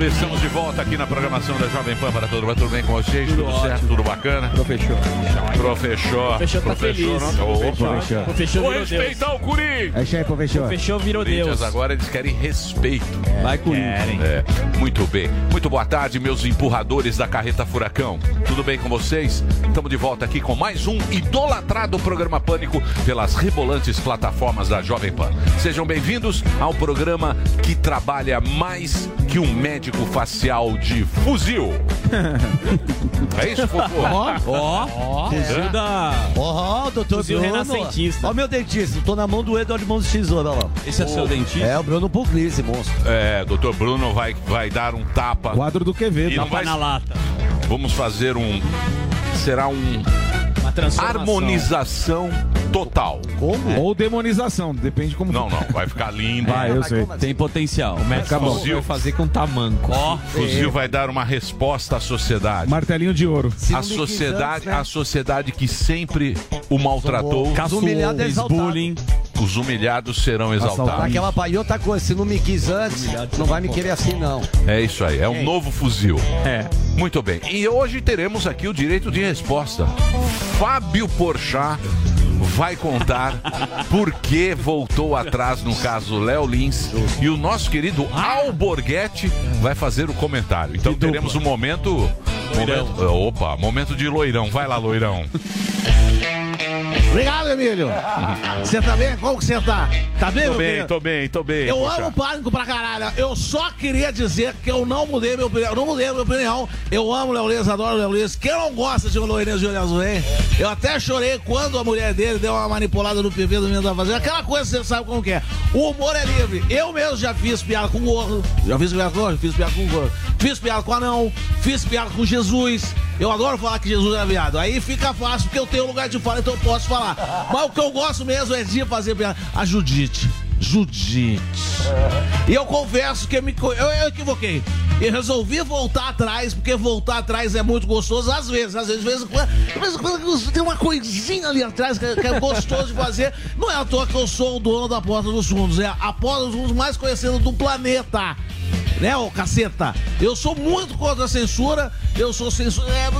amores, estamos de volta aqui na programação da Jovem Pan para todo mundo. Tudo bem com vocês? Tudo, certo? Tudo bacana? Professor. Professor. Professor tá feliz. Professor. Professor Vou respeitar o Corinthians. É isso aí, professor. Professor virou Deus. agora eles querem respeito. Vai, Corinthians. É, muito bem. Muito boa tarde, meus empurradores da carreta Furacão. Tudo bem com vocês? Estamos de volta aqui com mais um idolatrado programa Pânico pelas rebolantes plataformas da Jovem Pan. Sejam bem-vindos ao programa que trabalha mais que um médico facial de fuzil. É isso, Fofo? Ó, ó. Fuzil da- Ó, doutor Fuzil Bruno. renascentista. Ó, meu dentista. Tô na mão do Eduardo de Tesoura, lá. Esse é seu dentista? É, o Bruno Puglisi, monstro. É, doutor Bruno vai, vai dar um tapa. Quadro do Quevedo. Não Tapa vai- na lata. Vamos fazer um. Será um. transformação. Harmonização total. Como? Ou demonização, depende como. Não, não, vai ficar lindo. Vai, eu sei. Tem potencial. O Vai ficar bom. vai fazer com tamanco. Ó, fuzil vai dar uma resposta à sociedade. Martelinho de ouro. A sociedade, a sociedade que sempre o maltratou. Os humilhados exaltados. bullying. Os humilhados serão exaltados. Aquela pai, outra coisa, se não me quis antes, não vai me querer assim, não. É isso aí, é um Ei. novo fuzil. É. Muito bem. E hoje teremos aqui o direito de resposta. Fábio Porchat vai contar por que voltou atrás no caso Léo Lins e o nosso querido Alborguete vai fazer o comentário. Então teremos um momento, momento opa, momento de loirão. Vai lá, loirão. Obrigado, Emílio. Você tá bem? Como que você tá? Tá bem, Tô meu bem, querido? tô bem, tô bem. Eu Porchat. amo Pânico pra caralho. Eu só queria dizer que eu não mudei minha opinião. Eu não mudei minha opinião. Eu amo o Léo Lins, adoro o Léo Lins. Quem não gosta de loirinho de olho azul, hein? Eu até chorei quando a mulher dele deu uma manipulada no PV do menino da fazenda. Aquela coisa você sabe como que é. O humor é livre. Eu mesmo já fiz piada com gordo. Já fiz piada com gordo? Fiz piada com gordo. Fiz piada com anão. Fiz piada com Jesus. Eu adoro falar que Jesus é viado. Aí fica fácil, porque eu tenho lugar de fala, então eu posso falar. Mas o que eu gosto mesmo é de fazer piada. A Judite. Judite. E eu confesso que eu, me, eu, eu equivoquei. E resolvi voltar atrás, porque voltar atrás é muito gostoso. Às vezes, às vezes, de vez em quando, de vez em quando tem uma coisinha ali atrás que, é- que é gostoso de fazer. Não é à toa que eu sou o dono da Porta dos Fundos. É a Porta dos Fundos mais conhecida do planeta. Né, ô caceta? Eu sou muito contra a censura. Eu sou censura. é,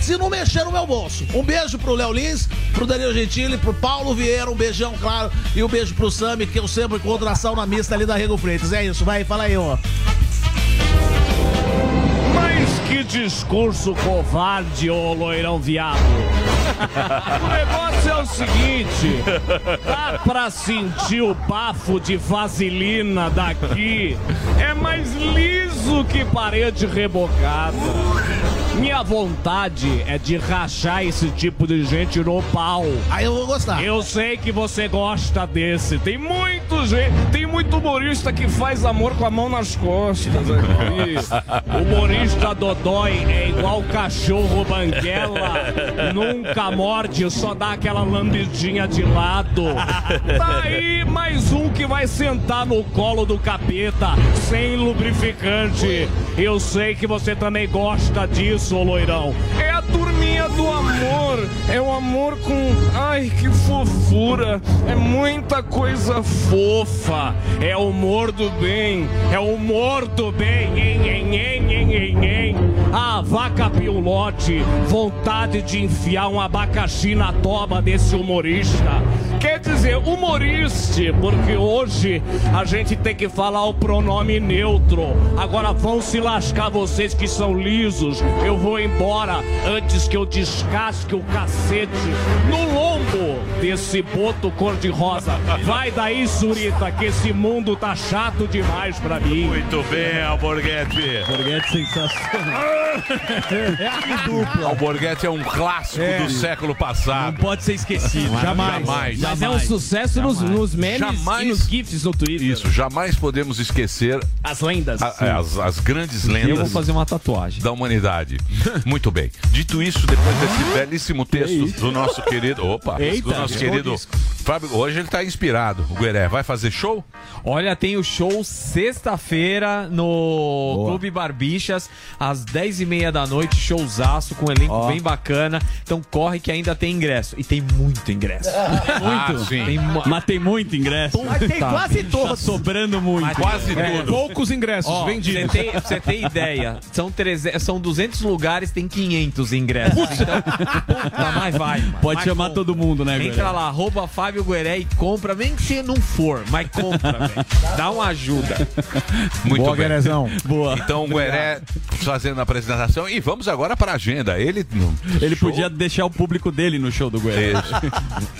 se não mexer no meu bolso. Um beijo pro Léo Lins, pro Danilo Gentili, pro Paulo Vieira, um beijão, claro. E um beijo pro Sami, que eu sempre encontro na sauna mista ali da Rego Freitas. É isso, vai, fala aí, ó. Que discurso covarde, ô loirão viado. O negócio é o seguinte: dá pra sentir o bafo de vaselina daqui. É mais liso que parede rebocada. Minha vontade é de rachar esse tipo de gente no pau. Aí eu vou gostar. Eu sei que você gosta desse. Tem muito tem muito humorista que faz amor com a mão nas costas aqui. Humorista Dodói é igual cachorro banguela. Nunca morde, só dá aquela lambidinha de lado. Tá aí mais um que vai sentar no colo do capeta sem lubrificante. Eu sei que você também gosta disso, loirão. É a turminha do amor. É o amor com. Ai, que fofura. É muita coisa fofa. É o humor do bem. É o humor do bem. Hein. A vaca piulote. Vontade de enfiar um abacaxi na toba desse humorista. Quer dizer, humoriste, porque hoje a gente tem que falar o pronome neutro. Agora vão se lascar vocês que são lisos. Eu vou embora antes que eu descasque o cacete no lombo desse boto cor-de-rosa. Vai daí, Zurita, que esse mundo tá chato demais pra mim. Muito bem, Alborguete. Alborguete sensacional. que dupla. Alborguete é um clássico É. do século passado. Não pode ser esquecido. Jamais. Jamais. Jamais. É um sucesso nos, nos memes Jamais. e nos GIFs no Twitter. Isso, jamais podemos esquecer As lendas. a- é, as, as grandes lendas Eu vou fazer uma tatuagem da humanidade. Muito bem. Dito isso, depois desse belíssimo texto do nosso querido, opa, Eita, do nosso querido. Fábio, hoje ele tá inspirado. O Gueré vai fazer show? Olha, tem o show sexta-feira no Clube Barbixas, às 10h30 da noite, showzaço com um elenco bem bacana. Então corre que ainda tem ingresso. E tem muito ingresso. Ah, sim. Tem Mas tem muito ingresso. Mas tem Tá. quase Tá todos. sobrando muito. Quase É, tudo. poucos ingressos Ó, vendidos. Você tem, pra você tem ideia, são, 300, são 200 lugares, tem 500 ingressos. Então, puta, mas vai. mano. Pode Mas chamar compra. todo mundo, né, Entra Gueré? lá, arroba Fábio Gueré e compra, nem que você não for, mas compra, velho. Dá uma ajuda. Muito Boa, bem. Guerezão. Boa. Então o Gueré fazendo a apresentação. E vamos agora para a agenda. Ele. Ele show- podia deixar o público dele no show do Gueré.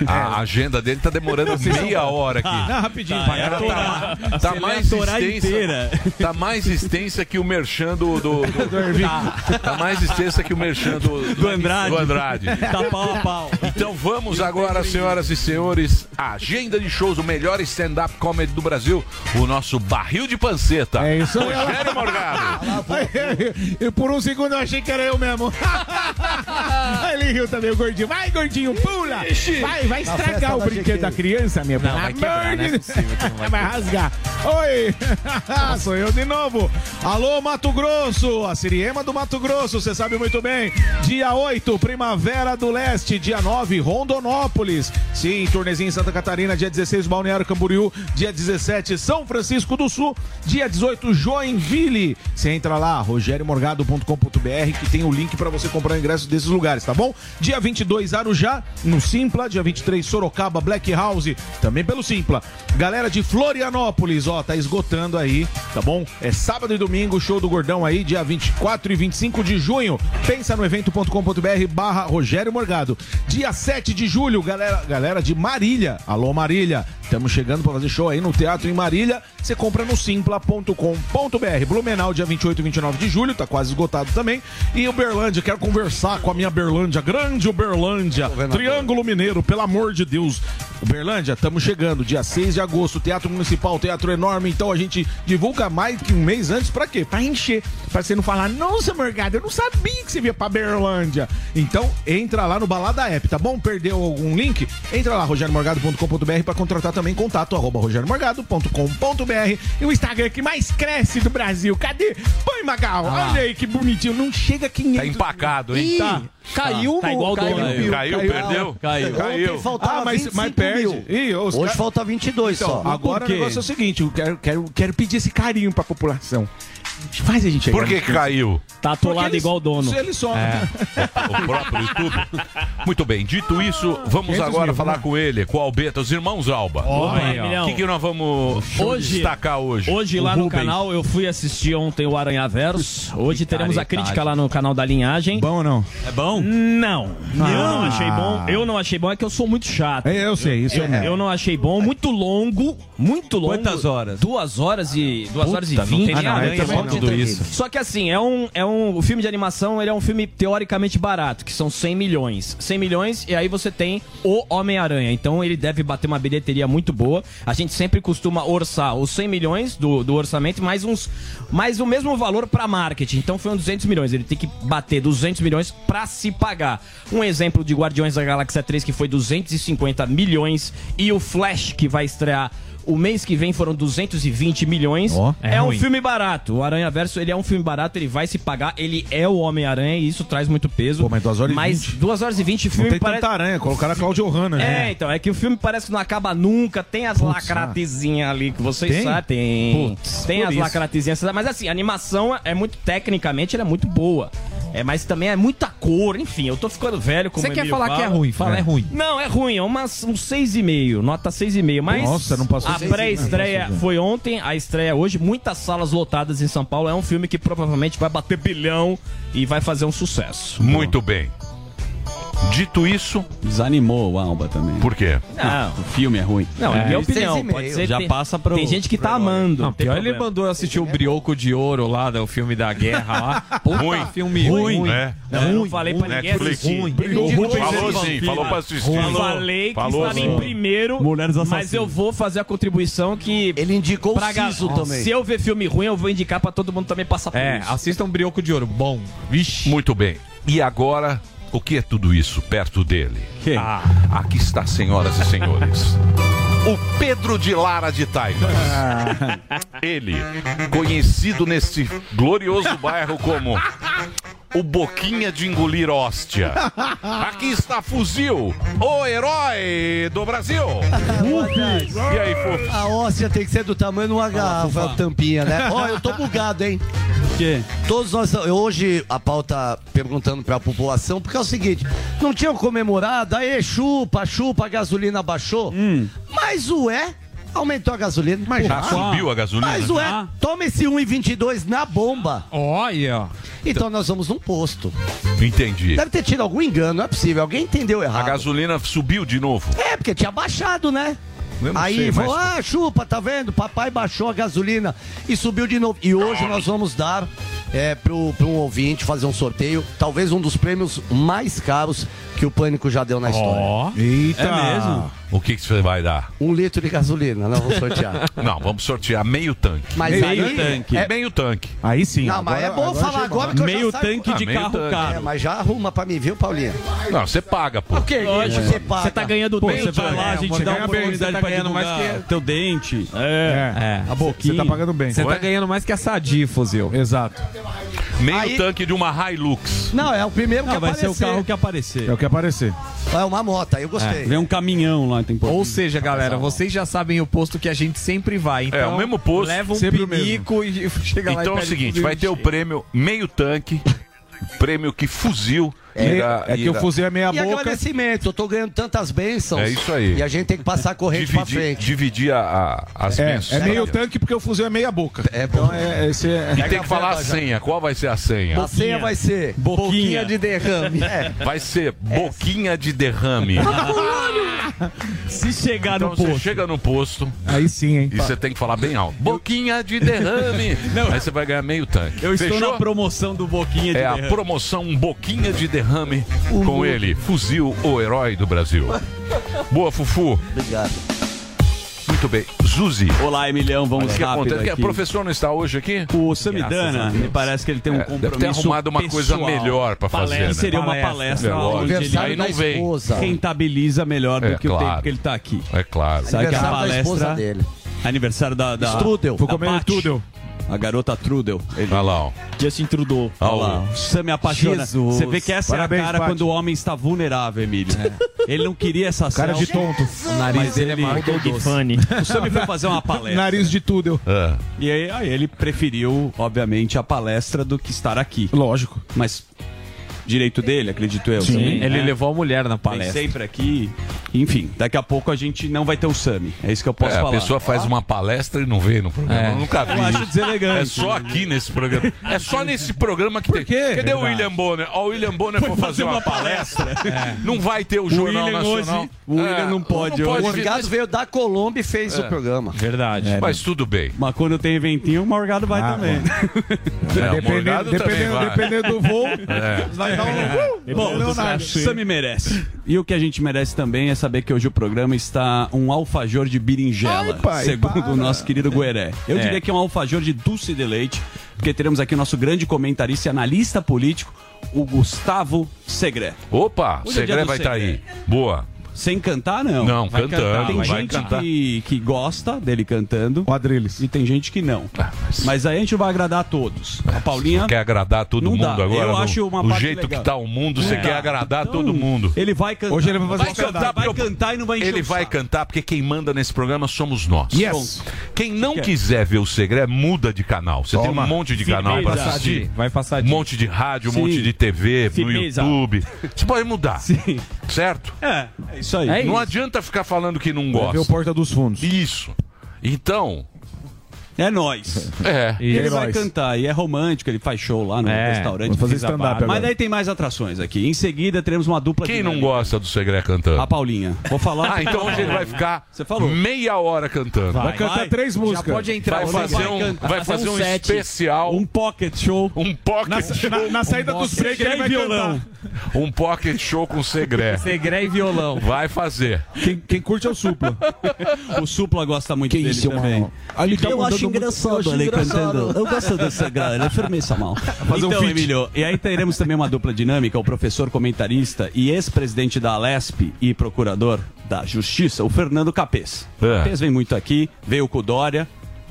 A agenda dele tá demorando meia hora aqui. Não, rapidinho. Tá, é tá, tá Você mais extensa. Tá mais extensa que o merchan do. do, do- tá, tá mais extensa que o merchan do, Do Andrade. do Andrade. Tá pau a pau. Então vamos agora, senhoras e senhores, a agenda de shows, o melhor stand-up comedy do Brasil, o nosso barril de panceta. É isso aí. Rogério Morgado. E por um segundo eu achei que era eu mesmo. Ele riu também, o gordinho. Vai, gordinho, pula! Vai, vai estragar o da brinquedo GQ. da criança, meu. Não, vai quebrar, amor não é de possível que não vai Vai rasgar. Oi! Sou eu de novo. Alô, Mato Grosso! A Siriema do Mato Grosso, você sabe muito bem. Dia 8, Primavera do Leste. Dia 9, Rondonópolis. Sim, turnezinho em Santa Catarina. Dia 16, Balneário Camboriú. Dia 17, São Francisco do Sul. Dia 18, Joinville. Você entra lá, rogeriomorgado.com.br, que tem o link para você comprar ingressos desses lugares, tá bom? Dia 22, Arujá, no Simpla. Dia 23, Sorocaba, Black House, também pelo Simpla. Galera de Florianópolis, ó, tá esgotando aí, tá bom? É sábado e domingo, show do Gordão aí, dia 24 e 25 de junho. Pensa no evento.com.br barra Rogério Morgado. Dia 7 de julho, galera, galera de Marília. Alô, Marília. Estamos chegando para fazer show aí no Teatro em Marília. Você compra no simpla.com.br. Blumenau, dia 28 e 29 de julho, tá quase esgotado também. E Uberlândia, quero conversar com a minha Berlândia, grande Uberlândia, Triângulo Mineiro, pelo amor de Deus. Uberlândia, estamos chegando, dia 6 de agosto, Teatro Municipal, teatro enorme, então a gente divulga mais que um mês antes, pra quê? Pra encher, pra você não falar, nossa, Morgado, eu não sabia que você via pra Berlândia. Então, entra lá no Balada App, tá bom? Perdeu algum link? Entra lá, rogeriomorgado.com.br pra contratar também contato, arroba rogeriomorgado.com.br e o Instagram que mais cresce do Brasil. Cadê? Põe, Magal, olha aí que bonitinho, não chega a 500. Tá empacado, hein? Ih, Tá. Caiu, Tá igual o caiu, caiu, Caiu, perdeu? Caiu. Caiu. Ontem faltava Ah, mas, 25 mas perde. mil. Ih, Hoje ca- falta 22 Então, só. agora o negócio é o seguinte, eu quero, quero, quero pedir esse carinho pra população. Faz a gente aí. Por que que caiu? Tá atolado igual o dono. Ele só. O próprio YouTube. Muito bem, dito isso, vamos 500 agora mil, falar vamos com ele, com o Albeta, os irmãos Alba. O que, que nós vamos Hoje- destacar hoje? Hoje O lá no Rubens. canal eu fui assistir ontem o Aranha Verso. Hoje teremos a crítica lá no canal da Linhagem. Bom ou não? É bom? Não, eu não Ah. achei bom. Eu não achei bom, é que eu sou muito chato. É, eu sei, isso é. Eu não achei bom, muito longo, muito longo. Quantas horas? Duas horas e duas horas e Puta, não vinte. tem nem Ah, não, aranha tudo isso. Só que assim, é um, é um. O filme de animação ele é um filme teoricamente barato, que são 100 milhões. 100 milhões, e aí você tem o Homem-Aranha. Então ele deve bater uma bilheteria muito boa. A gente sempre costuma orçar os 100 milhões do, do orçamento, mais uns. Mais o mesmo valor para marketing. Então foi um 200 milhões. Ele tem que bater 200 milhões para se pagar. Um exemplo de Guardiões da Galáxia 3 que foi 250 milhões. E o Flash, que vai estrear. O mês que vem foram 220 milhões. Ó, é é um filme barato. O Aranha Verso, ele é um filme barato, ele vai se pagar, ele é o Homem-Aranha e isso traz muito peso. Pô, mas duas horas e Mas 20. duas horas e 20 o Não filme tem parece... tanta aranha, colocaram a Claudio Hanna. É, então, é que o filme parece que não acaba nunca. Tem as Putz, lacratezinhas ali que vocês Tem? sabem. Tem. Putz, tem as isso. lacratezinhas. Mas assim, a animação é muito, tecnicamente, ela é muito boa. É, mas também é muita cor, enfim, eu tô ficando velho como Você quer falar que é fala. ruim? Fala, é, ruim. Não, é ruim, é umas, um 6,5, nota 6,5. Mas Nossa, não passou a seis e meio, pré-estreia foi ontem, a estreia hoje, muitas salas lotadas em São Paulo. É um filme que provavelmente vai bater bilhão e vai fazer um sucesso. Muito bem. Dito isso, Desanimou o Alba também. por quê? Não, O filme é ruim. não, é minha opinião. Pode ser, Já tem, passa pro- Tem gente que tá amando. Não, pior ele mandou assistir o Brioco de Ouro lá, do filme da guerra lá. Puta, Ruim. filme ruim. É. Não, eu não falei pra ninguém Netflix. assistir. Falou sim, falou pra assistir. Eu falei que Falou estava sim. em primeiro, Mulheres mas Assassinas. eu vou fazer a contribuição que... Ele indicou pra o Siso também. Se eu ver filme ruim, eu vou indicar pra todo mundo também passar por É, isso. assistam Brioco de Ouro. Bom. Vixe. Muito bem. E agora, O que é tudo isso perto dele? Que? Ah, aqui está, senhoras e senhores. O Pedro de Lara de Taipas. Ele, conhecido neste glorioso bairro como o Boquinha de Engolir Hóstia. Aqui está Fuzil, o herói do Brasil. E aí, fofo? A óssea tem que ser do tamanho de uma garrafa, a tampinha, né? Ó, eu tô bugado, hein? Que? Todos nós. Hoje a pauta perguntando pra população, porque é o seguinte: não tinham comemorado, aí chupa, chupa, a gasolina baixou. Mas o é aumentou a gasolina. Mas Já subiu a gasolina? Mas o é, toma esse 1,22 na bomba. Olha. Então nós vamos num posto. Entendi. Deve ter tido algum engano, não é possível. Alguém entendeu A errado. gasolina subiu de novo. É, porque tinha baixado, né? Aí sei, falou, mas- ah, chupa, tá vendo? Papai baixou a gasolina e subiu de novo. E hoje nós vamos dar é, pro, pro um ouvinte fazer um sorteio, talvez um dos prêmios mais caros que o Pânico já deu na história. Eita. É mesmo? O que que você vai dar? Um litro de gasolina, nós vamos sortear. Não, vamos sortear meio tanque. Mas Meio aí, tanque. É meio tanque. Aí sim. Não, mas é bom falar chegou. agora que eu Meio já saio- tanque de Ah, meio carro tanque. É, caro. mas já arruma pra mim, viu, Paulinha? Não, você paga, pô. O que você paga? Você tá ganhando Pô, bem, você vai lá, a gente dá uma oportunidade tá pra ganhando mais que- teu dente, É. a boquinha. Você tá pagando bem. Você tá ganhando mais que a Sadi, fuzil. Exato. Meio Aí- tanque de uma Hilux. Não, é o primeiro que Não, vai ser aparecer. o carro que aparecer. É o que aparecer. É uma moto, aí eu gostei. Vem um caminhão lá, Ou seja, galera, vocês já sabem o posto que a gente sempre vai. Então, É, o mesmo posto, Leva um pinico e chega lá e Então é o seguinte, vai ter o prêmio meio tanque, prêmio que fuzil irá- é que o irá- fuzil é meia E boca. agradecimento, eu tô ganhando tantas bênçãos. É isso aí. E a gente tem que passar corrente pra frente. dividir a, a- as É, bênçãos. é meio tanque porque o fuzil é meia boca. É bom. Então é, esse é... E tem que falar a senha. Qual vai ser a senha? A senha vai ser Boquinha. de derrame. É. Vai ser boquinha de derrame. Se chegar Então no você posto. chega no posto Aí sim, hein? e você tem que falar bem alto. Boquinha de derrame. Aí você vai ganhar meio tanque. Eu estou Fechou? na promoção do Boquinha de É a Derrame. promoção Boquinha de Derrame com ele, Fuzil, o herói do Brasil. Boa, Fufu. Obrigado. Muito bem. Zuzi, Olá, Emilhão, vamos o que rápido acontece? Aqui. O professor não está hoje aqui? O Samidana, me parece que ele tem um É, deve compromisso ter arrumado uma coisa pessoal. melhor pra fazer, Que né? seria uma Palestra. É, onde ele Aniversário Aí não da vem. esposa. rentabiliza melhor É, do que o claro. tempo que ele tá aqui. É claro. Sabe que a Aniversário da esposa palestra... dele. Aniversário da... da Strudel. Vou comer tudo. A garota Trudel. Ele... Olha lá, ó. Justin Trudeau. Olha lá. Sam me apaixona. Jesus. Você vê que essa Parabéns, é a cara quando o homem está vulnerável, Emílio. Ele não queria essa Cara de tonto. O nariz dele é Dog doce. Funny. O Sam foi fazer uma palestra. Nariz de tudo. É. E aí, aí ele preferiu, obviamente, a palestra do que estar aqui. Lógico. Mas direito dele, acredito eu. Sim. também, Ele né? levou a mulher na Vem palestra. sempre aqui. Enfim, daqui a pouco a gente não vai ter o Sami. É isso que eu posso É, a falar. pessoa faz uma palestra e não vê no programa. É. Eu nunca vi. Eu acho deselegante. É só aqui nesse programa. É só nesse programa que tem. quê? Cadê o. William Bonner? Ó, o William Bonner foi fazer uma palestra. Não vai ter o O Jornal William Nacional. hoje- o William não pode O hoje. Morgado veio da Colômbia e fez o programa. Verdade. Mas tudo bem. Mas quando tem eventinho, o Morgado vai Ah, também. É, o Dependendo, dependendo, vai. dependendo do voo, É. vai um... Bom, Leonardo. o Sami merece. E o que a gente merece também é saber que hoje o programa está um alfajor de berinjela, Ai, pai, segundo para. o nosso querido Gueré. Eu É. diria que é um alfajor de dulce de leite, porque teremos aqui o nosso grande comentarista e analista político, o Gustavo Segré. Opa, o Hoje é do vai estar aí. Segré. Boa. Sem cantar, não. Não, Vai cantando. cantar, Tem vai gente cantar. que, que gosta dele cantando O Adriles. e tem gente que não. Ah, mas- Mas aí a gente vai agradar a todos. A Paulinha, Quer agradar todo mundo dá. agora? Eu no- acho uma do parte jeito legal. que tá o mundo, você Não quer agradar Então, todo mundo. ele vai cantar. Hoje ele vai fazer vai um cantar, vai Eu- cantar e não vai encher Ele o vai cantar porque quem manda nesse programa somos nós. Yes. Quem não quiser ver o Segré, muda de canal. Você tem Toma. um monte de canal para Passar assistir. de- Vai passar Um de... monte de rádio, um Sim. monte de TV, Firmeza. no YouTube. Você pode mudar, Sim. certo? É, é isso aí. É Não isso. adianta ficar falando que não Vai ver o gosta. Porta dos Fundos. Isso. Então, É nóis. é. E ele É vai nóis. cantar, e é romântico, ele faz show lá no É, restaurante. vou fazer stand-up. Mas daí tem mais atrações aqui. Em seguida teremos uma dupla Quem não gosta do Segré cantando? A Paulinha. Vou falar. Ah, então hoje ele vai ficar Você falou. meia hora cantando. Vai cantar vai. três Já músicas. pode entrar. Vai fazer vai um, cantar- vai fazer um um set. especial, Um pocket show. um pocket Na, show. na- na saída dos breaks ele vai violão. cantar. Um pocket show com Segré. Segré e violão. Vai fazer. Quem, quem curte é o Supla. O Supla gosta muito Que dele isso, também. mano. Ali tá eu mandando acho engraçado eu acho ele engraçado. cantando. Eu gosto desse cara, ele é firmeza, mal. Fazer um então, feat. Emílio, e aí teremos também uma dupla dinâmica, o professor comentarista e ex-presidente da Alesp e procurador da Justiça, o Fernando Capês. É. Capês vem muito aqui, veio com o Dória,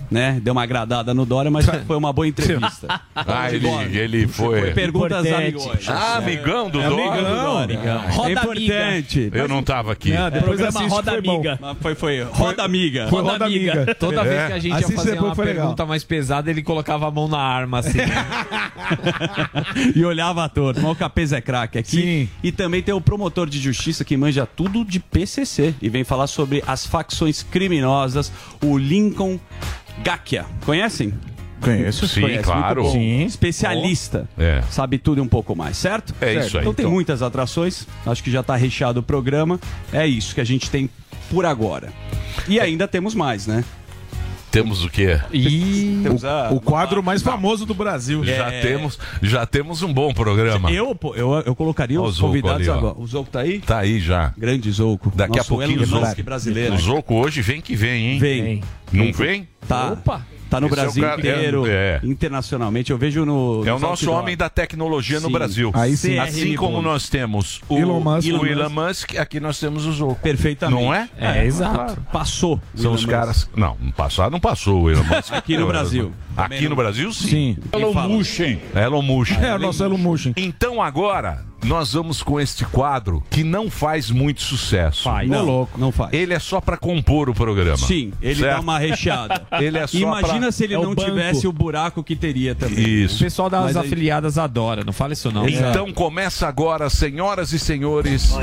né? Deu uma agradada no Dória, mas foi uma boa entrevista. Ah, ele, ele foi. Perguntas Importante. amigões. Ah, amigão do Dória. Amigão. Roda É importante. Eu não tava aqui. Não, depois Programa assiste, Roda foi. Amiga. Foi, foi. Roda amiga. Foi roda amiga. Toda É. vez que a gente Assiste ia fazer uma foi legal. pergunta mais pesada, ele colocava a mão na arma, assim. né? e olhava a turma. Mas O Capês é craque aqui. Sim. E também tem o promotor de justiça que manja tudo de PCC e vem falar sobre as facções criminosas, o Lincoln Gakia. Conhecem? Conheço. Sim, Conhece, claro. Sim. Especialista. É. Sabe tudo e um pouco mais, certo? É Certo. isso aí, Então tem então. muitas atrações. Acho que já tá recheado o programa. É isso que a gente tem por agora. E ainda temos mais, né? Temos o quê? E Temos a- O quadro mais famoso do Brasil. Já temos, já temos um bom programa. Eu, eu, eu colocaria Ó o os Zouco convidados ali, agora. O Zouco tá aí? Tá aí já. Grande Zouco. Daqui a Nosso pouquinho o Zoco. brasileiro. O Zoco hoje vem que vem, hein? Vem. Não vem? Tá. Opa! Tá no Esse é Brasil cara- inteiro, é, é. internacionalmente. Eu vejo no. É o nos nosso outdoor. homem da tecnologia no Sim. Brasil. Aí sim. Assim como nós temos o Elon Musk. o Elon Musk, aqui nós temos o Zoco. Perfeitamente. Não é? É, exato. Passou. o São Elon os Musk. caras. Não, no passado não passou o Elon Musk. Aqui no Brasil. Aqui no Brasil, sim. Sim. Elon Musk. Elon Musk. É, o nosso Elon Mushin. Então agora nós vamos com este quadro que não faz muito sucesso. Faz. Não, louco. não faz. Ele é só pra compor o programa. Sim, ele Certo? dá uma recheada. Ele é só Imagina pra... se ele É o não banco. tivesse o buraco que teria também. O Isso. pessoal das Mas aí- afiliadas adora, não fala isso não. Então começa agora, senhoras e senhores.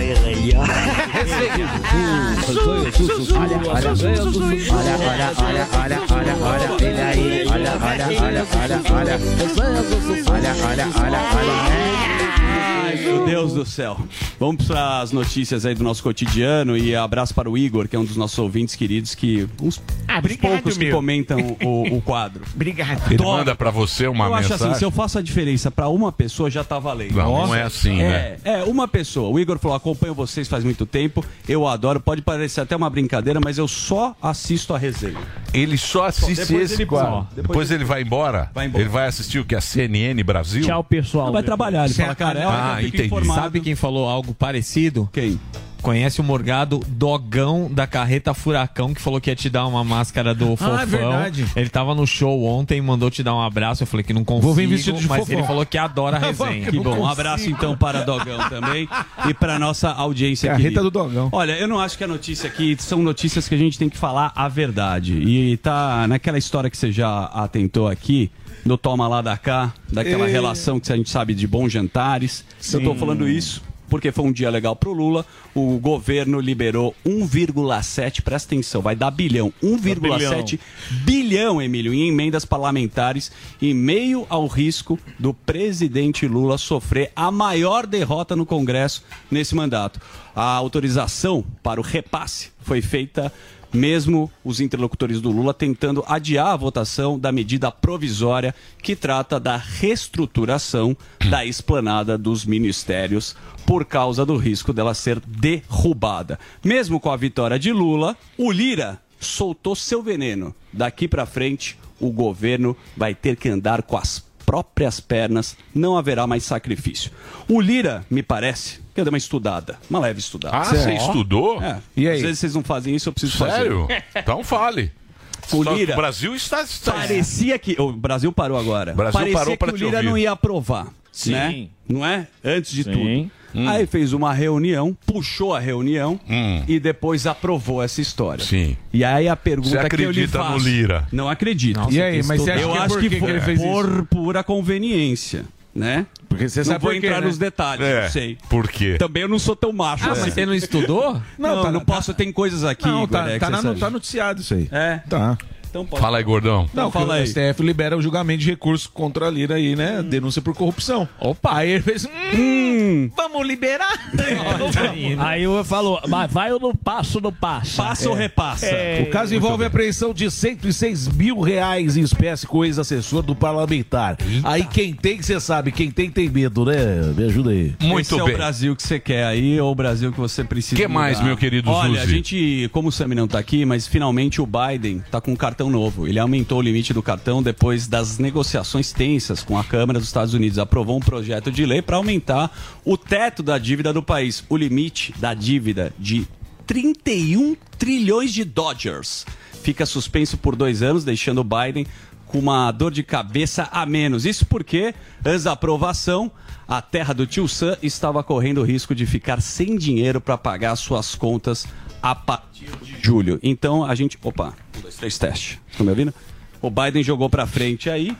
Ai, meu Deus do céu. Vamos para as notícias aí do nosso cotidiano e abraço para o Igor, que é um dos nossos ouvintes queridos, que uns Ah, obrigado, poucos que meu. comentam o, o quadro. Obrigado. Ele manda pra você uma eu acho mensagem. assim, se eu faço a diferença para uma pessoa, já tá valendo. Não, não é assim, né? É, é, uma pessoa. O Igor falou: acompanho vocês faz muito tempo, eu adoro. Pode parecer até uma brincadeira, mas eu só assisto a resenha. Ele só assiste depois esse ele- quadro. Depois, depois ele vai embora? Vai embora. Ele vai assistir o que? A CNN Brasil? Tchau, pessoal. vai trabalhar, ele fala, cara, é hora Ah, entendi. informado. Sabe quem falou algo parecido? Quem? Conhece o Morgado Dogão da Carreta Furacão, que falou que ia te dar uma máscara do Fofão. é verdade. Ele tava no show ontem, mandou te dar um abraço. Eu falei que não consigo, Vou vir vestido de mas Fofão. ele falou que adora a resenha. Que bom. Um abraço então para Dogão também e para nossa audiência Carreta querida. do Dogão. Olha, eu não acho que a notícia aqui são notícias que a gente tem que falar a verdade. E tá naquela história que você já atentou aqui, do toma lá da cá, daquela E- relação que a gente sabe de bons jantares. Eu tô falando isso porque foi um dia legal pro Lula. O governo liberou 1,7, presta atenção, vai dar bilhão, 1,7 bilhão, Emílio, em emendas parlamentares, em meio ao risco do presidente Lula sofrer a maior derrota no Congresso nesse mandato. A autorização para o repasse foi feita mesmo os interlocutores do Lula tentando adiar a votação da medida provisória que trata da reestruturação da esplanada dos ministérios por causa do risco dela ser derrubada. Mesmo com a vitória de Lula, o Lira soltou seu veneno. Daqui para frente, o governo vai ter que andar com as próprias pernas, não haverá mais sacrifício. O Lira, me parece, que eu dei uma estudada, uma leve estudada. Ah, você estudou? É. E aí? Às vezes vocês não fazem isso, eu preciso fazer. Sério? Então fale. O que Lira- O Brasil está... está... Parecia que. O Brasil parou agora. Brasil Parecia parou que o Lira não ia aprovar. Sim. Né? Não é? Antes de Sim. tudo. Hum. Aí fez uma reunião, puxou a reunião e depois aprovou essa história. Hum. Sim. E aí a pergunta Você que eu lhe acredita faço. no Lira? Não acredito. E aí, mas você acha eu que é acho por que que foi que ele fez por pura conveniência, né? Porque você não sabe vou por quê, entrar né? nos detalhes, É, não sei. por quê? Também eu não sou tão macho Ah, assim. mas você não estudou? Não, Não, tá- não tá- posso, tem coisas aqui, Não, Igor, tá, é, que tá, você na- sabe. tá noticiado isso aí. É. Tá. Então pode. Fala aí, gordão. Não, fala aí. o STF libera o julgamento de recurso contra a Lira aí, né? Denúncia por corrupção. Opa! Aí ele fez. Hum, vamos liberar? Aí eu falo, mas vai ou não passo, não passa. Passa ou repassa? É, O caso envolve a apreensão de 106 mil reais em espécie com o ex-assessor do parlamentar. Aí quem tem, que você sabe, quem tem, tem medo, né? Me ajuda aí. Muito Esse é bem. o Brasil que você quer aí ou o Brasil que você precisa Que mais, mudar? meu querido Olha, a Zuzi? gente, como o Sami não tá aqui, mas finalmente o Biden tá com um cartão novo. Ele aumentou o limite do cartão depois das negociações tensas com a Câmara dos Estados Unidos. Aprovou um projeto de lei para aumentar o teto da dívida do país. O limite da dívida de 31 trilhões de Dodgers. Fica suspenso por dois anos, deixando o Biden com uma dor de cabeça a menos. Isso porque, antes da aprovação, a terra do tio Sam estava correndo o risco de ficar sem dinheiro para pagar suas contas a partir de julho. Então a gente. Opa, um, dois, três, teste. Estão me ouvindo? O Biden jogou para frente aí.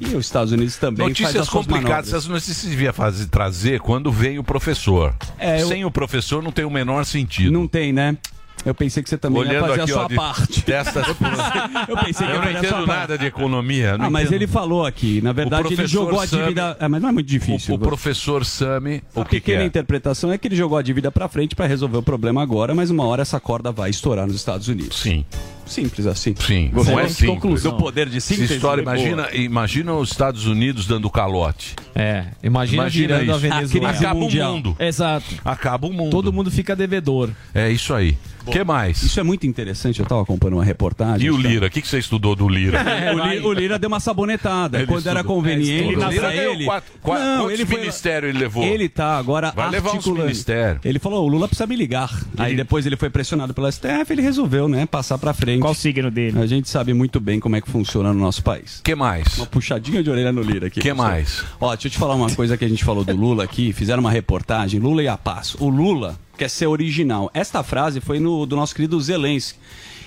E os Estados Unidos também Notícias complicadas, essas notícias devia fazer, trazer quando vem o professor. É, eu- Sem o professor não tem o menor sentido. Não tem, né? Eu pensei que você também ia Olhando fazer aqui, a sua ó, de parte. testas Eu pensei que Eu ia não fazer a sua entendo nada de economia. Ah, mas ele falou aqui, na verdade ele jogou a dívida. É, mas não é muito difícil. O, o professor Sami, o A que, que pequena é? interpretação é que ele jogou a dívida pra frente pra resolver o problema agora, mas uma hora essa corda vai estourar nos Estados Unidos. Sim. Simples assim. Sim, não é simples. conclusão. Do poder de síntese. história, imagina, imagina os Estados Unidos dando calote. É, imagina, virando a isso. Venezuela. Acaba mundial. o mundo. Exato. Acaba o mundo. Todo mundo fica devedor. É isso aí. O que mais? Isso é muito interessante, eu tava acompanhando uma reportagem. E o. Lira? O que, que você estudou do Lira? É, o, Lira o Lira deu uma sabonetada. Ele Quando era estudou. conveniente É, estudou. pra Ele ele. quatro- qua- quantos ministérios ele levou? Ele tá agora Vai levar uns ministérios. Ele falou, o Lula precisa me ligar. Aí depois ele foi pressionado pela STF, ele resolveu, né, passar pra frente. Qual o signo dele? A gente sabe muito bem como é que funciona no nosso país. O que mais? Uma puxadinha de orelha no Lira aqui. Que mais? Ó, deixa eu te falar uma coisa que a gente falou do Lula aqui. Fizeram uma reportagem, Lula e a paz. O Lula quer ser original. Esta frase foi no, do nosso querido Zelensky.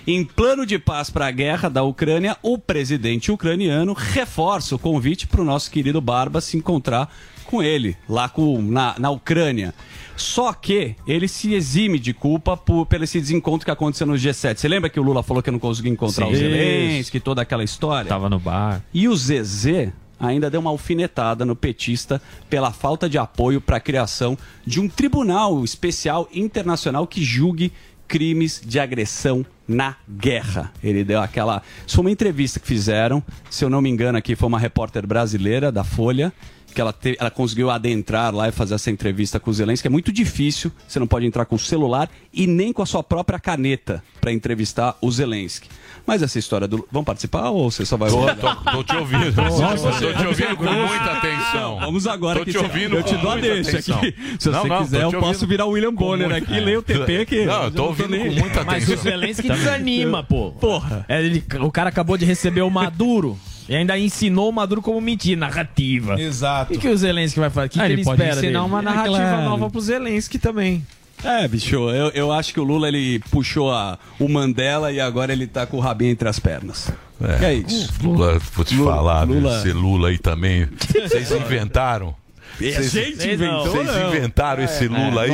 Em plano de paz para a guerra da Ucrânia, o presidente ucraniano reforça o convite para o nosso querido Barba se encontrar com ele, lá com, na, na Ucrânia. Só que ele se exime de culpa por, pelo esse desencontro que aconteceu no G7. Você lembra que o Lula falou que não conseguiu encontrar Sim. o Zelensky, toda aquela história? Tava no bar. E o Zezé ainda deu uma alfinetada no petista pela falta de apoio para a criação de um tribunal especial internacional que julgue crimes de agressão na guerra. Ele deu aquela. Isso foi uma entrevista que fizeram, se eu não me engano, aqui foi uma repórter brasileira da Folha. Que ela, te- ela conseguiu adentrar lá e fazer essa entrevista com o Zelensky. É muito difícil, você não pode entrar com o celular e nem com a sua própria caneta para entrevistar o Zelensky. Mas essa história do. Vamos participar ou você só vai Tô, ouvir? tô, tô te ouvindo. Nossa, tô te ouvindo com muita atenção. Vamos agora Tô te ouvindo eu te com dou a muita deixa atenção. aqui. Se Não, você não, quiser, eu posso virar o William Bonner aqui, leio o TP que. Não, eu tô ouvindo com muita Mas atenção. o Zelensky desanima, pô. Porra. É, ele- o cara acabou de receber o Maduro. E ainda ensinou o Maduro como mentir, narrativa. Exato. O que, que o Zelensky vai fazer? O que, Ah, que ele, ele, pode espera ensinar dele? uma É narrativa claro. nova pro Zelensky também. É, bicho, eu, eu acho que o Lula ele puxou a, o Mandela e agora ele tá com o rabinho entre as pernas. É, é isso. Lula, vou te Lula- falar, Lula- Lula... esse Lula aí também. Vocês inventaram. Vocês- gente inventou, Vocês inventaram esse Lula aí.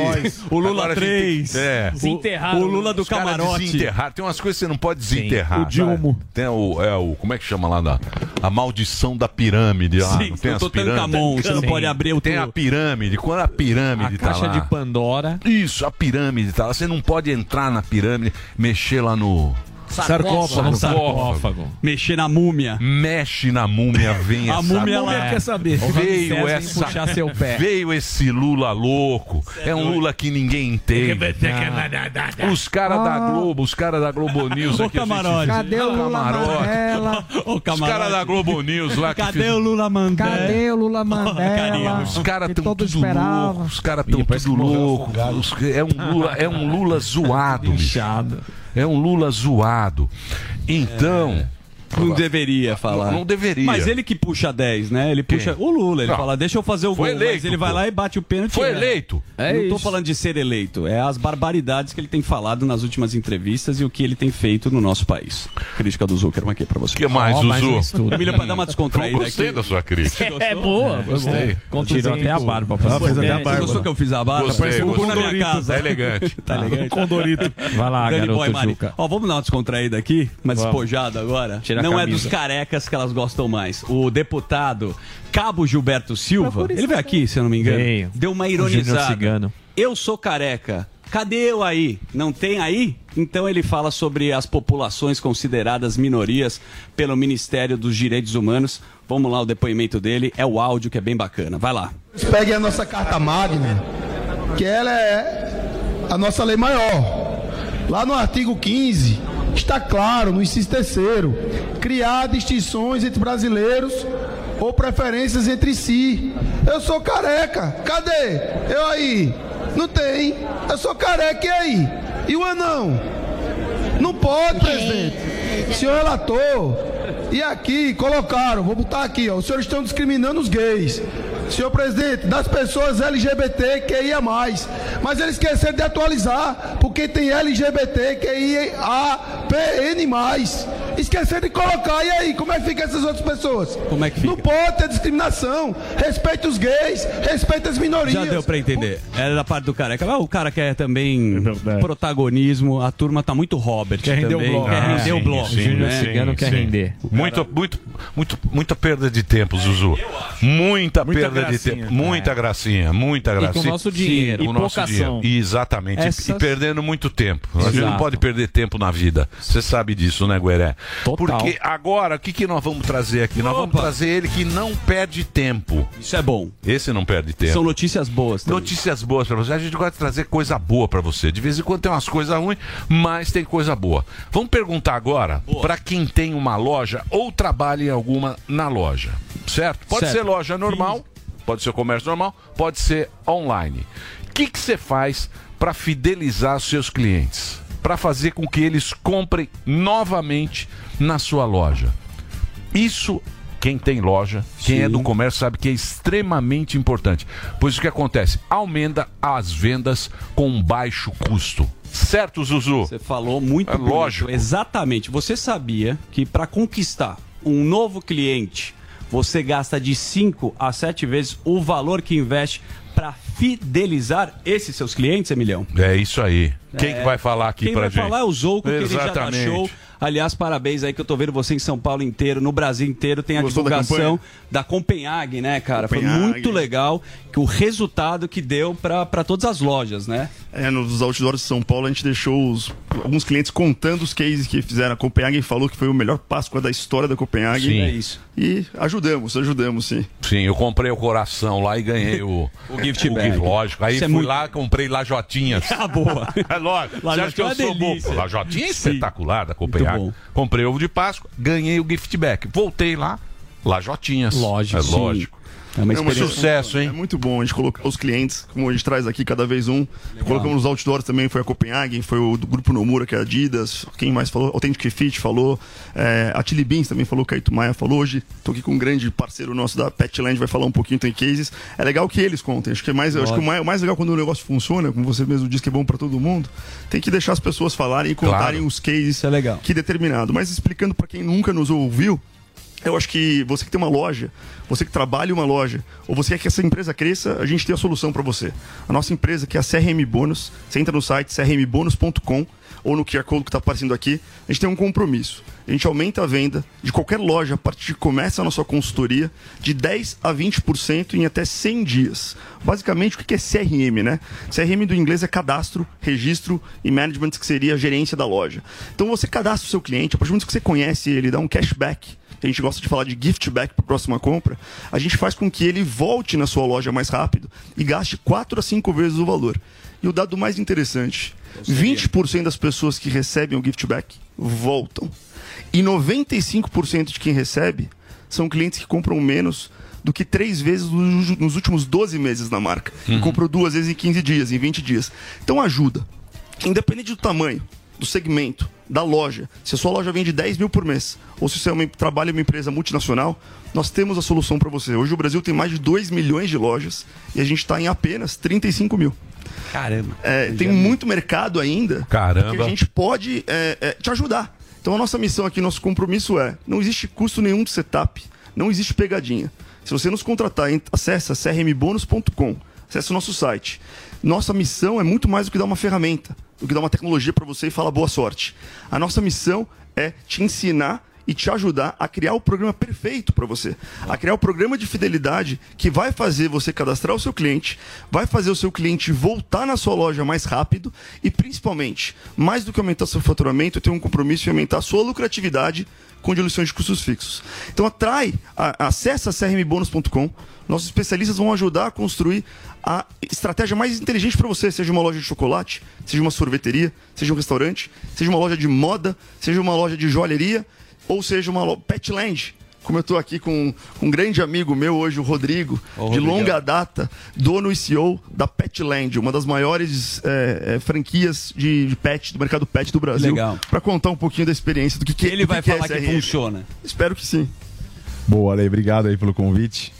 O Lula Agora a gente 3. tem- É. Desenterraram. O Lula do camarote. desenterrar. Tem umas coisas que você não pode desenterrar. O Dilma. Tem o, é o. Como é que chama lá? Da, a maldição da pirâmide lá. Sim, não tem as pirâmides? Tancamon, você não Sim. pode abrir o Tem a pirâmide. Quando a pirâmide A tá caixa lá. de Pandora. Isso, a pirâmide tá lá. Você não pode entrar na pirâmide, mexer lá no. Sarcófago. Sarcófago. mexer na múmia. Mexe na múmia, vem A essa. múmia Múmia lá. quer saber. Veio essa, puxar seu pé. veio esse Lula louco. É um Lula que ninguém entende. Os caras da Globo, os caras da Globo News Ô, aqui. camarote. Cadê o Lula Camarote. Mandela? Ô, Os caras da Globo News lá que Cadê fiz- o Lula Mandela? Cadê o Lula Mandela? Os caras todo tudo esperava. loucos, os caras estão tudo loucos. Os- É um Lula, é um Lula zoado, bicho. É um Lula zoado. Então, Não deveria falar. Não, não deveria. Mas ele que puxa 10, né? Ele puxa o Lula. Ele Não. fala, deixa eu fazer o Foi gol. mas eleito, ele vai pô. lá e bate o pênalti. Foi né? eleito. É não tô falando de ser eleito. É as barbaridades que ele tem falado nas últimas entrevistas e o que ele tem feito no nosso país. Crítica do Zuckerman aqui pra você. O que mais, Zuzu? Emílio, pra dar uma descontraída Gostei aqui. da sua crítica. É boa, Gostei. Tirou até a barba. Ah, fez até a Você barba. gostou que eu fiz a barba? Gostei, Parece um gostei. na minha casa. Tá elegante. Tá elegante? Condorito. Vai lá, garoto. Ó, vamos dar uma descontraída aqui, mas Vamos. despojado agora. Tira Não é camisa. dos carecas que elas gostam mais. O deputado Cabo Gilberto Silva, ele veio aqui, se eu não me engano, Veio. deu uma ironizada. Eu sou careca. Cadê eu aí? Não tem aí? Então ele fala sobre as populações consideradas minorias pelo Ministério dos Direitos Humanos. Vamos lá o depoimento dele, é o áudio que é bem bacana. Vai lá. Peguem a nossa Carta Magna, que ela é a nossa lei maior. Lá no artigo 15, está claro, no inciso terceiro, criar distinções entre brasileiros ou preferências entre si. Eu sou careca, cadê? Eu aí? Não tem. Eu sou careca, e aí? E o anão? Não pode, presidente. Senhor relator, e aqui colocaram, vou botar aqui, ó, os senhores estão discriminando os gays. Senhor presidente, das pessoas LGBT que ia mais. Mas eles esqueceram de atualizar, porque tem LGBT que ia PN mais. Esqueceram de colocar. E aí, como é que fica essas outras pessoas? Como é que fica? Não pode ter discriminação. Respeita os gays, respeita as minorias. Já deu pra entender. Era da parte do careca. Mas o cara quer também verdade. protagonismo. A turma tá muito Robert. Quer render o também. bloco. Quer Ah, render o sim, bloco. sim, né? Cigano quer sim. render. Muito, muito, muito, muita perda de tempo, Zuzu. Muita, Muita perda gracinha. de. Muita gracinha, muita E gracinha. com o nosso dinheiro. Com E o nosso dinheiro. Exatamente. E- Essas- E perdendo muito tempo. A gente não Exato. pode perder tempo na vida. Você sabe disso, né, Gueré? Total. Porque agora, o que, que nós vamos trazer aqui? Nós vamos trazer ele que não perde tempo. Isso é bom. Esse não perde tempo. São notícias boas. também. Notícias boas pra você. A gente gosta de trazer coisa boa pra você. De vez em quando tem umas coisas ruins, mas tem coisa boa. Vamos perguntar agora pra quem tem uma loja ou trabalha em alguma na loja. Certo? Pode Certo. ser loja normal, pode ser comércio normal, pode ser online. O que você faz pra fidelizar seus clientes? Pra fazer com que eles comprem novamente na sua loja. Isso, quem tem loja, quem é do comércio sabe que é extremamente importante. Pois o que acontece? Aumenta as vendas com baixo custo. Certo, Zuzu? Você falou muito É bonito. lógico. Exatamente. Você sabia que para conquistar um novo cliente, você gasta de 5 a 7 vezes o valor que investe para fidelizar esses seus clientes, Emilhão? É isso aí. Quem que vai falar aqui Quem pra vai gente? falar é o Zouco, que ele já Exatamente. baixou. Aliás, parabéns aí que eu tô vendo você em São Paulo inteiro, no Brasil inteiro. Tem a Gostou da divulgação campanha? da Copenhague, né, cara? Foi Copenhague. muito legal que o resultado que deu para todas as lojas, né? É, nos outdoors de São Paulo a gente deixou os- alguns clientes contando os cases que fizeram. A Copenhagen falou que foi o melhor Páscoa da história da Copenhagen. Sim. É isso. E ajudamos, ajudamos sim. Sim, eu comprei o coração lá e ganhei o, O gift bag. lógico. Aí Isso é fui muito- lá, comprei lajotinhas. Ah, boa. É lógico. Você Lajotinha acha que eu é sou bobo? delícia. Lajotinha é espetacular da Copenhague. Bom. Comprei ovo de Páscoa, ganhei o gift back. Voltei lá, lajotinhas. Lógico. É lógico. É uma É uma experiência. Sucesso, hein? É muito bom. A gente coloca os clientes, como a gente traz aqui cada vez um. Colocamos nos outdoors também, foi a Copenhagen, foi o do grupo Nomura, que é a Adidas. Quem mais falou? Authentic Fit falou. É, a Chili Beans também falou, Caíto Maia falou. Hoje tô aqui com um grande parceiro nosso da Petland, vai falar um pouquinho, tem cases. É legal que eles contem. Acho que, é mais, acho que o, mais, o mais legal quando o negócio funciona, como você mesmo disse que é bom para todo mundo, tem que deixar as pessoas falarem e contarem Claro. os cases Isso é legal. que determinado. Mas explicando para quem nunca nos ouviu, eu acho que você que tem uma loja, você que trabalha em uma loja, ou você quer que essa empresa cresça, a gente tem a solução para você. A nossa empresa, que é a CRM Bônus, você entra no site crmbonus.com ou no QR Code que está aparecendo aqui, a gente tem um compromisso. A gente aumenta a venda de qualquer loja a partir de que começa a nossa consultoria de 10 a 20% em até 100 dias. Basicamente, o que é CRM, né? CRM do inglês é cadastro, registro e management, que seria a gerência da loja. Então você cadastra o seu cliente, a partir do momento que você conhece ele, dá um cashback que a gente gosta de falar de gift back para a próxima compra, a gente faz com que ele volte na sua loja mais rápido e gaste 4 a 5 vezes o valor. E o dado mais interessante, 20% das pessoas que recebem o gift back voltam. E 95% de quem recebe são clientes que compram menos do que três vezes nos últimos 12 meses na marca. E comprou duas vezes em 15 dias, em 20 dias. Então ajuda. Independente do tamanho, do segmento, da loja. Se a sua loja vende 10 mil por mês, ou se você é uma, trabalha em uma empresa multinacional, nós temos a solução para você. Hoje o Brasil tem mais de 2 milhões de lojas e a gente está em apenas 35 mil. Caramba. É, tem muito mercado ainda Caramba. que a gente pode é, é, te ajudar. Então a nossa missão aqui, nosso compromisso é: não existe custo nenhum de setup, não existe pegadinha. Se você nos contratar, acessa crmbônus.com, acessa o nosso site. Nossa missão é muito mais do que dar uma ferramenta, do que dar uma tecnologia para você e falar boa sorte. A nossa missão é te ensinar e te ajudar a criar o programa perfeito para você. A criar o programa de fidelidade que vai fazer você cadastrar o seu cliente, vai fazer o seu cliente voltar na sua loja mais rápido e, principalmente, mais do que aumentar seu faturamento, ter um compromisso em aumentar a sua lucratividade com diluições de custos fixos. Então atrai, acessa crmbônus.com. Nossos especialistas vão ajudar a construir a estratégia mais inteligente para você, seja uma loja de chocolate, seja uma sorveteria, seja um restaurante, seja uma loja de moda, seja uma loja de joalheria, ou seja uma Petland. Como eu estou aqui com um grande amigo meu hoje, o Rodrigo, Ô, de longa data, dono e CEO da Petland, uma das maiores é, é, franquias de, de pet, do mercado pet do Brasil. Legal. Para contar um pouquinho da experiência do que, que Ele do vai que falar é que funciona. Espero que sim. Boa, Ale, obrigado aí pelo convite.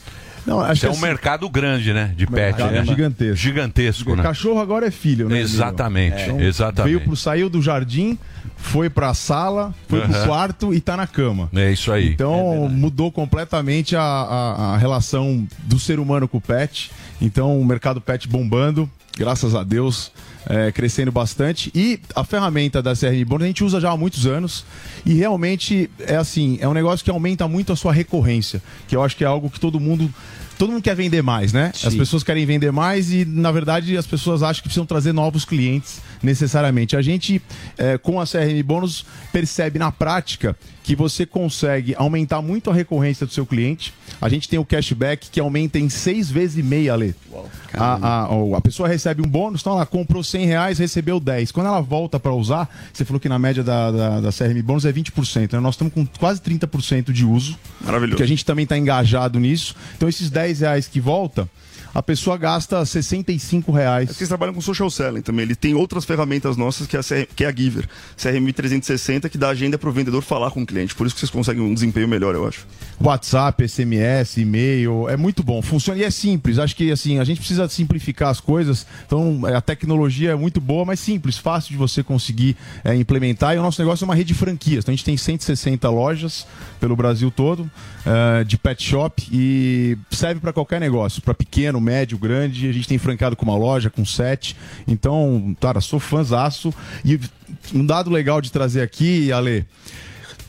Não, acho Isso é um assim, mercado grande, né? De pet, mercado né? gigantesco. Gigantesco, né? Cachorro agora é filho, né? Exatamente, Emílio? exatamente. Veio pro, saiu do jardim, foi pra sala, foi pro Aham. quarto e tá na cama. É isso aí. Então mudou completamente a, a- a relação do ser humano com o pet. Então o mercado pet bombando, graças a Deus, é, crescendo bastante. E a ferramenta da CRM Bônus a gente usa já há muitos anos. E realmente é assim, é um negócio que aumenta muito a sua recorrência. Que eu acho que é algo que todo mundo. Todo mundo quer vender mais, né? As pessoas querem vender mais e, na verdade, as pessoas acham que precisam trazer novos clientes necessariamente. A gente, é, com a CRM Bônus, percebe na prática que você consegue aumentar muito a recorrência do seu cliente. A gente tem o cashback que aumenta em seis vezes e meia, Ale. A, a, a pessoa recebe um bônus, então ela comprou 100 reais, recebeu 10. Quando ela volta para usar, você falou que na média da, da, da CRM Bônus é 20%. Né? Nós estamos com quase 30% de uso. Maravilhoso. Porque a gente também está engajado nisso. Então esses 10 reais que volta, a pessoa gasta 65 reais. Vocês trabalham com social selling também. Ele tem outras ferramentas nossas que é a, CR que é a Giver. CRM 360 que dá agenda para o vendedor falar com o cliente. Por isso que vocês conseguem um desempenho melhor, eu acho. WhatsApp, SMS, e-mail, é muito bom, funciona e é simples. Acho que assim, a gente precisa simplificar as coisas. Então, é, a tecnologia é muito boa, mas simples, fácil de você conseguir é, implementar. E o nosso negócio é uma rede de franquias. Então, a gente tem 160 lojas pelo Brasil todo é, de pet shop e serve para qualquer negócio, para pequeno, médio, grande. A gente tem franqueado com uma loja, com sete. Então, cara, sou fãzaço. E um dado legal de trazer aqui, Ale.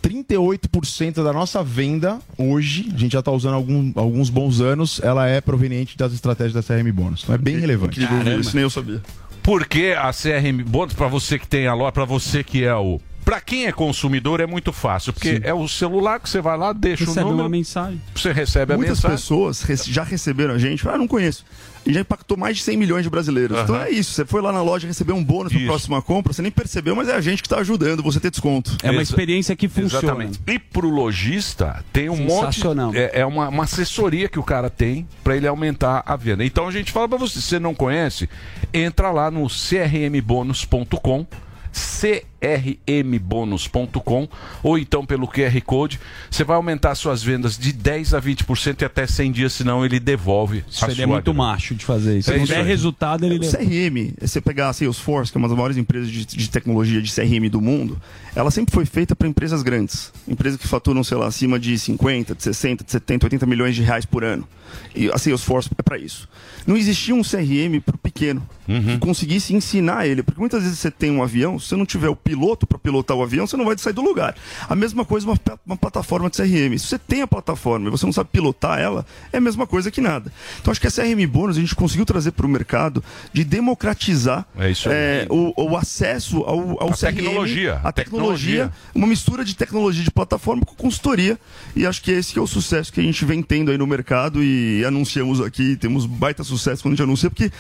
38% da nossa venda hoje, a gente já está usando algum- alguns bons anos, ela é proveniente das estratégias da CRM Bônus. Então é bem relevante. Incrível isso, nem eu sabia. Porque a CRM Bônus, para você que tem a loja, para você que é o. Para quem é consumidor é muito fácil, porque é o celular que você vai lá, deixa Recebe o número, uma mensagem. você recebe a Muitas mensagem. pessoas rece- já receberam a gente, ah, não conheço. E já impactou mais de 100 milhões de brasileiros. Então Aham. é isso. Você foi lá na loja receber um bônus para próxima compra, você nem percebeu, mas é a gente que está ajudando você ter desconto. É uma Exa- experiência que funciona. Exatamente. E pro lojista tem um monte. Sensacional. É, é uma, uma assessoria que o cara tem para ele aumentar a venda. Então a gente fala para você, se você não conhece, entra lá no crmbonus.com crmbonus.com ou então pelo QR Code, você vai aumentar suas vendas de 10 a 20% e até 100 dias, senão ele devolve Isso ele é muito grana. macho de fazer isso. É Se isso tiver aí. resultado, ele O leva. CRM, se você pegar a Salesforce, que é uma das maiores empresas de, de tecnologia de CRM do mundo, ela sempre foi feita para empresas grandes. Empresas que faturam, sei lá, acima de 50, de 60, de 70, 80 milhões de reais por ano. E a Salesforce é para isso. Não existia um CRM para o pequeno que conseguisse ensinar ele. Porque muitas vezes você tem um avião, se você não tiver o piloto para pilotar o avião, você não vai sair do lugar. A mesma coisa uma, uma plataforma de CRM. Se você tem a plataforma e você não sabe pilotar ela, é a mesma coisa que nada. Então acho que a CRM Bônus a gente conseguiu trazer para o mercado de democratizar É é, o, o acesso ao, ao A CRM, tecnologia, a a tecnologia, tecnologia. uma mistura de tecnologia de plataforma com consultoria. E acho que esse que é o sucesso que a gente vem tendo aí no mercado e anunciamos aqui, temos baita sucesso quando a gente anuncia, porque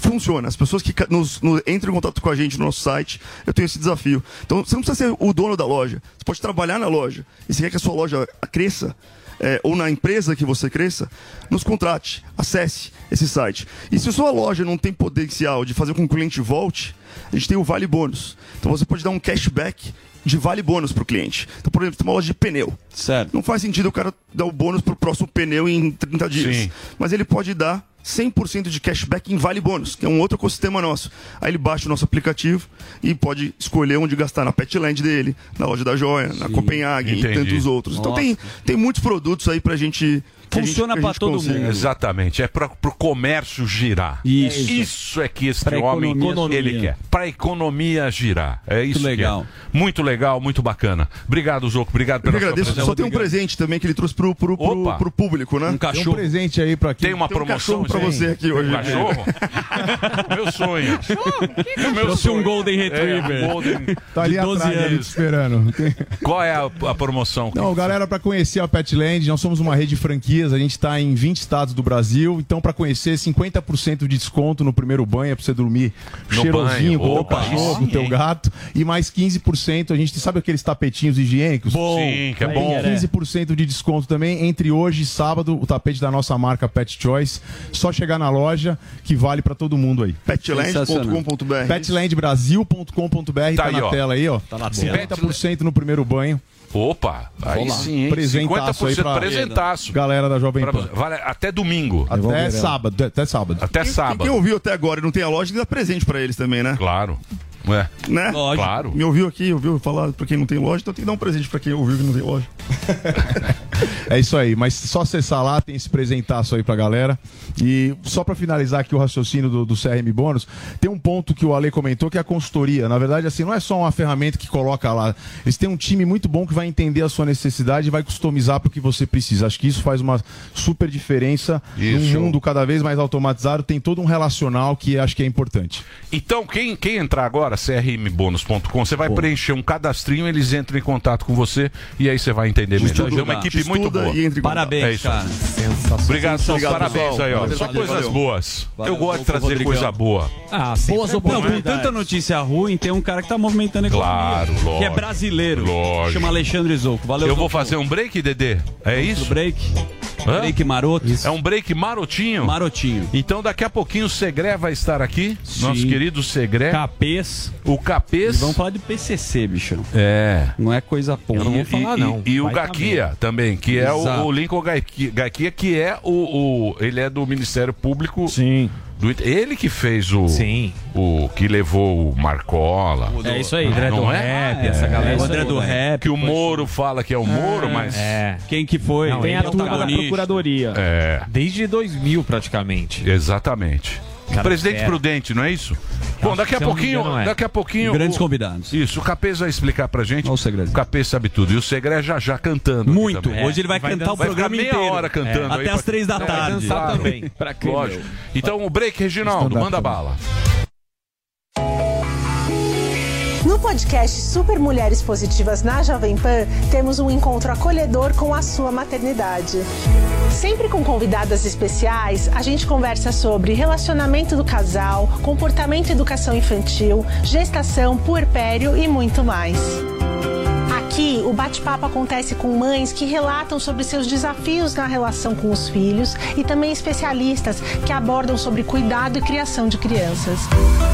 funciona. As pessoas que nos, no- entram em contato com a gente no nosso site, eu tenho esse desafio. Então você não precisa ser o dono da loja, você pode trabalhar na loja. E se quer que a sua loja cresça, é, ou na empresa que você cresça, nos contrate, acesse esse site. E se a sua loja não tem potencial de fazer com que o cliente volte, a gente tem o Vale Bônus. Então você pode dar um cashback de vale bônus para o cliente. Então, por exemplo, tem uma loja de pneu. Certo. Não faz sentido o cara dar o bônus para o próximo pneu em 30 dias. Sim. Mas ele pode dar 100% de cashback em vale bônus, que é um outro ecossistema nosso. Aí ele baixa o nosso aplicativo e pode escolher onde gastar na Petland dele, na loja da Joia, na Copenhagen Entendi. e tantos outros. Então Nossa. tem, tem muitos produtos aí que a gente- Funciona que a pra gente todo consegue. mundo. Exatamente, é para o comércio girar. Isso. Isso é que esse Pra homem economia ele quer. Para a economia girar. É isso que é. legal. Muito legal, muito bacana. Obrigado, Zoco. Obrigado pela sua agradeço. Só tem um presente também que ele trouxe pro, pro, pro, pro público, né? Um Tem um cachorro. presente aí pra quem. Tem uma Tem um promoção cachorro pra Sim. você aqui Tem um hoje. cachorro? Meu sonho. Meu Trouxe um Golden Retriever. É, um Golden- Tá ali de 12 atrás, anos. esperando. Qual é a, a promoção? Não, galera, para conhecer a Petland, nós somos uma rede de franquias, a gente está em 20 estados do Brasil, então para conhecer 50% de desconto no primeiro banho, é para você dormir No cheirosinho banho. com o teu cachorro, com o teu gato, e mais 15%, a gente sabe aqueles tapetinhos higiênicos? Bom. Sim, que é bom. 15% de desconto também entre hoje e sábado, o tapete da nossa marca Pet Choice. Só chegar na loja que vale para todo mundo aí. Petland.com.br. Petlandbrasil.com.br tá, Tá aí, na ó. tela aí, ó. Tá na tela. 50% no primeiro banho. Opa, aí sim, hein? Presentaço aí 50% pra- presentaço. Galera da Jovem Pan. Vale até domingo. Até sábado, até sábado. Até Quem, sábado. quem ouviu até agora e não tem a loja, dá presente pra eles também, né? Claro. É, né? Lógico. claro. Me ouviu aqui, ouviu falar pra quem não tem loja, então tem que dar um presente pra quem ouviu que não tem loja. É isso aí, mas só acessar lá, tem esse presentaço aí pra galera. E só pra finalizar aqui o raciocínio do, do CRM Bônus, tem um ponto que o Ale comentou que é a consultoria. Na verdade, assim, não é só uma ferramenta que coloca lá. Eles têm um time muito bom que vai entender a sua necessidade e vai customizar pro que você precisa. Acho que isso faz uma super diferença Isso. num mundo cada vez mais automatizado. Tem todo um relacional que acho que é importante. Então, quem, quem entrar agora, crmbônus.com, você vai preencher um cadastrinho, eles entram em contato com você e aí você vai entender melhor. É uma equipe muito Estuda boa. e contato. É Parabéns, isso aí. cara. Obrigado, Sal. Obrigado, Parabéns pessoal. aí, ó. Valeu, Só valeu, coisas valeu. boas. Valeu, Eu gosto de trazer Rodrigão. coisa boa. Ah, sim. Boas oportunidades. Com tanta notícia ruim, tem um cara que tá movimentando a economia. Claro, lógico. Que é brasileiro. Lógico. Chama Alexandre Zouco. Valeu, Eu vou fazer um break, Dedê? É isso? break. Hã? Break maroto. É um break marotinho? Marotinho. Então daqui a pouquinho o Segré vai estar aqui. Nosso querido Segré. Capês. O Capês. E vamos falar de PCC, bicho. É. Não é coisa pouca. E- e- E, o Gaquia também, que é o, Exato. o Lincoln Gaquia, Gaquia, que é o, o- Ele é do Ministério Público. Sim. Do, ele que fez o. Sim. O que levou o Marcola. É isso aí. André Não do é? Rap, essa galera. o isso André do Rap. Que o Moro fala que é o Moro, mas. É. Quem que foi? Não, tem a é o turma da. Procuradoria. É, Desde 2000, praticamente. exatamente. Cara, Presidente fera. prudente, não é isso? Bom, daqui a eu pouquinho. engano, é. Daqui a pouquinho. Grandes o- convidados. Isso, o Capês vai explicar pra gente. Olha o segredo. O Capês sabe tudo. E o Segré já já cantando. Muito. também. Hoje ele vai, Vai cantar dan- o Vai programa meia inteiro. hora cantando É. aí Até pra- as três da Vai tarde. dançar também. Pra quê, Lógico. meu? Então, o break, Reginaldo, manda também. bala. No podcast Super Mulheres Positivas na Jovem Pan, temos um encontro acolhedor com a sua maternidade. Sempre com convidadas especiais, a gente conversa sobre relacionamento do casal, comportamento e educação infantil, gestação, puerpério e muito mais. Aqui, o bate-papo acontece com mães que relatam sobre seus desafios na relação com os filhos e também especialistas que abordam sobre cuidado e criação de crianças.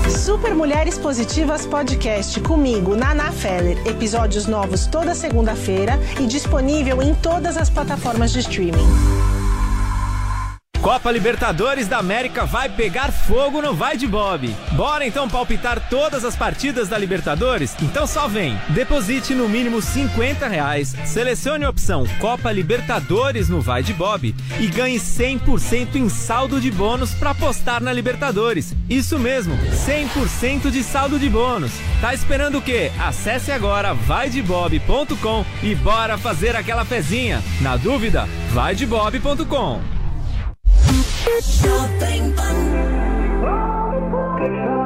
Super Mulheres Positivas Podcast comigo, Naná Feller. Episódios novos toda segunda-feira e disponível em todas as plataformas de streaming. Copa Libertadores da América vai pegar fogo no Vai de Bob. Bora então palpitar todas as partidas da Libertadores? Então só vem. Deposite no mínimo 50 reais, selecione a opção Copa Libertadores no Vai de Bob e ganhe 100% em saldo de bônus para apostar na Libertadores. Isso mesmo, 100% de saldo de bônus. Tá esperando o quê? Acesse agora vaidebob.com e bora fazer aquela fezinha. Na dúvida, vaidebob.com. Shopping fun. Oh,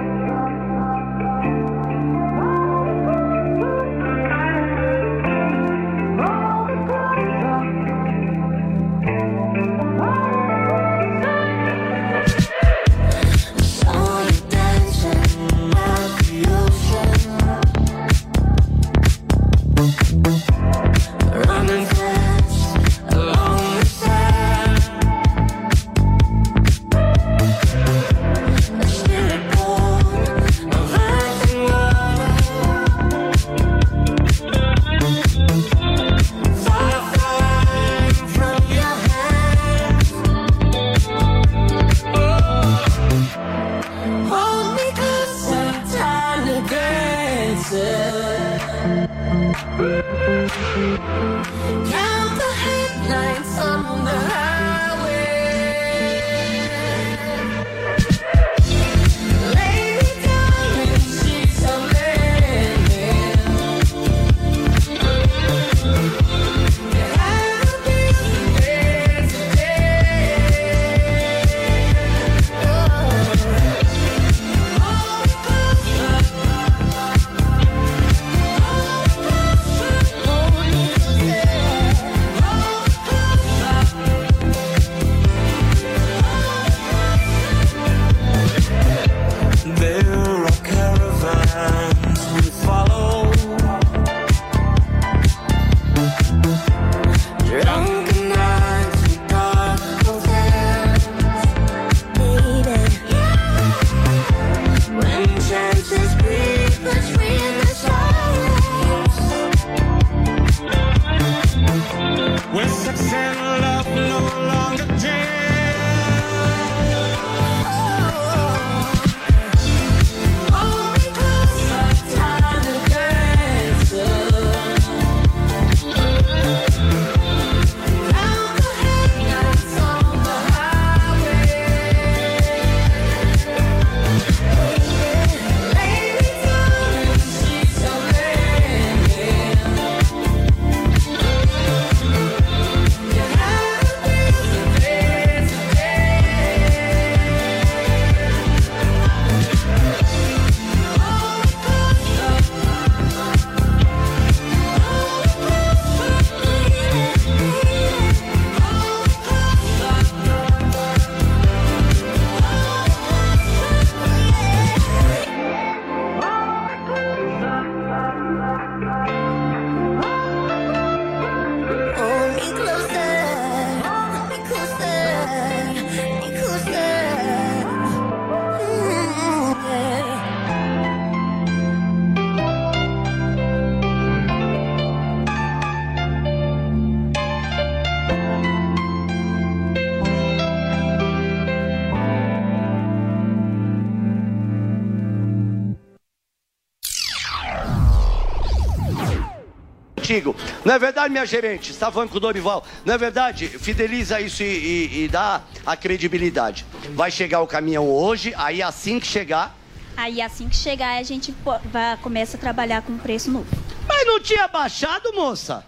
Não é verdade, minha gerente? Você está falando com o Dorival. Não é verdade? Fideliza isso e, e- e dá a credibilidade. Vai chegar o caminhão hoje, aí assim que chegar. Aí assim que chegar, a gente vai, começa a trabalhar com preço novo. Mas não tinha baixado, moça?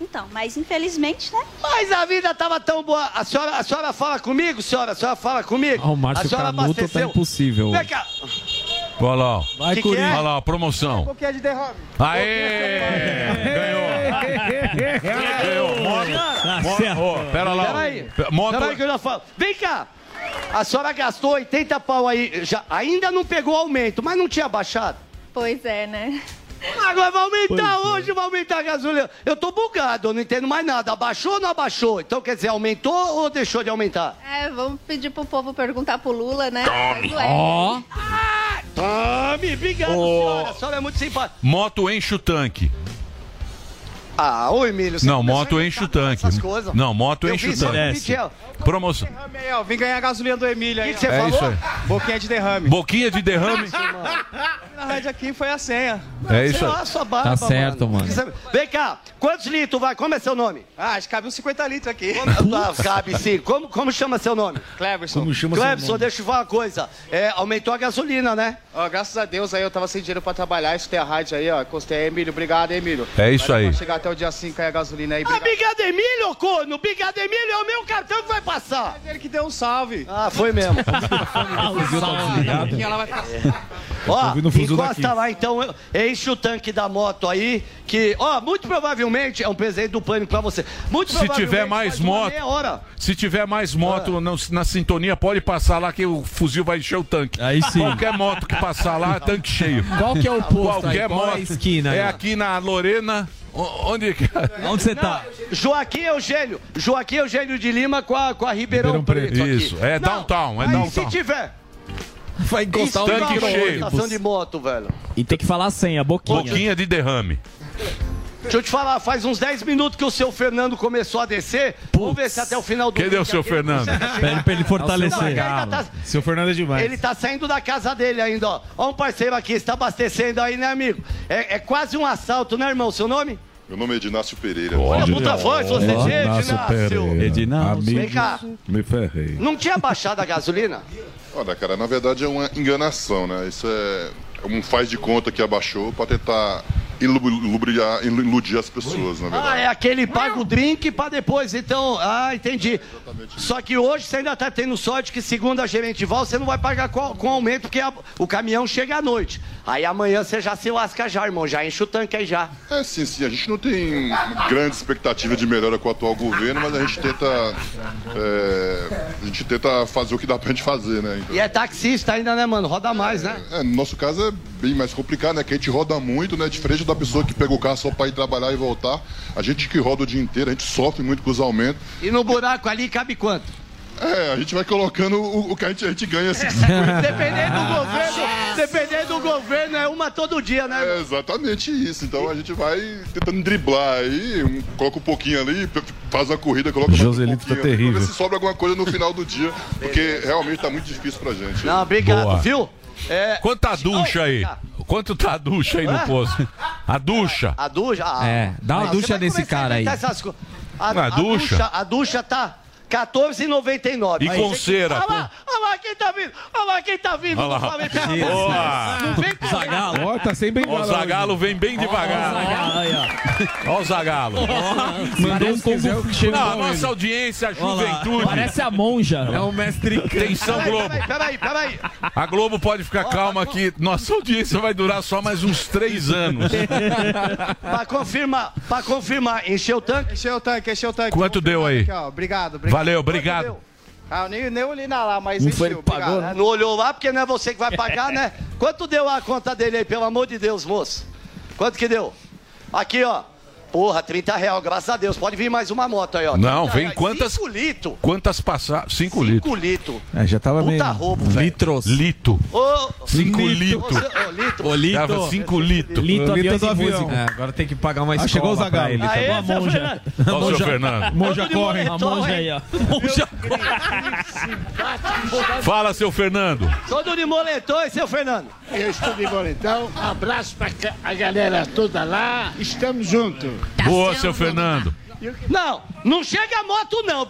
Então, mas infelizmente, né? Mas a vida tava tão boa. A senhora, a senhora fala comigo, senhora? A senhora fala comigo? Ah, o Márcio a senhora Canuto tá impossível. Vem cá. Olha lá. Vai, Que Corinthians. Olha lá, promoção. pouquinho de derrame. Aê! Ganhou. Moto. Tá Moto. pera lá. Peraí. Moto. Peraí que eu já falo. Vem cá. A senhora gastou 80 pau aí. Já, ainda não pegou aumento, mas não tinha baixado. Pois é, né? Agora vai aumentar Pois é. hoje, vai aumentar a gasolina. Eu tô bugado, eu não entendo mais nada. Abaixou ou não abaixou? Então quer dizer, aumentou ou deixou de aumentar? É, vamos pedir pro povo perguntar pro Lula, né? Tome. Ó. Tome, obrigado, senhora. A senhora é muito simpática. Moto enche o tanque. Ah, ô Emílio. você Não, moto enche o tanque. Não, moto enche o tanque. Promoção. Vim ganhar a gasolina do Emílio aí. O que que você É falou? isso aí. Boquinha de derrame. Boquinha de derrame. Na rádio aqui foi a senha. É isso lá, sua barba, Tá certo, mano. Vem cá, quantos litros vai? Como é seu nome? Ah, acho que cabe uns 50 litros aqui. Ah, cabe sim. Como, como chama seu nome? Cleverson. Como chama Clebson, deixa eu falar uma coisa. É, aumentou a gasolina, né? Ó, graças a Deus aí eu tava sem dinheiro pra trabalhar, escutei a rádio aí, ó. Encostei aí, Emílio. Obrigado, Emílio. É isso aí. Até o dia 5 aí a gasolina aí. Ah, Bigado Emílio, ô corno! Bigado Emílio é o meu cartão que vai passar. Ele que deu um salve. Ah, foi mesmo. Ela vai passar. Ó, encosta daqui. lá então, enche o tanque da moto aí, que, ó, muito provavelmente é um presente do pânico pra você. Muito Se provavelmente tiver mais moto, se tiver mais moto na, na sintonia, pode passar lá que o fuzil vai encher o tanque. Aí sim. Qualquer moto que passar lá, tanque cheio. Qual que é o posto Qualquer aí? Qual é a moto. esquina É aqui na Lorena. Onde que é? Onde você tá? Joaquim Eugênio, Joaquim Eugênio de Lima com a, com a Ribeirão, Ribeirão Preto. Isso, é Não, downtown, é downtown. se tiver. Vai encostar o tanque cheio. Estação de moto, velho. E tem que falar a senha, boquinha. Boquinha de derrame. Deixa eu te falar, faz uns 10 minutos que o seu Fernando começou a descer. Vamos ver se até o final do Cadê o seu Fernando? Pede pra ele fortalecer. Não, tá- Seu Fernando é demais. Ele tá saindo da casa dele ainda, ó. Ó um parceiro aqui, está abastecendo aí, né, amigo? É, é quase um assalto, né, irmão? Seu nome? Meu nome é Edinácio Pereira. Olha, puta voz, você, gente, Edinácio. Edinácio. Vem cá. Me ferrei. Não tinha baixado a gasolina? Olha, cara, na verdade é uma enganação, né? Isso é um faz de conta que abaixou pra tentar ilu- lubriar, ilu- iludir as pessoas, na verdade. Ah, é aquele paga o drink pra depois, então. Ah, entendi. Só que hoje você ainda tá tendo sorte que, segundo a gerente Val, você não vai pagar com, com aumento, porque a- o caminhão chega à noite. Aí amanhã você já se lasca já, irmão. Já enche o tanque aí já. É, sim, sim. A gente não tem grande expectativa de melhora com o atual governo, mas a gente tenta. é, a gente tenta fazer o que dá pra gente fazer, né? Então, E é taxista ainda, né, mano? Roda mais, né? é, no nosso caso é bem mais complicado, né? Que a gente roda muito, né? Diferente da pessoa que pega o carro só pra ir trabalhar e voltar. A gente que roda o dia inteiro, a gente sofre muito com os aumentos. E no buraco ali cabe quanto? É, a gente vai colocando o, o que a gente, a gente ganha assim. Dependendo do governo, dependendo do governo, é uma todo dia, né? É exatamente isso. Então a gente vai tentando driblar aí, um- coloca um pouquinho ali, faz uma corrida, coloca mais um Joselito tá terrível. Pra ver se sobra alguma coisa no final do dia, porque realmente tá muito difícil pra gente. Não, obrigado, Boa. viu? É... Quanto tá a ducha aí? Quanto tá a ducha aí no posto? A ducha. A ducha? Ah, É, dá uma ducha nesse cara aí. A, a a ducha? A ducha tá R$14,99. E Aí com cera, Olha lá, olha lá quem tá vindo. Olha lá quem tá vindo. Olha lá. Mão. Boa. Não vem com Zagalo. Ó, tá sem Ó, o Zagalo vem bem devagar. Ó o Zagalo. Mandou um combo chegou Não, a nossa audiência, a Olha lá, juventude. Parece a monja. É o mestre Atenção, Globo. peraí, peraí. A Globo pode ficar calma que nossa audiência vai durar só mais uns três anos. pra confirmar, pra confirmar, encheu o tanque? Encheu o tanque, encheu o tanque. Quanto deu aí? Obrigado, obrigado. Valeu, obrigado. Ah, nem, nem olhei na lá, mas Não encheu, foi ele pagou, obrigado. né? Não olhou lá porque não é você que vai pagar, né? Quanto deu a conta dele aí, pelo amor de Deus, moço? Quanto que deu? Aqui, ó. Porra, 30 real, graças a Deus. Pode vir mais uma moto aí, ó. Não, 30 vem reais. quantas. Cinco litros. Quantas passadas? Cinco litros. 5 litros. É, já tava Puta meio... roubo, velho. Litros. Lito. Ô, Cinco litro. litros. Ô, Lito. Dava cinco litros. Lito, O aviões do avião. música. É, agora tem que pagar uma Ah, escola chegou o pra Zagalo. ele. Tá seu bom? Fernando. Ó o seu Fernando. Monja corre. A moletom, monja aí, ó. Fala, seu Fernando. Todo de moletom, hein, seu Fernando? Eu estou de Boletão. Um abraço para a galera toda lá. Estamos juntos. Boa, seu Fernando. Não, não chega a moto, não.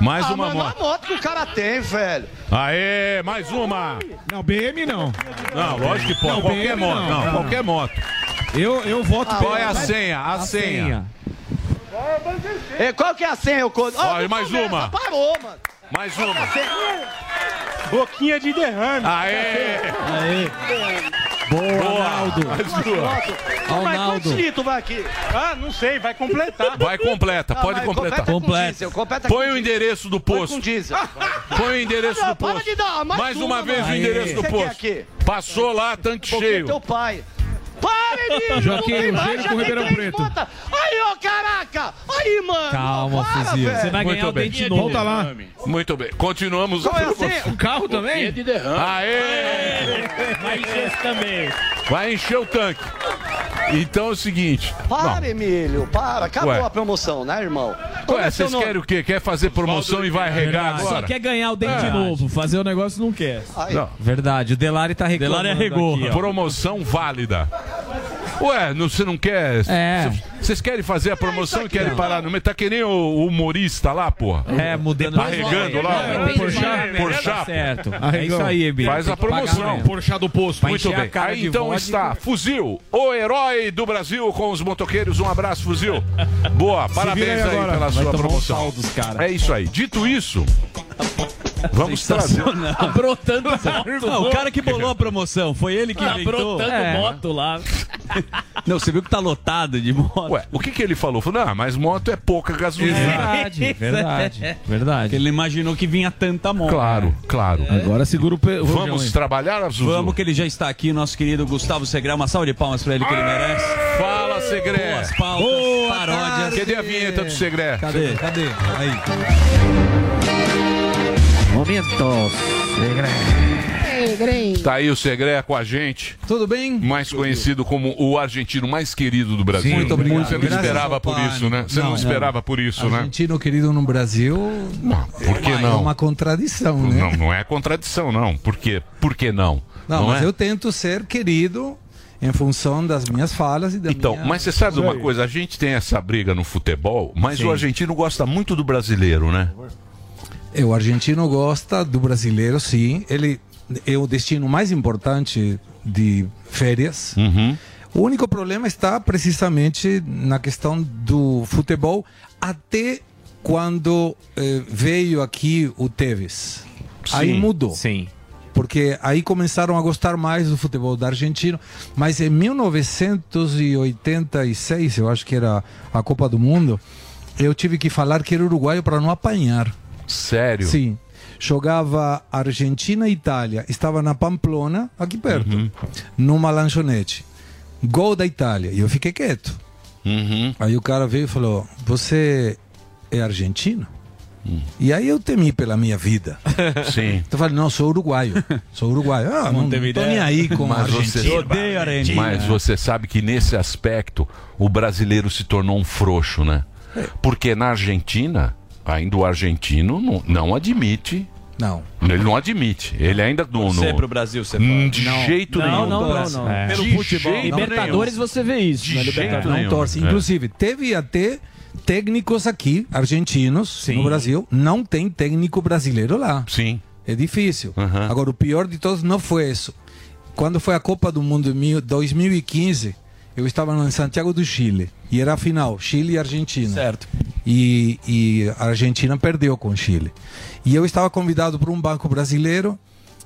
Mais ah, uma mano, moto. a moto que o cara tem, velho. Aê, mais uma. Não, BM não. Não, lógico que pode. Não, qualquer BM moto. não. Não, qualquer moto. Eu, eu voto Qual é a senha? A senha. É, qual que é a senha, o Ó, e mais começa, uma. Parou, mano. Mais uma. Boquinha de derrame. Aê. Aê. Boa, Boa. Arnaldo. Mais uma. Mas Arnaldo. quantos litros vai aqui? Ah, não sei, vai completar. Vai completa, Não, pode mas completar. completa com Completa. diesel, completa Põe com o endereço do Põe com posto. diesel. Põe o endereço Não, do para posto. de dar mais Mais uma, uma vez o mano. endereço do Você quer posto. aqui? Passou lá, tanque Porque cheio. teu pai. Pare, bicho! Joaquim, não o com Ribeirão Preto. Aí, ó, caraca! Aí, mano! Calma, fuzil. Você vai Muito ganhar o bem. dente novo. Volta lá. Muito bem. Continuamos Qual é a promoção. senha? O carro também? Aê! Vai encher esse também. Vai encher o tanque. Então é o seguinte. Para, Emílio, para. Acabou Ué. a promoção, né, irmão? Não, Como ué, é vocês querem o quê? Quer fazer promoção e vai regar Só agora? quer ganhar o dente É. novo. Fazer o negócio não quer. Não. Verdade, o Delari tá reclamando Delari arregou. aqui, ó. Promoção válida. Ué, não- você não quer. É. Vocês querem fazer a promoção e querem parar no meio? Tá que nem o, o humorista lá, porra. É, mudando Tá regando lá, É, da merda, Porchat, tá certo. É isso aí, Ebi. Faz a promoção. Porchá do posto. Muito bem. Aí então está Fuzil, o herói do Brasil com os motoqueiros. Um abraço, Fuzil. Boa, parabéns aí, pela Vai sua promoção. É isso aí. Dito isso, vamos trazer. Brotando moto. Não, o cara que bolou a promoção, foi ele que Tá inventou. brotando É. moto lá. Não, você viu que tá lotado de moto. Ué, o que, que ele falou? Falou, não, mas moto é pouca gasolina. Verdade, verdade, verdade. Porque ele não imaginou que vinha tanta moto. Claro, claro. Agora segura o pe... Vamos trabalhar, Azuzu? Vamos que ele já está aqui, nosso querido Gustavo Segré. Uma salva de palmas pra ele que ele merece. Fala, Segré. Boas pautas, paródias. Cadê a vinheta do Segré? Cadê? Cadê? Aí. Momento, Segre. Segredo. Tá aí o Segredo com a gente. Tudo bem? Mais conhecido como o argentino mais querido do Brasil. Sim, muito obrigado. Você não Graças esperava por isso, né? Você não, Não, esperava por isso, né? Argentino querido no Brasil. Por que é não? uma contradição, né? Não, não é contradição, não. Por quê? Por que não? Não, mas é? eu tento ser querido em função das minhas falas e da Então, minha... mas você sabe de uma coisa? A gente tem essa briga no futebol, mas Sim. o argentino gosta muito do brasileiro, né? É, o argentino gosta do brasileiro, sim. Ele é o destino mais importante de férias. Uhum. O único problema está precisamente na questão do futebol, até quando eh, veio aqui o Tevez. Aí Sim, mudou. Sim. Porque aí começaram a gostar mais do futebol da argentino. Mas em 1986, eu acho que era a Copa do Mundo, eu tive que falar que era uruguaio para não apanhar. Sério? Sim. Jogava Argentina e Itália. Estava na Pamplona, aqui perto, Uhum. numa lanchonete. Gol da Itália. E eu fiquei quieto. Uhum. Aí o cara veio e falou: Você é argentino? E aí eu temi pela minha vida. Sim. Então eu falei, não, sou uruguaio. Sou uruguaio. Ah, não, não tô nem aí com a Mas você, Argentina. mas você sabe que nesse aspecto o brasileiro se tornou um frouxo, né? É. Porque na Argentina, ainda o argentino não, não admite. Não. Ele não admite. Ele ainda no. Você é no pro Brasil, você fala. De Não. jeito Não, nenhum. não, não, não. É. Pelo De futebol. Libertadores nenhum. você vê isso. De na jeito Libertadores. não torce. É. Inclusive, teve até técnicos aqui, argentinos, no Brasil. Não tem técnico brasileiro lá. Sim. É difícil. Agora, o pior de todos não foi isso. Quando foi a Copa do Mundo em mil- 2015, eu estava em Santiago do Chile. E era a final, Chile e Argentina. Certo. E, e a Argentina perdeu com o Chile. E eu estava convidado por um banco brasileiro,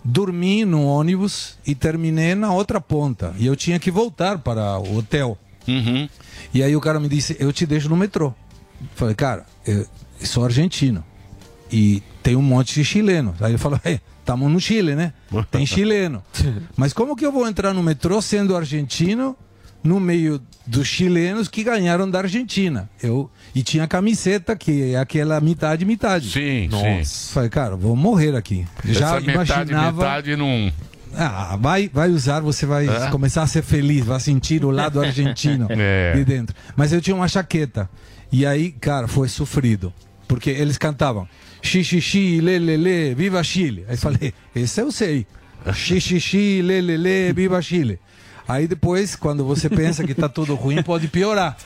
dormi no ônibus e terminei na outra ponta. E eu tinha que voltar para o hotel. Uhum. E aí o cara me disse, eu te deixo no metrô. Falei, cara, eu sou argentino. E tem um monte de chilenos. Aí ele falou, estamos no Chile, né? Tem chileno. Mas como que eu vou entrar no metrô sendo argentino no meio dos chilenos que ganharam da Argentina? Eu e tinha camiseta que é aquela metade metade. Sim, Nossa. Falei, cara, vou morrer aqui. Já metade, imaginava metade não. ah, vai, vai usar, você vai É? começar a ser feliz, vai sentir o lado argentino É. de dentro. Mas eu tinha uma jaqueta. E aí, cara, foi sofrido. Porque eles cantavam xixi, lê, lê, lê, viva Chile. Aí falei, esse eu sei. Xixi, lê, lê, lê, viva Chile. Aí depois, quando você pensa que tá tudo ruim, pode piorar.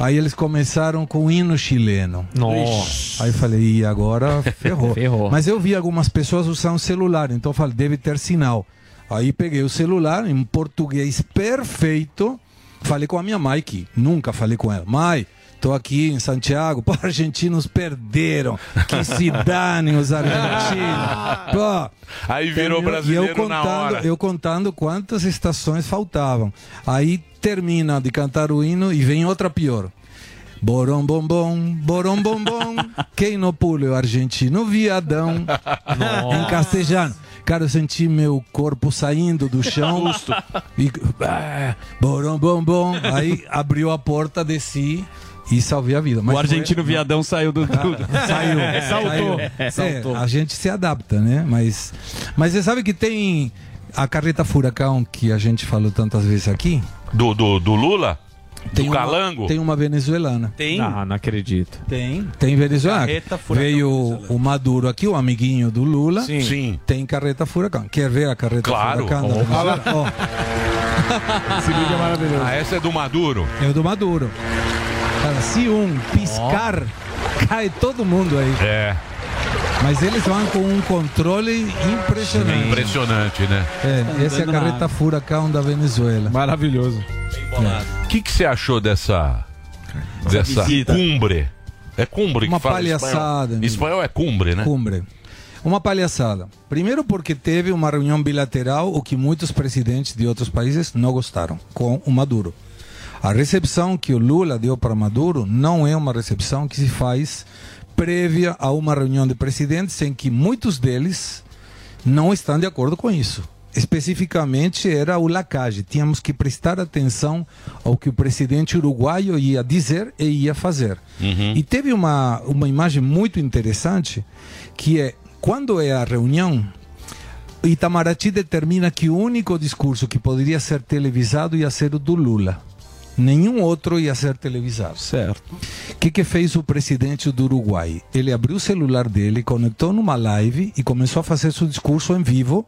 Aí eles começaram com o hino chileno. Nossa. Aí eu falei, e agora ferrou. Ferrou. Mas eu vi algumas pessoas usando celular, então eu falei, deve ter sinal. Aí peguei o celular em português perfeito, falei com a minha mãe, que nunca falei com ela. Mãe, tô aqui em Santiago, pô, argentinos perderam. Que se danem os argentinos. Pô, Aí virou terminou- brasileiro e eu contando, na hora. Eu contando quantas estações faltavam. Aí termina de cantar o hino e vem outra pior. Borom bom bom, borom bom bom, quem não pula é o argentino viadão. em castelhano. Cara, eu senti meu corpo saindo do chão. E, ah, borom bom bom. Aí abriu a porta, desci e salvei a vida. Mas o argentino foi- viadão saiu do tudo. Saiu. Saltou. Saiu. Saltou. É, a gente se adapta, né? Mas, mas você sabe que tem a carreta furacão que a gente falou tantas vezes aqui? Do, do, do Lula? Tem do uma- Calango? Tem uma venezuelana. Tem? Ah, não acredito. Tem. Tem venezuelana. Carreta furacão Veio o Maduro aqui, o amiguinho do Lula. Sim. Sim. Tem carreta furacão. Quer ver a carreta Claro. furacão? da Oh. Esse vídeo é maravilhoso. Ah, essa é do Maduro. é o do Maduro. Se um piscar, cai todo mundo aí. É. Mas eles vão com um controle impressionante. Impressionante, né? É, essa é a carreta furacão da Venezuela. Maravilhoso. O que, que você achou dessa. dessa visita. cumbre? É cumbre que Uma fala palhaçada, Espanhol, espanhol é cumbre, né? Cumbre. Uma palhaçada. Primeiro porque teve uma reunião bilateral, o que muitos presidentes de outros países não gostaram, com o Maduro. A recepção que o Lula deu para Maduro não é uma recepção que se faz prévia a uma reunião de presidentes em que muitos deles não estão de acordo com isso. Especificamente era o Lacage. Tínhamos que prestar atenção ao que o presidente uruguaio ia dizer e ia fazer. E teve uma, uma imagem muito interessante que é quando é a reunião, Itamaraty determina que o único discurso que poderia ser televisado ia ser o do Lula. Nenhum outro ia ser televisado. Certo. O que, que fez o presidente do Uruguai? Ele abriu o celular dele, conectou numa live e começou a fazer seu discurso em vivo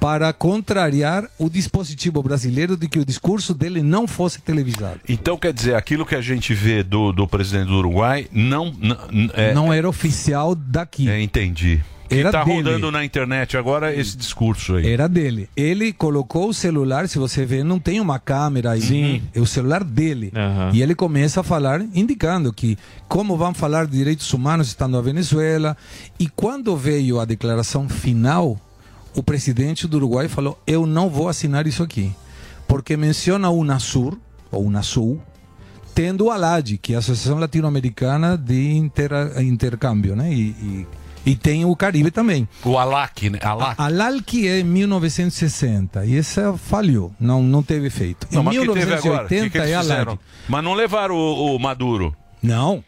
para contrariar o dispositivo brasileiro de que o discurso dele não fosse televisado. Então quer dizer, aquilo que a gente vê do, do presidente do Uruguai não. Não, é, não era oficial daqui. É, entendi. Que Era tá dele. rodando na internet agora esse discurso aí. Era dele. Ele colocou o celular, se você ver, não tem uma câmera aí. Sim. É o celular dele. E ele começa a falar, indicando que como vão falar de direitos humanos estando na Venezuela. E quando veio a declaração final, o presidente do Uruguai falou: Eu não vou assinar isso aqui. Porque menciona o UNASUR, ou UNASUL, tendo o ALAD, que é a Associação Latino-Americana de Inter- Intercâmbio, né? E, e, e tem o Caribe também. O ALAC, né? ALAC. ALAC é 1960 e essa falhou, não, não teve efeito. Não, em mas o que teve agora? O que 1980 que eles é? ALAC. Mas não levaram o, o Maduro. Não.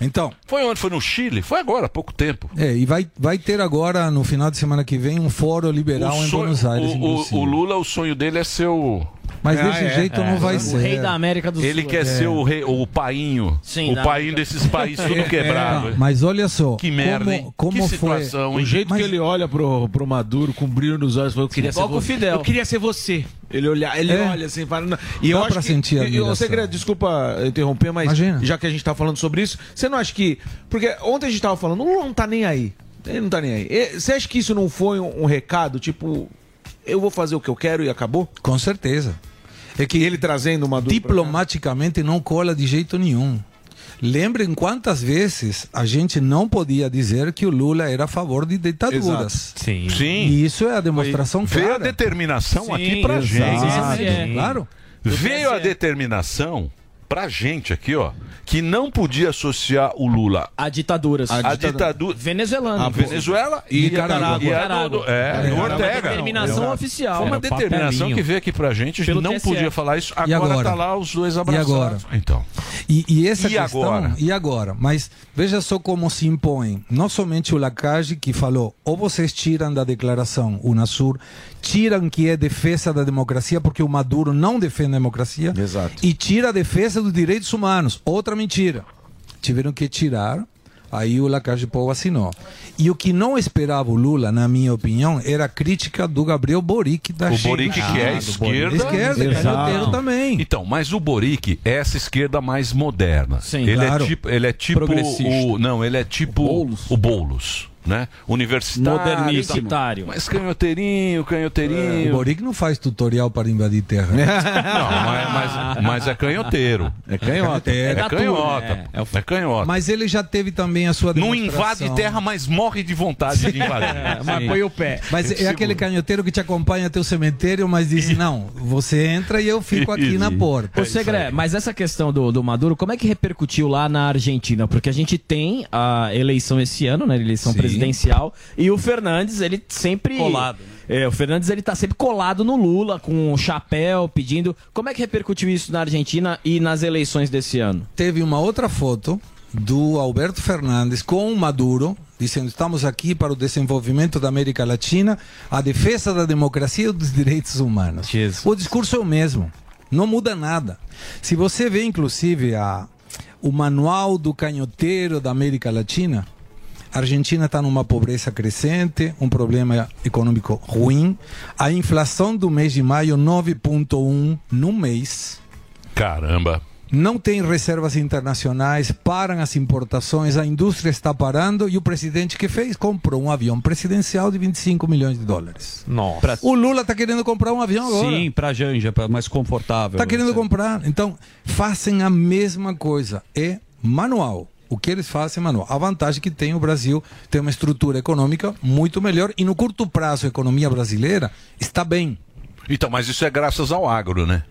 Então. Foi onde? Foi no Chile? Foi agora, há pouco tempo. É, e vai, vai ter agora, no final de semana que vem, um fórum liberal em sonho- Buenos Aires. o, o- o Lula, o sonho dele é ser o. Mas desse jeito não vai O ser. rei da América do Ele Sul. quer É. ser o rei, o painho. Sim, o painho desses países tudo quebrado. Mas olha só, Que merda, hein? como, como Que foi situação, O hein? jeito Mas- que ele olha pro, pro Maduro com brilho nos olhos, eu queria ser Igual o você. Fidel. Eu queria ser você. Ele olha, ele É. olha assim, fala, não. e eu Dá acho pra que, sentir a e- e você admiração. queria, desculpa interromper, mas Imagina. já que a gente tá falando sobre isso, você não acha que, porque ontem a gente tava falando, o Lula não tá nem aí. Ele não tá nem aí. Você acha que isso não foi um, um recado, tipo, eu vou fazer o que eu quero e acabou? Com certeza. É que ele trazendo pra cá. diplomaticamente não cola de jeito nenhum. Lembrem quantas vezes a gente não podia dizer que o Lula era a favor de ditaduras. Sim. Sim. E isso é a demonstração Veio a clara. determinação aqui pra exato. gente. É. Claro. Veio a determinação pra gente aqui, ó, que não podia associar o Lula A ditaduras. à ditadura Venezuelana. a Venezuela e, E Nicarágua. e a é, É, era uma Ortega. determinação Exato. oficial. Foi uma o determinação que veio aqui pra gente, a gente não TSE. podia falar isso. E Agora, agora? tá lá os dois E abraçados. agora? Então. E, e essa E questão. agora? E agora? Mas veja só como se impõe. Não somente o Lacage que falou, ou vocês tiram da declaração Unasur, tiram que é defesa da democracia, porque o Maduro não defende a democracia. Exato. E tira a defesa dos direitos humanos. Outra mentira. Tiveram que tirar. Aí o Lacage Pou assinou. E o que não esperava o Lula, na minha opinião, era a crítica do Gabriel Boric da O China. Boric, que é Ah, esquerda. Esquerda, canhoteiro também. Então, mas o Boric é essa esquerda mais moderna. Sim, ele claro. é tipo, ele é tipo o não, ele é tipo o Boulos, né? Universitário, mas canhoteirinho, canhoteirinho. O Boric não faz tutorial para invadir terra. Não, mas, mas, mas é canhoteiro. É canhota. É, da canhota. turma, É, canhota. Mas ele já teve também a sua Não invade terra, mas morre de vontade de invadir. É, mas põe o pé. Mas é Seguro. aquele canhoteiro que te acompanha até o cemitério, mas diz: não, você entra e eu fico aqui na porta. Ô, Segré, mas essa questão do, do Maduro, como é que repercutiu lá na Argentina? Porque a gente tem a eleição esse ano, né? Eleição Sim. Presidencial. E o Fernandes, ele sempre. Colado. É, o Fernandes, ele tá sempre colado no Lula, com o chapéu, pedindo. Como é que repercutiu isso na Argentina e nas eleições desse ano? Teve uma outra foto do Alberto Fernandes com o Maduro, dizendo: estamos aqui para o desenvolvimento da América Latina, a defesa da democracia e dos direitos humanos. O discurso é o mesmo, não muda nada. Se você vê, inclusive, a, o manual do canhoteiro da América Latina, a Argentina está numa pobreza crescente, um problema econômico ruim. A inflação do mês de maio, 9,1 no mês. Caramba. Não tem reservas internacionais, param as importações, a indústria está parando e o presidente que fez comprou um avião presidencial de 25 milhões de dólares. Nossa. O Lula está querendo comprar um avião agora. Sim, pra Janja, pra mais confortável. Está querendo comprar. Então, fazem a mesma coisa. É manual. O que eles fazem é manual. A vantagem que tem o Brasil tem uma estrutura econômica muito melhor e no curto prazo a economia brasileira está bem. Então, mas isso é graças ao agro, né?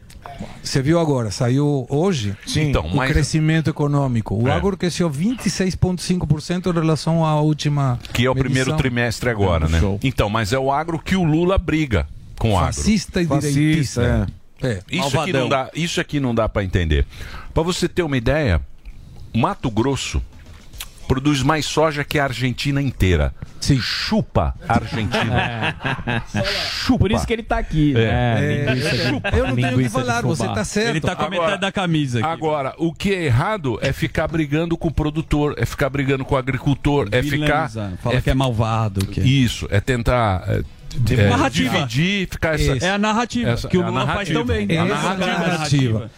Você viu agora, saiu hoje Então, o mas- crescimento econômico. O É. agro cresceu 26,5% em relação à última. Que é o medição. primeiro trimestre agora, né? Então, mas é o agro que o Lula briga com o agro. Fascista e direitista. É. Isso aqui não dá, isso aqui não dá para entender. Para você ter uma ideia, Mato Grosso, produz mais soja que a Argentina inteira. Sim. Chupa a Argentina. Chupa. Por isso que ele tá aqui. É. linguiça- Eu não tenho o que falar, você tá certo. Ele tá com a metade da camisa aqui. Agora, o que é errado é ficar brigando com o produtor, é ficar brigando com o agricultor, é ficar. Fala que é malvado. Que é. Isso, é tentar. é, é, Narrativa. dividir, ficar essa. É a narrativa, essa- que o é Lula faz narrativa. É Essa é a narrativa.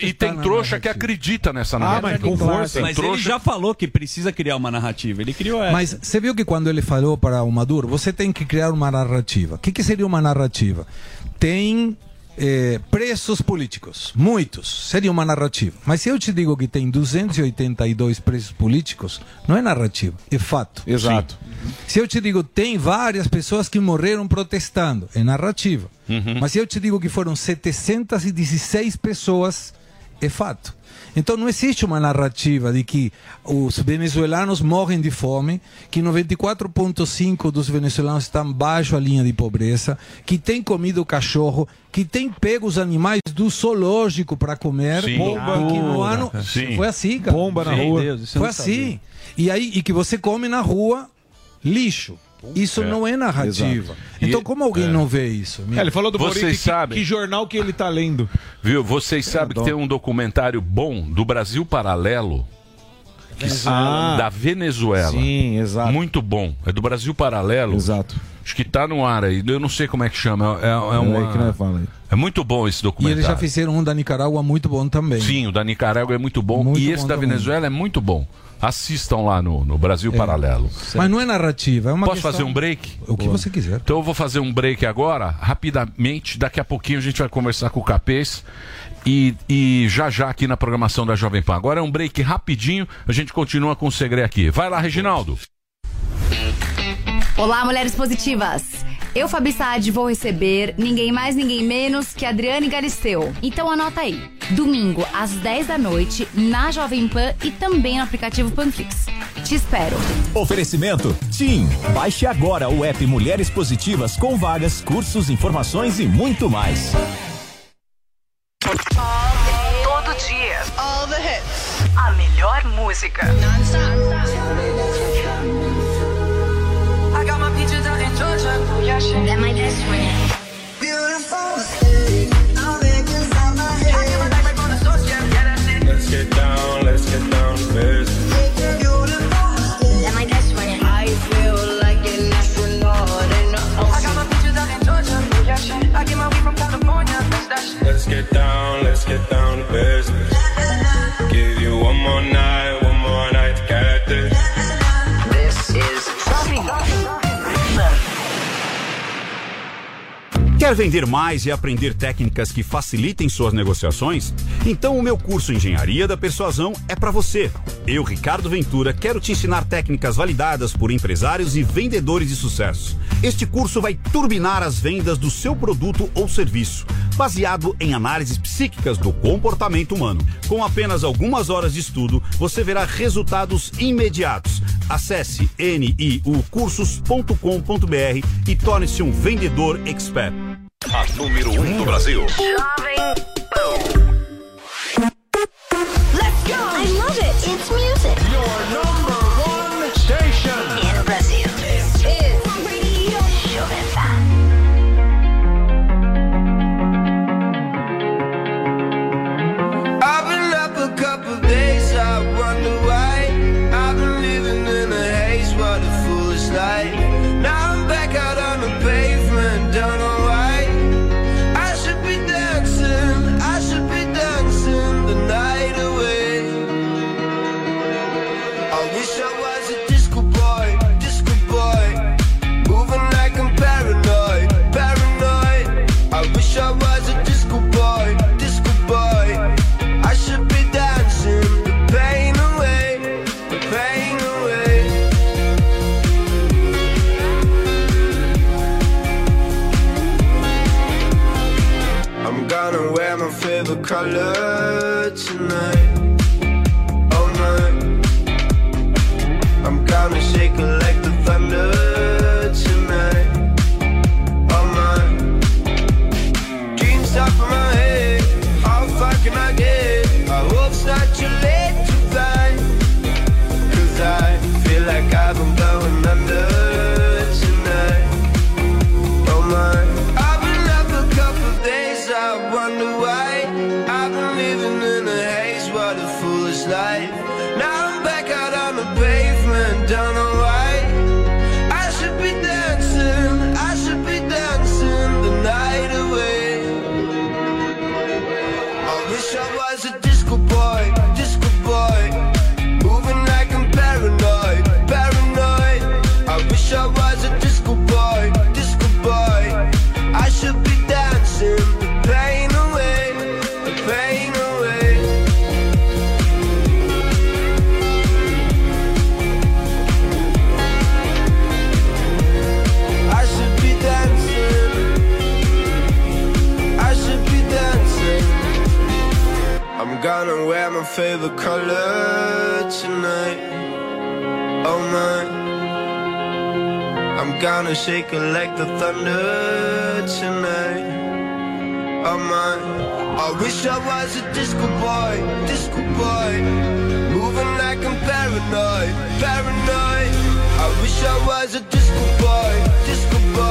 E, e tem trouxa que acredita nessa Ah, narrativa. mas com força. Mas ele trouxa- já falou que precisa criar uma narrativa. Ele criou essa. Mas você viu que quando ele falou para o Maduro, você tem que criar uma narrativa. O que, que seria uma narrativa? Tem eh, presos políticos, muitos, seria uma narrativa. Mas se eu te digo que tem 282 presos políticos, não é narrativa, é fato. Exato. Se eu te digo tem várias pessoas que morreram protestando, é narrativa. Mas se eu te digo que foram 716 pessoas, é fato. Então não existe uma narrativa de que os venezuelanos morrem de fome, que 94,5% dos venezuelanos estão baixo a linha de pobreza, que tem comido cachorro, que tem pego os animais do zoológico para comer, Sim. Bomba. que no ano Sim. foi assim, cara. Bomba na Sim, rua. Deus, Foi sabia. assim. E aí e que você come na rua lixo. Isso É. não é narrativa. Exato. Então E- como alguém é. não vê isso? É, ele falou do Vocês Boric, que, sabem. que jornal que ele tá lendo. Viu? Vocês sabem que tem um documentário bom do Brasil Paralelo. que Ah. da Venezuela. Sim, exato. Muito bom. É do Brasil Paralelo. Exato. Acho que tá no ar aí. Eu não sei como é que chama. É, é, É uma- aí que nós fala aí. é muito bom esse E documentário. eles já fizeram um da Nicarágua muito bom também. Sim, o da Nicarágua é muito bom. Muito e bom esse da também. Venezuela é muito bom. Assistam lá no, no Brasil Paralelo. Mas não é narrativa, é uma Posso questão- fazer um break? O que você quiser. Então eu vou fazer um break agora, rapidamente. Daqui a pouquinho a gente vai conversar com o Capês. E, e já já aqui na programação da Jovem Pan. Agora é um break rapidinho, a gente continua com o segredo aqui. Vai lá, Reginaldo. Olá, mulheres positivas! Eu, Fabi Saad, vou receber ninguém mais, ninguém menos que Adriane Galisteu. Então anota aí. Domingo, às 10 da noite, na Jovem Pan e também no aplicativo Panflix. Te espero. Oferecimento TIM. Baixe agora o app Mulheres Positivas com vagas, cursos, informações e muito mais. Todo dia. All the hits. A melhor música. I That my best friend. Quer vender mais e aprender técnicas que facilitem suas negociações? Então o meu curso Engenharia da Persuasão é para você. Eu, Ricardo Ventura, quero te ensinar técnicas validadas por empresários e vendedores de sucesso. Este curso vai turbinar as vendas do seu produto ou serviço, baseado em análises psíquicas do comportamento humano. Com apenas algumas horas de estudo, você verá resultados imediatos. Acesse niucursos.com.br e torne-se um vendedor expert. A número 1 um do Brasil. Jovem Let's go. I love it. It's music. Your color gonna shake it like the thunder tonight. Oh my. I wish I was a disco boy, disco boy. Moving like I'm paranoid, paranoid. I wish I was a disco boy, disco boy.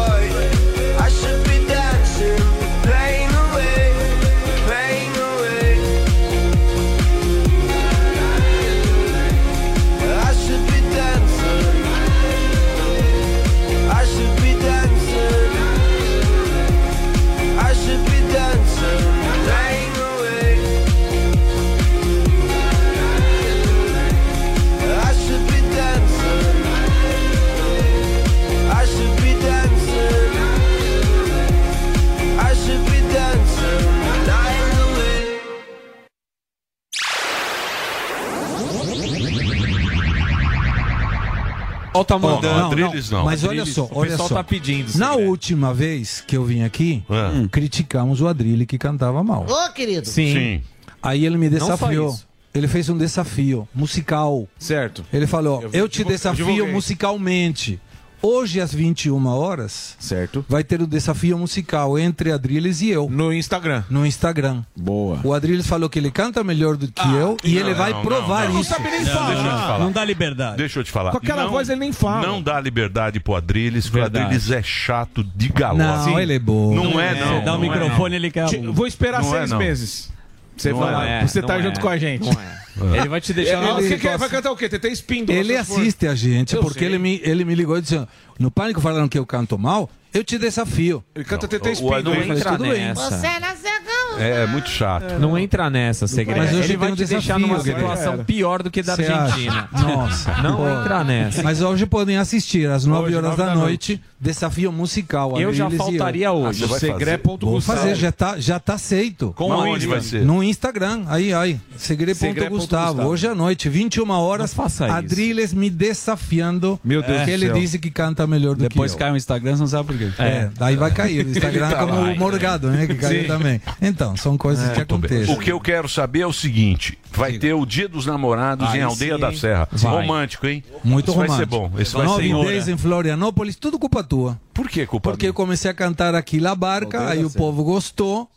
Ó, tá Ó, mandando. Adrilles não. Mas olha Adrilles, só, o olha pessoal só. tá pedindo, Na Segredo. última vez que eu vim aqui, É. hum, criticamos o Adrilho que cantava mal. Ô, querido. Sim. Sim. Aí ele me Não só desafiou. Ele fez um desafio musical. Certo. Ele falou: Eu Eu, te divulguei- desafio divulguei. musicalmente. Hoje, às 21 horas, Certo. vai ter o desafio musical entre Adrilles e eu. No Instagram. No Instagram. Boa. O Adrilles falou que ele canta melhor do que eu e ele vai não, provar não, não. isso. Não sabe nem Deixa eu te falar. Não dá liberdade. Deixa eu te falar. Com aquela Não- voz ele nem fala. Não dá liberdade pro Adrilles, porque o. Adrilles é chato de galope. Não, ele é bom. Não é, não. Você dá o não é, microfone, ele quer. Vou esperar Não seis não. meses. Você Não falar, é, você tá não junto é. com a gente. Não é. Ele vai te deixar Ele, quer- situação- vai cantar o quê? TT Espíndola. Ele assiste a gente, Eu porque sei. ele me, ele me ligou e disse: No Pânico falaram que eu canto mal, eu te desafio. Ele canta TT Espíndola. Falei, entra tudo bem. nessa. Você nasceu. É, é muito chato. Não entra nessa, segredo. Mas hoje Ele vai um te deixar desafio, numa Guilherme. situação pior do que da Cê Argentina. acha? Nossa. Não Pô. entra nessa. Mas hoje podem assistir, às 9 Hoje, horas nove da, da noite, desafio musical. Eu já faltaria eu. hoje. Ah? Segre.gustavo. Vou fazer, já tá, já tá aceito. Mas onde vai ser? No Instagram, aí, aí. Segre.gustavo. Hoje à noite, 21 horas, faça isso. Adrilles me desafiando. Meu Deus porque ele disse que canta melhor do Depois que eu. cai o Instagram, você não sabe por quê. É, daí vai cair. O Instagram tá como lá, o Morgado, né? Que caiu também. Então, são coisas que Muito bem. acontecem. O que eu quero saber é o seguinte: vai ter o Dia dos Namorados em Aldeia sim, da? Serra. Vai. Romântico, hein? Muito Isso romântico. vai ser bom. Esse vai Nove ser days em Florianópolis, tudo culpa tua. Por que culpa Porque eu comecei a cantar aqui La Barca, Aldeia aí o povo gostou.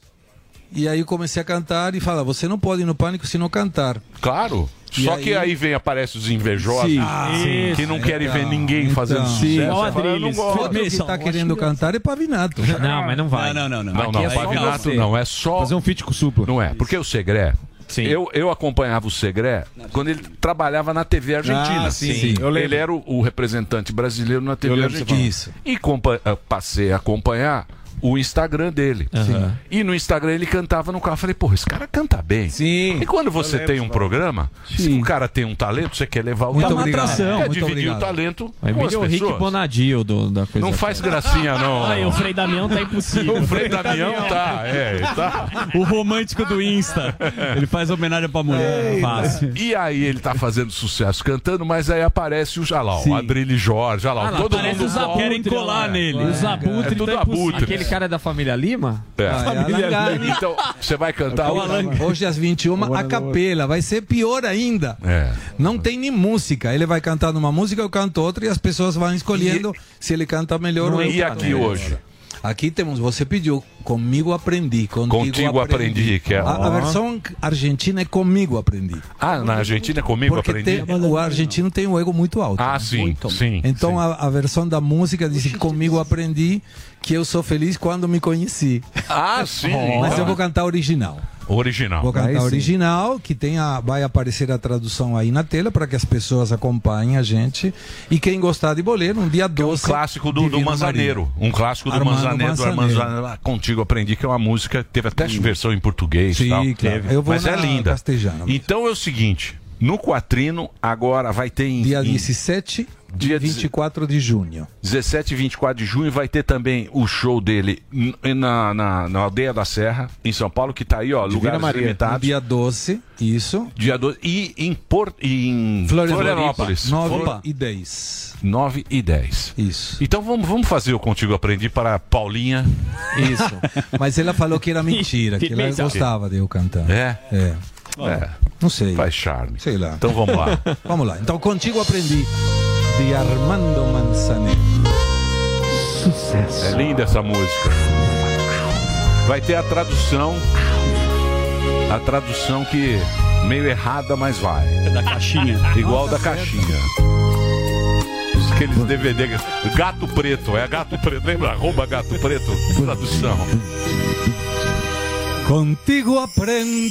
E aí eu comecei a cantar e fala, você não pode ir no pânico se não cantar. Claro. E Só aí- que aí vem, aparece os invejosos Sim. que Isso. não querem ver Então, ninguém fazendo então. sucesso. Sim. Fala, não Adrilles, gosto. Outro que tá querendo cantar é Pavinato. Não, mas não vai. Não, não, não. Não, Aqui não, é Pavinato não, é só. Fazer um feat com o Supla. Não é, porque o Segré. Eu, eu acompanhava o Segré quando ele trabalhava na TV Argentina. Ah, sim, sim. Ele era o, o representante brasileiro na TV que Argentina. Isso. E compa- ah, passei a acompanhar o Instagram dele. Aham. E no Instagram ele cantava no carro. Eu Falei, porra, esse cara canta bem. Sim. E quando você Eu tem lembro, um programa, se o cara tem um talento, você quer levar o Muito talento. obrigado. Quer Muito dividir obrigado. o talento Vai com as o Rick. Bonadio do, da coisa. Não faz gracinha, não. Aí, o Frei Damião tá impossível. O Frei Damião tá, é, tá. O romântico do Insta. Ele faz homenagem pra mulher. Fácil. E aí ele tá fazendo sucesso cantando, mas aí aparece o Jalal, o Adrilho Jorge, Jalal, Ah, lá, todo mundo os abutres Querem colar nele. Os abutres É tudo tá abutre. Cara é da família Lima? É. Ah, é Alan Gale. Então, você vai cantar o Hoje às 21, a capela. Vai ser pior ainda. É. Não tem nem música. Ele vai cantar numa música, eu canto outra e as pessoas vão escolhendo se ele canta melhor ou eu E aqui melhor. hoje? Aqui temos, você pediu Comigo Aprendi. Contigo, Contigo Aprendi, que é- A, a versão argentina é Comigo Aprendi. Ah, na Argentina é comigo Porque aprendi. tem- o argentino tem um ego muito alto. Ah, sim, Muito. sim. Então A, a versão da música diz que Comigo Aprendi que eu sou feliz quando me conheci. Ah, sim. Mas eu vou cantar original. Original. Vou cantar original, que tem a, vai aparecer a tradução aí na tela para que as pessoas acompanhem a gente. E quem gostar de bolero, um dia 12. Um clássico do, do Manzaneiro. Maria. Um clássico do Armando Manzaneiro, do Armando Manzaneiro. Manzaneiro. Ah, Contigo aprendi que é uma música, teve até versão em português Sim, tal. claro. Eu vou Mas é na linda. castelhana mesmo. Então é o seguinte, no Quatrino agora vai ter em, Dia em 17 Dia e 24 de junho. 17 e 24 de junho vai ter também o show dele na, na, na Aldeia da Serra, em São Paulo, que tá aí, ó, lugares No limitados. dia 12, isso. Dia 12. E em, Por... e em Florianópolis. 9 Opa. e 10. 9 e 10. Isso. Então vamos, vamos fazer o Contigo Aprendi para a Paulinha. Isso. Mas ela falou que era mentira, que ela gostava de eu cantar. É? É. É. Não sei. Faz charme. Sei lá. Então vamos lá. vamos lá. Então, contigo aprendi de Armando Manzanero. É linda essa música. Vai ter a tradução. A tradução que meio errada, mas vai. É da caixinha. Igual da caixinha. Os- Aqueles DVD. Gato Preto, é Gato Preto. Lembra? Arroba Gato Preto. Tradução. Contigo aprendí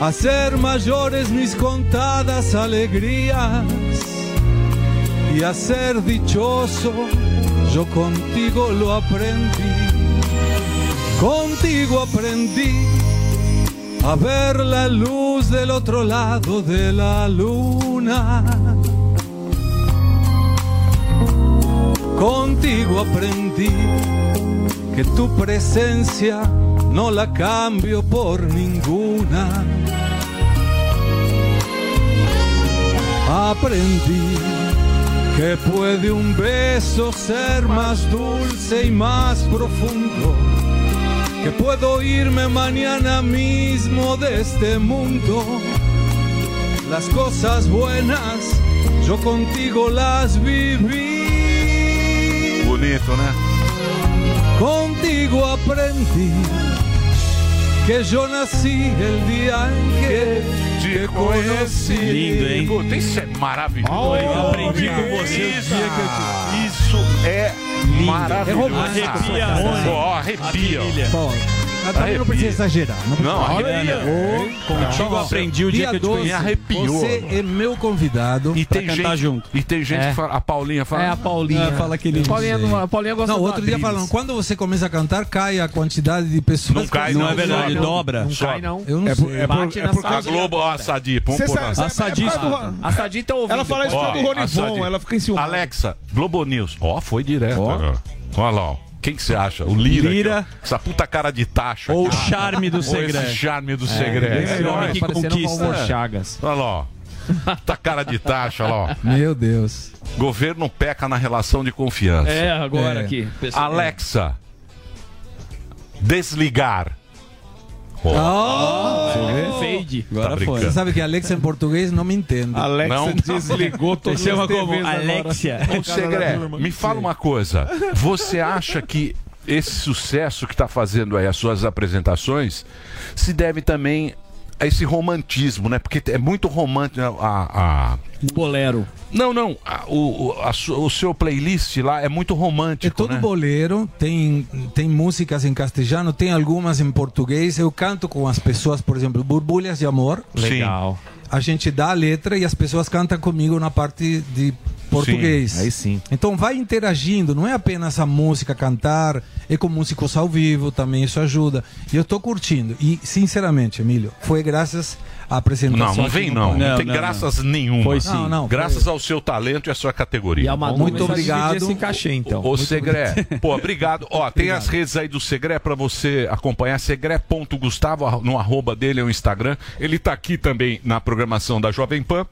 hacer mayores mis contadas alegrías y a ser dichoso, yo contigo lo aprendí. Contigo aprendí a ver la luz del otro lado de la luna. Contigo aprendí que tu presencia no la cambio por ninguna. Aprendí que puede un beso ser más dulce y más profundo. Que puedo irme mañana mismo de este mundo. Las cosas buenas yo contigo las viví. Bonito, né? Contigo aprendí que yo nací el día en que te conocí. Lindo, hein? Puta, isso é maravilhoso. Oh, eu aprendi com você o Isso, é maravilhoso. É romântico. Arrepia. Ó, arrepia. Mas também não precisa exagerar. Não, precisa Não, arrepia. Ô, Contigo aprendi o dia que eu te 12, conheci. Me arrepiou. Você é meu convidado E pra tem cantar gente, junto. E tem gente É. que fala, a Paulinha fala. É, a Paulinha. Ah, fala que ele Paulinha, não não- a Paulinha gosta Não, outro dia falando, quando você começa a cantar, cai a quantidade de pessoas. Não cai, que- não, é verdade, Não, dobra. Não cai, não. Eu não É sei. é por- Bate é. A Globo, ó, a Sadi, é por A Sadi tá ouvindo. Ela fala isso do Ronivon, ela fica enciumada. Alexa, Globo News. Ó, foi direto. Ó. Olha lá, ó. Quem que você acha? O Lira. Lira. aqui. Essa puta cara de taxa. Ou o charme do Ou segredo. Esse charme do É, segredo. esse homem que conquista. Chagas. Olha lá, ó. Puta cara de taxa, olha lá, ó. Meu Deus. Governo peca na relação de confiança. É, agora É. aqui. Pessoal- Alexa. Desligar. Oh! Fade. Tá brincando. Você sabe que Alexa em português não me entende. Alexa Não. desligou Chama as como agora. Alexia. Ô, Segré, me fala uma coisa. Você acha que esse sucesso que está fazendo aí as suas apresentações se deve também a esse romantismo, né? Porque é muito romântico a, a- Bolero. Não, não. a- o, o, a o seu playlist lá é muito romântico, É todo né? boleiro, tem, tem músicas em castelhano, tem algumas em português. Eu canto com as pessoas, por exemplo, Borbulhas de Amor. Legal. A gente dá a letra e as pessoas cantam comigo na parte de português. Sim, aí sim. Então vai interagindo, não é apenas a música, cantar, é com músicos ao vivo também, isso ajuda. E eu tô curtindo. E, sinceramente, Emílio, foi graças apresentação. Não, não vem não. palco. Não, tem graças nenhuma. Foi sim. Não, não, graças ao seu talento e à sua categoria. E a Madonna Muito obrigado. esse cachê, então. Ô, Muito Segré, obrigado. pô, obrigado. Ó, tem as redes aí do Segré pra você acompanhar. Segré.gustavo, no arroba dele é o Instagram. Ele tá aqui também na programação da Jovem Pan.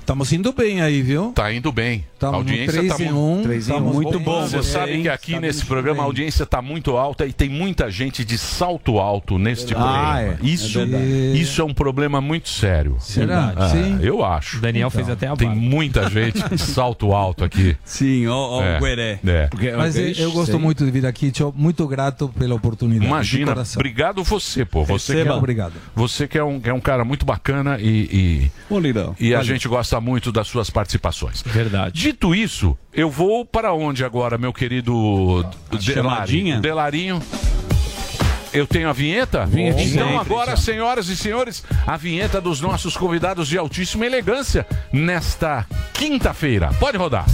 Estamos indo bem aí, viu? Tá indo bem. Tamo a no audiência tá mu- um, um. muito bom, Você você, sabe que aqui Tá nesse programa a bem. audiência tá muito alta e tem muita gente de salto alto neste Verdade. programa. Ah, é. Isso, É isso é um problema muito sério. Será? Ah, Sim. Eu acho. O Daniel fez até a Tem barba. muita gente de salto alto aqui. Sim, ó, ó, É. o Gueré. É. Mas eu, eu gosto muito de vir aqui, tio, muito grato pela oportunidade. de Imagina, obrigado você, pô. Você que é, um- Obrigado. Você que é um, que é um cara muito bacana e, e, Lirão. e a gente gosta muito das suas participações. Verdade. Dito isso, eu vou para onde agora, meu querido Delarinho? Delarinho. Eu tenho a vinheta? Vinhetinha. Então Sempre, agora, senhoras e senhores, a vinheta dos nossos convidados de altíssima elegância nesta quinta-feira. Pode rodar.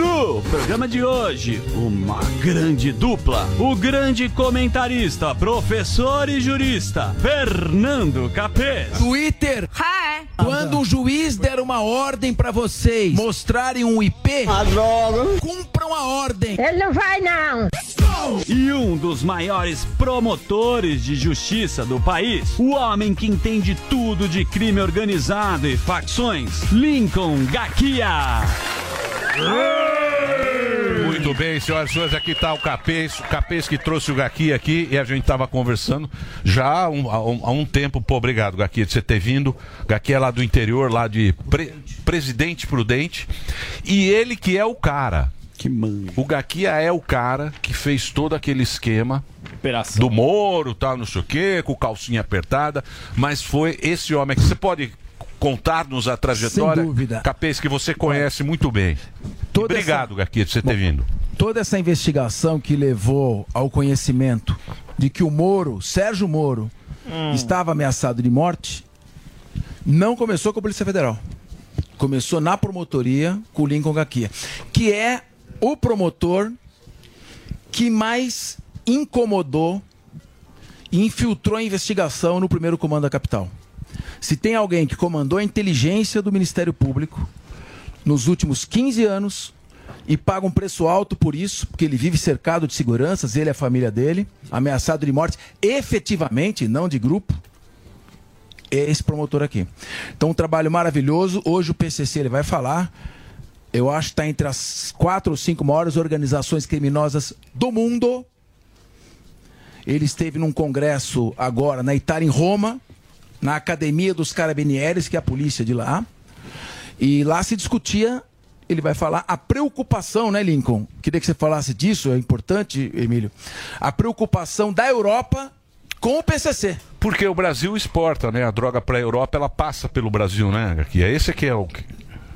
No programa de hoje, uma grande dupla. O grande comentarista, professor e jurista, Fernando Capês. Twitter. Quando o juiz der uma ordem pra vocês mostrarem um IP, cumpram a ordem. Ele não vai, não. E um dos maiores promotores de justiça do país, o homem que entende tudo de crime organizado e facções, Lincoln Gakia. Muito bem, senhoras e senhores, aqui está o Capês, o Capês que trouxe o Gaqui aqui e a gente estava conversando já há um, há um- há um tempo. Pô, obrigado, Gaqui, de você ter vindo. Gaqui é lá do interior, lá de Pre- Presidente Prudente. E ele que é o cara. Que mano. O Gaquia é o cara que fez todo aquele esquema Operação. do Moro, tal, não sei o quê, com calcinha apertada, mas foi esse homem que você pode contar-nos a trajetória, Sem dúvida. Capês, que você conhece muito bem. Toda Obrigado, Gaquia, de você ter vindo. Toda essa investigação que levou ao conhecimento de que o Moro, Sérgio Moro, estava ameaçado de morte, não começou com a Polícia Federal. Começou na promotoria com o Lincoln Gaquia, que é o promotor que mais incomodou e infiltrou a investigação no primeiro comando da capital. Se tem alguém que comandou a inteligência do Ministério Público nos últimos 15 anos e paga um preço alto por isso, porque ele vive cercado de seguranças, ele e a família dele, ameaçado de morte, efetivamente, não de grupo, é esse promotor aqui. Então, um trabalho maravilhoso. Hoje o PCC ele vai falar. Eu acho que está entre as quatro ou cinco maiores organizações criminosas do mundo. Ele esteve num congresso agora na Itália, em Roma, na Academia dos Carabinieri, que é a polícia de lá. E lá se discutia, ele vai falar, a preocupação, né, Lincoln? Queria que você falasse disso, é importante, Emílio. A preocupação da Europa com o PCC. Porque o Brasil exporta, né? A droga para a Europa, ela passa pelo Brasil, né, Gaquia? Esse que é o...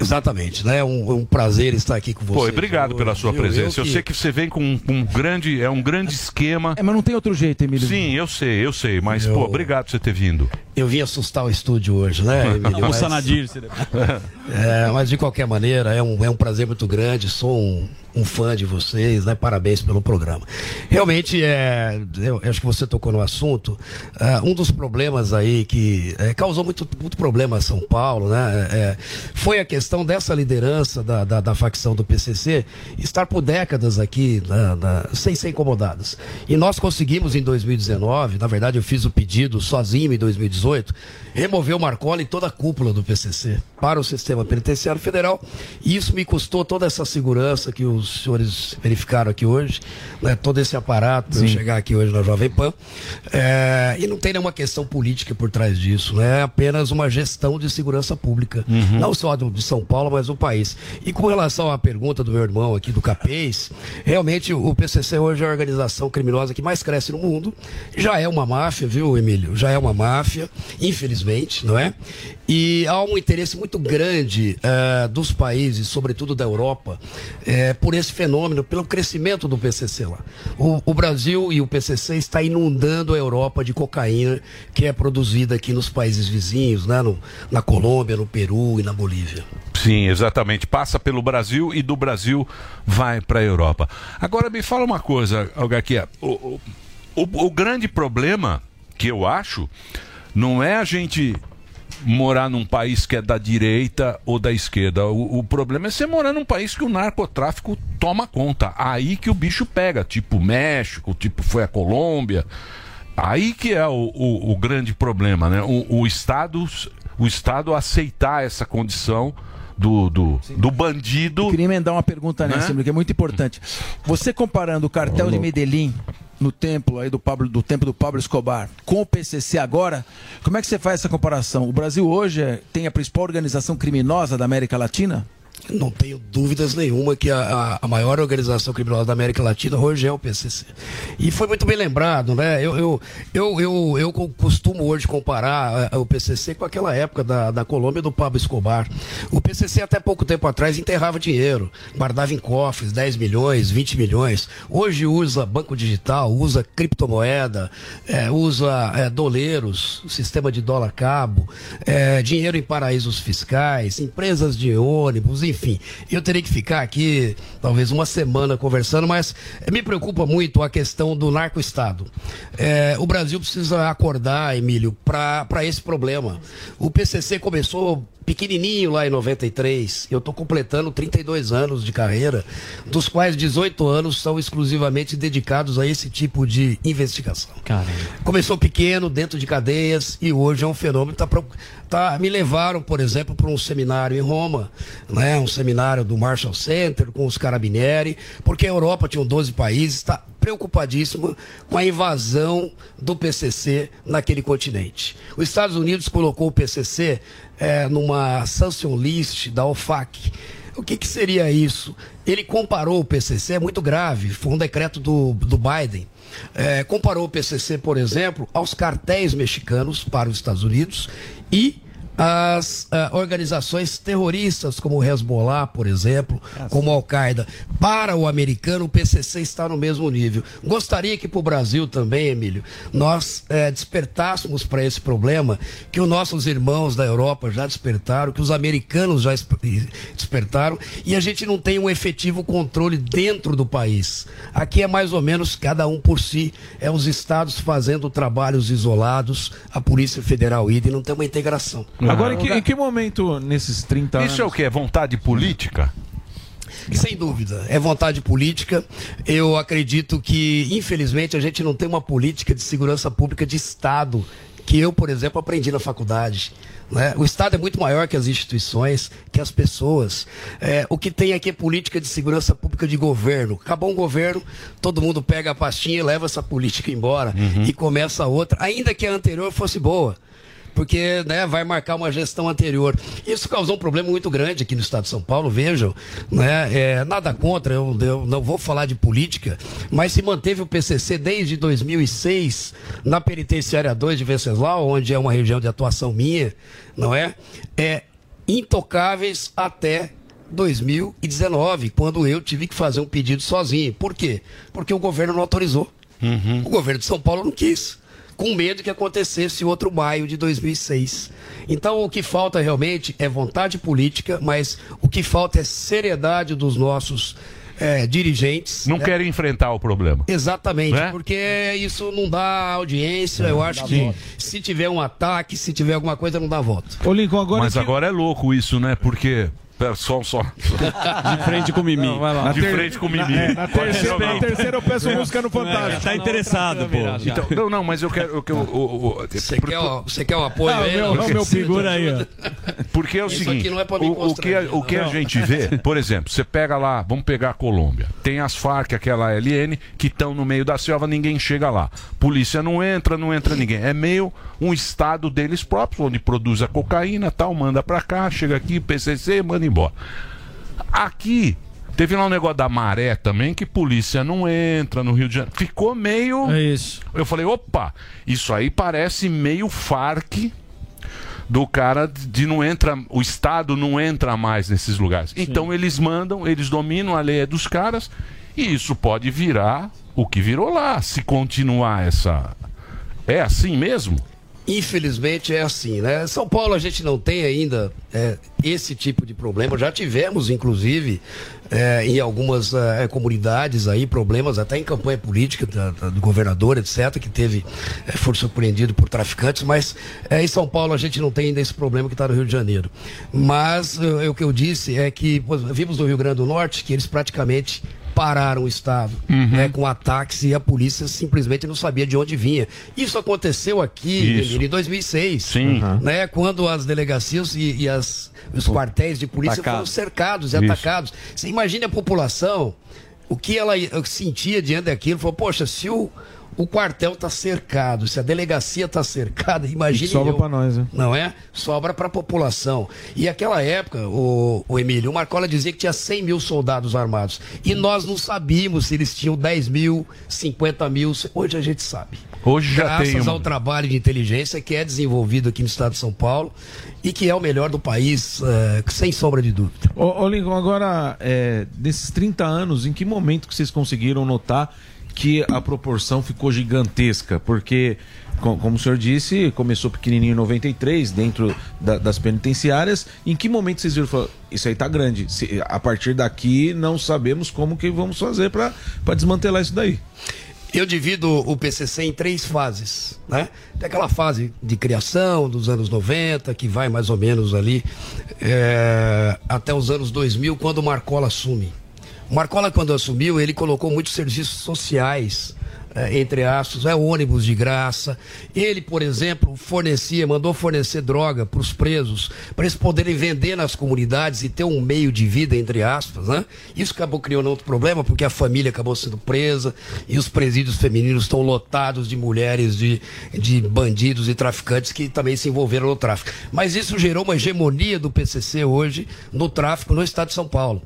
Exatamente, né? Um, um prazer estar aqui com você. Pô, obrigado pela sua presença. Eu, sei que você vem com um, um grande, é um grande esquema. É, mas não tem outro jeito, Emílio. Sim, eu sei, eu sei, mas Eu- pô, obrigado por você ter vindo. Eu vim assustar o estúdio hoje, né, Emílio? Mas- Sanadir. É, mas de qualquer maneira, é um, é um prazer muito grande. Sou um, um fã de vocês, né? Parabéns pelo programa. Realmente, é, eu acho que você tocou no assunto. ah, um dos problemas aí que é, causou muito, muito problema a São Paulo, né? é, foi a questão dessa liderança da, da, da facção do PCC estar por décadas aqui na- na- sem ser incomodadas. E nós conseguimos em 2019, na verdade eu fiz o pedido sozinho em 2018, remover o Marconi e toda a cúpula do PCC para o sistema penitenciário federal. E isso me custou toda essa segurança que os senhores verificaram aqui hoje, né, todo esse aparato para chegar aqui hoje na Jovem Pan. É, e não tem nenhuma questão política por trás disso, né? é apenas uma gestão de segurança pública, Uhum. não só do- de São Paulo, mas do país. E com relação à pergunta do meu irmão aqui do Capês, realmente o PCC hoje é a organização criminosa que mais cresce no mundo. Já é uma máfia, viu, Emílio? Já é uma máfia, infelizmente, não é? E há um interesse muito grande eh, dos países, sobretudo da Europa, eh, por por esse fenômeno, pelo crescimento do PCC lá. O, o Brasil e o PCC está inundando a Europa de cocaína que é produzida aqui nos países vizinhos, né? No- na Colômbia, no Peru e na Bolívia. Sim, exatamente. Passa pelo Brasil e do Brasil vai para a Europa. Agora me fala uma coisa, Algaquia. O, o, o, o grande problema que eu acho não é a gente morar num país que é da direita ou da esquerda. O, o problema é você morar num país que o narcotráfico toma conta. Aí que o bicho pega, tipo México, tipo foi a Colômbia. Aí que é o, o, o grande problema, né? O, o Estado, o Estado aceitar essa condição do, do, do bandido. Eu queria emendar uma pergunta Né? nessa, que é muito importante. Você comparando o cartel de Medellín no templo aí do Pablo do tempo do Pablo Escobar com o PCC agora, como é que você faz essa comparação? O Brasil hoje é- tem a principal organização criminosa da América Latina? Não tenho dúvidas nenhuma que a, a- maior organização criminosa da América Latina hoje é o PCC. E foi muito bem lembrado, né? Eu, eu, eu, eu, eu co- costumo hoje comparar eh, o PCC com aquela época da, da Colômbia do Pablo Escobar. O PCC até pouco tempo atrás enterrava dinheiro, guardava em cofres 10 milhões, 20 milhões. Hoje usa banco digital, usa criptomoeda, eh, usa eh, doleiros, sistema de dólar cabo, eh, dinheiro em paraísos fiscais, empresas de ônibus, enfim. Eu teria que ficar aqui talvez uma semana conversando, mas eh, me preocupa muito a questão do narco-estado. Eh, o Brasil precisa acordar, Emílio, para esse problema. O PCC começou pequenininho lá em 93. Eu estou completando 32 anos de carreira, dos quais 18 anos são exclusivamente dedicados a esse tipo de investigação. Começou pequeno, dentro de cadeias, e hoje é um fenômeno. Tá, pro- me levaram, por exemplo, para um seminário em Roma, né, um seminário do Marshall Center com os Carabinieri, porque a Europa tinha 12 países, está preocupadíssima com a invasão do PCC naquele continente. Os Estados Unidos colocou o PCC eh, numa sanction list da OFAC. O que, que seria isso? Ele comparou o PCC, é muito grave, foi um decreto do, do Biden. É, comparou o PCC, por exemplo, aos cartéis mexicanos para os Estados Unidos e as ah, organizações terroristas, como o Hezbollah, por exemplo, como a Al-Qaeda. Para o americano, o PCC está no mesmo nível. Gostaria que para o Brasil também, Emílio, nós eh, despertássemos para esse problema que os nossos irmãos da Europa já despertaram, que os americanos já esp- despertaram, e a gente não tem um efetivo controle dentro do país. Aqui é mais ou menos cada um por si, é os estados fazendo trabalhos isolados, a Polícia Federal ida e não tem uma integração. Agora, em que, em que momento nesses 30 anos? Isso é o que? É vontade política? Sem dúvida, é vontade política. Eu acredito que, infelizmente, a gente não tem uma política de segurança pública de Estado, que eu, por exemplo, aprendi na faculdade. né? O Estado é muito maior que as instituições, que as pessoas. É, o que tem aqui é política de segurança pública de governo. Acabou um governo, todo mundo pega a pastinha e leva essa política embora e começa outra, ainda que a anterior fosse boa porque né, vai marcar uma gestão anterior. Isso causou um problema muito grande aqui no estado de São Paulo, vejam. Né, é, nada contra, eu, eu não vou falar de política, mas se manteve o PCC desde 2006 na Penitenciária 2 de Venceslau, onde é uma região de atuação minha, não é? É intocáveis até 2019, quando eu tive que fazer um pedido sozinho. Por quê? Porque o governo não autorizou. O governo de São Paulo não quis com medo que acontecesse outro maio de 2006. Então, o que falta realmente é vontade política, mas o que falta é seriedade dos nossos eh, dirigentes. Não né? querem enfrentar o problema. Exatamente, Né? porque isso não dá audiência. Eu acho que se tiver um ataque, se tiver alguma coisa, não dá voto. Ô, Lincoln, agora Mas que- agora é louco isso, né? Porque. Pera, Só, só. De frente com o Mimi. Não, vai lá. De frente com o Mimi. Na, é, na terceira, Não, não. na terceira eu peço música no Fantástico. Tá interessado, pô. Então, não, não, mas eu quero. Eu, quero- o- o- Você quer, o- você quer um apoio Ah, aí? meu- Não? meu Segura aí, ó. Porque é o Isso seguinte, aqui não é pra me o, o que, a, o que a Não. gente vê, por exemplo, você pega lá, vamos pegar a Colômbia, tem as Farc, aquela LN, que estão no meio da selva, ninguém chega lá. Polícia não entra, não entra ninguém. É meio um estado deles próprios, onde produz a cocaína, tal, manda pra cá, chega aqui, PCC, manda embora. Aqui, teve lá um negócio da maré também, que polícia não entra no Rio de Janeiro. Ficou meio... É isso. Eu falei, opa, isso aí parece meio Farc do cara de não entra, o Estado não entra mais nesses lugares. Então eles mandam, eles dominam a lei é dos caras e isso pode virar o que virou lá, se continuar essa. É assim mesmo? Infelizmente é assim, né? São Paulo a gente não tem ainda é, esse tipo de problema. Já tivemos, inclusive, é, em algumas é, comunidades aí, problemas até em campanha política da- da- do governador, etc., que teve, é, foi surpreendido por traficantes, mas é, em São Paulo a gente não tem ainda esse problema que está no Rio de Janeiro. Mas é, o que eu disse é que vimos no Rio Grande do Norte que eles praticamente pararam o Estado né, com ataques e a polícia simplesmente não sabia de onde vinha. Isso aconteceu aqui Isso. em 2006, Sim. né, quando as delegacias e, e as, os quartéis de polícia Atacado. foram cercados e Isso. atacados. Você imagina a população, o que ela sentia diante daquilo, falou, poxa, se o, o quartel está cercado, se a delegacia está cercada, imagine Sobra pra nós, né? Não é? Sobra para a população. E aquela época, o, o Emílio, o Marcola dizia que tinha 100 mil soldados armados. E nós não sabíamos se eles tinham 10 mil, 50 mil. Hoje a gente sabe. Hoje já Graças tem uma- ao trabalho de inteligência que é desenvolvido aqui no estado de São Paulo e que é o melhor do país, eh, sem sombra de dúvida. Ô, ô Lincoln, agora, é, nesses 30 anos, em que momento que vocês conseguiram notar que a proporção ficou gigantesca? Porque, co- como o senhor disse, começou pequenininho em 93, dentro da- das penitenciárias. Em que momento vocês viram, falaram, isso aí tá grande, Se- a partir daqui não sabemos como que vamos fazer para desmantelar isso daí? Eu divido o PCC em três fases, né? Tem aquela fase de criação dos anos 90, que vai mais ou menos ali é, até os anos 2000, quando o Marcola assume. Marcola, quando assumiu, ele colocou muitos serviços sociais, é, entre aspas, é ônibus de graça. Ele, por exemplo, fornecia, mandou fornecer droga para os presos, para eles poderem vender nas comunidades e ter um meio de vida, entre aspas, né? Isso acabou criando outro problema, porque a família acabou sendo presa e os presídios femininos estão lotados de mulheres, de, de bandidos e traficantes que também se envolveram no tráfico. Mas isso gerou uma hegemonia do PCC hoje no tráfico no estado de São Paulo.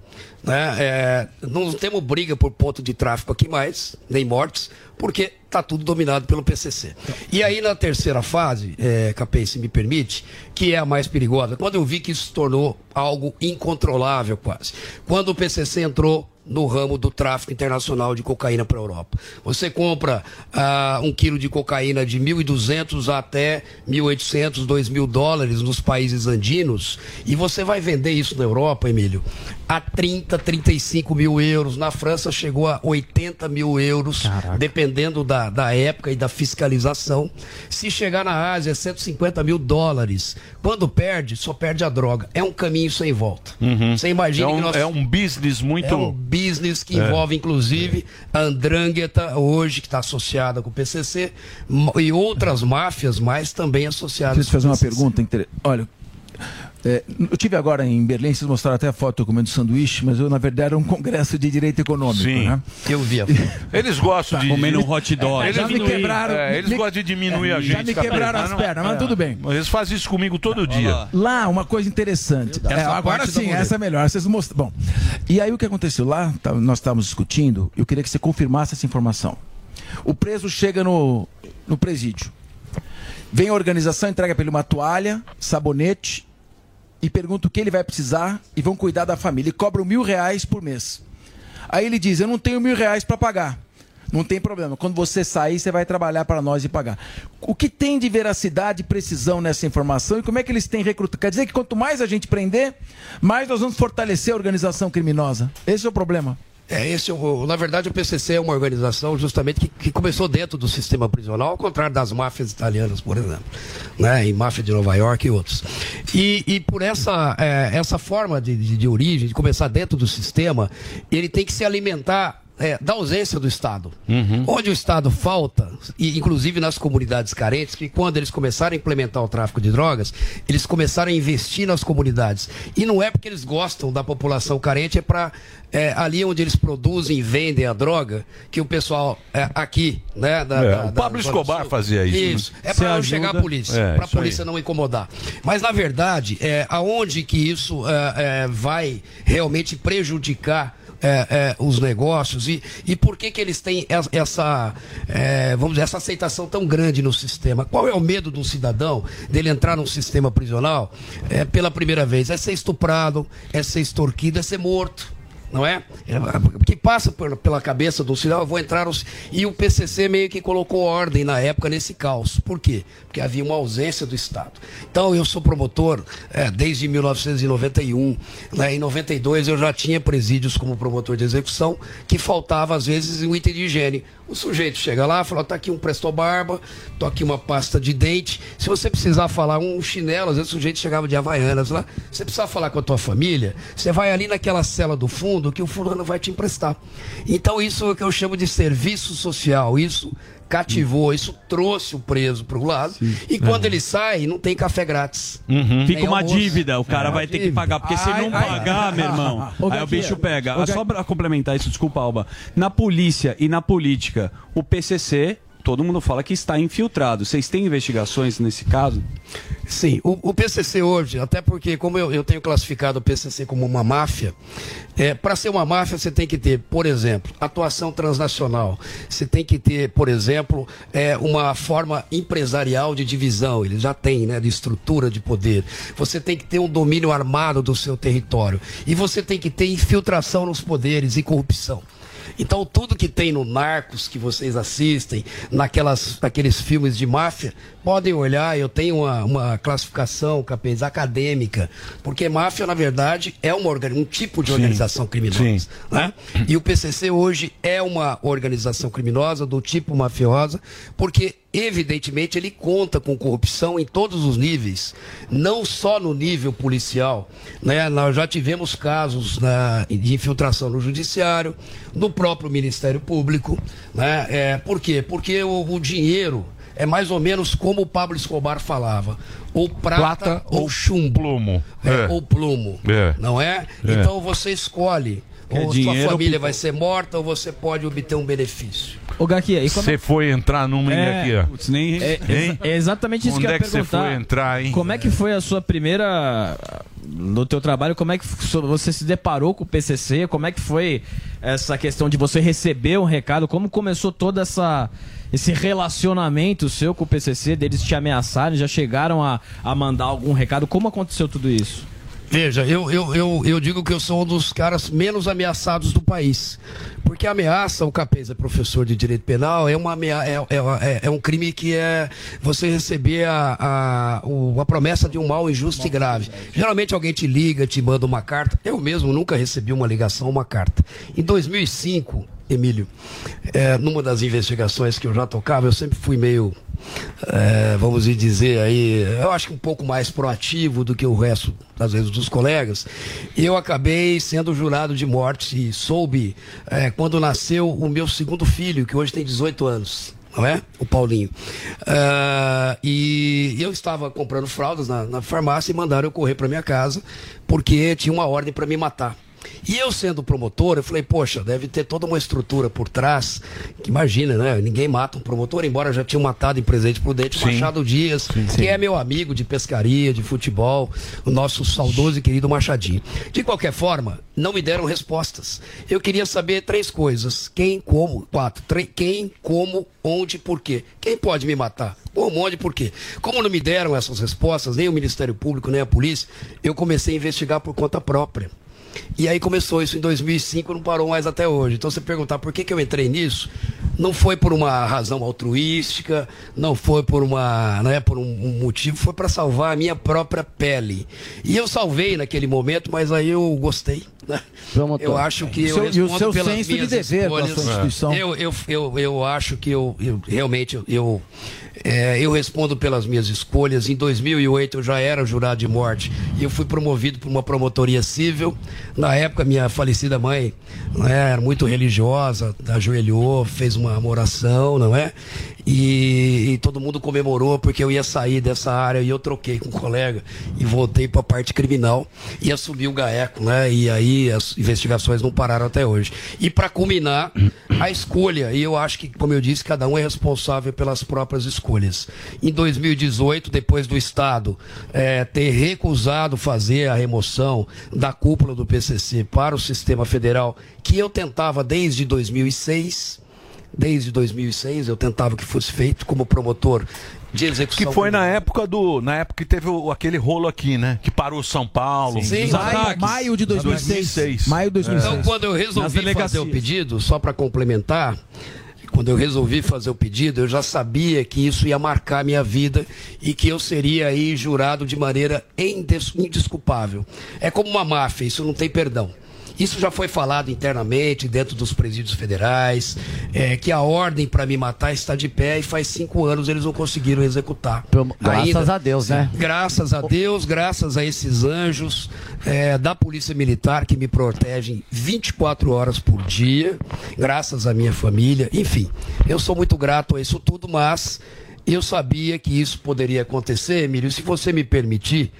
Né? É, não temos briga por ponto de tráfico aqui mais, nem mortes, porque está tudo dominado pelo PCC. E aí na terceira fase, é, se me permite, que é a mais perigosa, quando eu vi que isso se tornou algo incontrolável quase. Quando o PCC entrou no ramo do tráfico internacional de cocaína para a Europa. Você compra ah, um quilo de cocaína de 1.200 até 1.800, 2.000 dólares nos países andinos e você vai vender isso na Europa, Emílio, a 30, 35 mil euros. Na França chegou a 80 mil euros, dependendo da, da época e da fiscalização. Se chegar na Ásia, é 150 mil dólares. Quando perde, só perde a droga. É um caminho sem volta. Você imagina é um, que nós... é um business muito. É um business que É. envolve, inclusive, a Andrangheta, hoje, que está associada com o PCC, e outras máfias mais também associadas Preciso fazer com o uma PCC. pergunta. inter- Olha, é, eu tive agora em Berlim, vocês mostraram até a foto comendo sanduíche, mas eu, na verdade, era um congresso de direito econômico. Sim. Né? Eu vi a Eles gostam Tá. de. Comendo um hot dog. Eles, Já me quebraram- é, eles me- gostam de diminuir é, a já gente. me Capeta. quebraram as pernas, mas tudo bem. Eles fazem isso comigo todo dia. Lá, uma coisa interessante. Essa É, agora sim, essa é melhor. Vocês mostram. Bom, e aí o que aconteceu lá? tá- nós estávamos discutindo. Eu queria que você confirmasse essa informação. O preso chega no, no presídio. Vem a organização, entrega para ele uma toalha, sabonete e pergunta o que ele vai precisar e vão cuidar da família. E cobram mil reais por mês. Aí ele diz: Eu não tenho mil reais para pagar. Não tem problema. Quando você sair, você vai trabalhar para nós e pagar. O que tem de veracidade e precisão nessa informação e como é que eles têm recrutado? Quer dizer que quanto mais a gente prender, mais nós vamos fortalecer a organização criminosa. Esse é o problema. É, esse, é na verdade, o PCC é uma organização justamente que, que começou dentro do sistema prisional, ao contrário das máfias italianas, por exemplo, né, e máfia de Nova York e outros. E, e por essa, é, essa forma de, de, de origem, de começar dentro do sistema, ele tem que se alimentar é, da ausência do Estado. Onde o Estado falta, e inclusive nas comunidades carentes, que quando eles começaram a implementar o tráfico de drogas, eles começaram a investir nas comunidades. E não é porque eles gostam da população carente, é para ali onde eles produzem e vendem a droga, que o pessoal é, aqui, né? Da, É, da- o da Pablo Zona Escobar Sul, fazia isso, né? Isso. É para não chegar a polícia, É, para a isso aí. polícia não incomodar. Mas na verdade, é, aonde que isso é, é, vai realmente prejudicar é, é, os negócios e, e por que, que eles têm es- essa, é, vamos dizer, essa aceitação tão grande no sistema. Qual é o medo do cidadão dele entrar num sistema prisional é, pela primeira vez? É ser estuprado, é ser extorquido, é ser morto não é? É, que passa por- pela cabeça do cidadão, vou entrar no... E o PCC meio que colocou ordem na época nesse caos. Por quê? Porque havia uma ausência do Estado. Então, eu sou promotor é, desde 1991. Né? Em 92, eu já tinha presídios como promotor de execução, que faltava, às vezes, um item de higiene. O sujeito chega lá, fala, tá aqui um presto barba, tô aqui uma pasta de dente. Se você precisar falar um chinelo, às vezes o sujeito chegava de Havaianas lá, você precisar falar com a tua família, você vai ali naquela cela do fundo que o fulano vai te emprestar. Então isso é o que eu chamo de serviço social. Isso cativou, isso trouxe o preso para o lado. E quando ele sai, não tem café grátis. Fica Tem uma almoço. dívida, o cara É. vai ter que pagar, porque se Ai, não ai, pagar, ai. meu irmão, Ô, aí o bicho pega. Só pra complementar isso, desculpa, Alba. Na polícia e na política, o PCC, todo mundo fala que está infiltrado. Vocês têm investigações nesse caso? Sim, o, o PCC hoje, até porque como eu, eu tenho classificado o PCC como uma máfia, é, para ser uma máfia você tem que ter, por exemplo, atuação transnacional. Você tem que ter, por exemplo, é, uma forma empresarial de divisão. Ele já tem, né, de estrutura de poder. Você tem que ter um domínio armado do seu território e você tem que ter infiltração nos poderes e corrupção. Então, tudo que tem no Narcos que vocês assistem, naquelas, naqueles filmes de máfia, podem olhar. Eu tenho uma, uma classificação, capaz, acadêmica, porque máfia, na verdade, é uma, um tipo de Sim. organização criminosa. Sim. né? E o PCC hoje é uma organização criminosa do tipo mafiosa, porque evidentemente ele conta com corrupção em todos os níveis, não só no nível policial. Né? Nós já tivemos casos né, de infiltração no judiciário, no próprio Ministério Público. Né? É, por quê? Porque o, o dinheiro é mais ou menos como o Pablo Escobar falava: ou prata, Plata ou chumbo. Plumo. É, É. Ou plumo. É. Não é? É. Então você escolhe. Quer ou dinheiro sua família pico- vai ser morta ou você pode obter um benefício. Ô, Gaquia, e como Você foi entrar numa hein, É, aqui, ó. putz, nem- É, Hein? é exatamente isso Onde que eu ia é que você perguntar. foi entrar, hein? Como é que foi a sua primeira no teu trabalho? Como é que você se deparou com o PCC? Como é que foi essa questão de você receber um recado? Como começou toda essa esse relacionamento seu com o PCC, deles te ameaçarem, já chegaram a, a mandar algum recado? Como aconteceu tudo isso? Veja, eu, eu, eu, eu digo que eu sou um dos caras menos ameaçados do país. Porque a ameaça, o Capês é professor de direito penal, é, uma é, é, é- é um crime que é você receber a, a, o- a promessa de um mal injusto e grave. Geralmente alguém te liga, te manda uma carta. Eu mesmo nunca recebi uma ligação, uma carta. Em 2005, Emílio, é, numa das investigações que eu já tocava, eu sempre fui meio é, vamos dizer aí, eu acho que um pouco mais proativo do que o resto, às vezes, dos colegas. Eu acabei sendo jurado de morte e soube é, quando nasceu o meu segundo filho, que hoje tem 18 anos. Não é? O Paulinho. Ah, e eu estava comprando fraldas na, na farmácia e mandaram eu correr para minha casa porque tinha uma ordem para me matar. E eu sendo promotor, eu falei, poxa, deve ter toda uma estrutura por trás. Que imagina, né? Ninguém mata um promotor, embora já tinham matado em Presidente Prudente o Sim. Machado Dias, que é meu amigo de pescaria, de futebol, o nosso saudoso e querido Machadinho. De qualquer forma, não me deram respostas. Eu queria saber três coisas: quem, como, quatro. Tre- quem, como, onde, por quê. Quem pode me matar? Como, onde, por quê? Como não me deram essas respostas, nem o Ministério Público, nem a polícia, eu comecei a investigar por conta própria. E aí começou isso em 2005, não parou mais até hoje. Então você perguntar por que, que eu entrei nisso, não foi por uma razão altruística, não foi por uma, né, por um, motivo, foi para salvar a minha própria pele. E eu salvei naquele momento, mas aí eu gostei. Né? Eu acho que eu seu- e o seu pelas senso de dever escolhas. sua instituição. Eu, eu, eu, eu acho que eu, eu realmente eu, é, eu respondo pelas minhas escolhas. Em 2008 eu já era jurado de morte e eu fui promovido por uma promotoria civil. Na época minha falecida mãe né, era muito religiosa, ajoelhou, fez uma oração, não é? E, e todo mundo comemorou porque eu ia sair dessa área e eu troquei com um colega e voltei para a parte criminal e assumi o GAECO, né? E aí as investigações não pararam até hoje. E para culminar, a escolha, e eu acho que, como eu disse, cada um é responsável pelas próprias escolhas. Em 2018, depois do Estado eh, ter recusado fazer a remoção da cúpula do PCC para o sistema federal, que eu tentava desde 2006, desde 2006 eu tentava que fosse feito como promotor de execução. Que foi na época do. Na época que teve o- aquele rolo aqui, né? Que parou São Paulo. Sim, Os maio- maio de 2006. Maio de Então, quando eu resolvi fazer o pedido, só para complementar, quando eu resolvi fazer o pedido, eu já sabia que isso ia marcar a minha vida e que eu seria aí jurado de maneira indes- indesculpável. É como uma máfia, isso não tem perdão. Isso já foi falado internamente, dentro dos presídios federais, é, que a ordem para me matar está de pé e faz cinco anos eles não conseguiram executar. Graças a Deus, né? Graças a Deus, graças a esses anjos é, da Polícia Militar que me protegem 24 horas por dia, graças à minha família, enfim, eu sou muito grato a isso tudo, mas eu sabia que isso poderia acontecer, Emílio. Se você me permitir,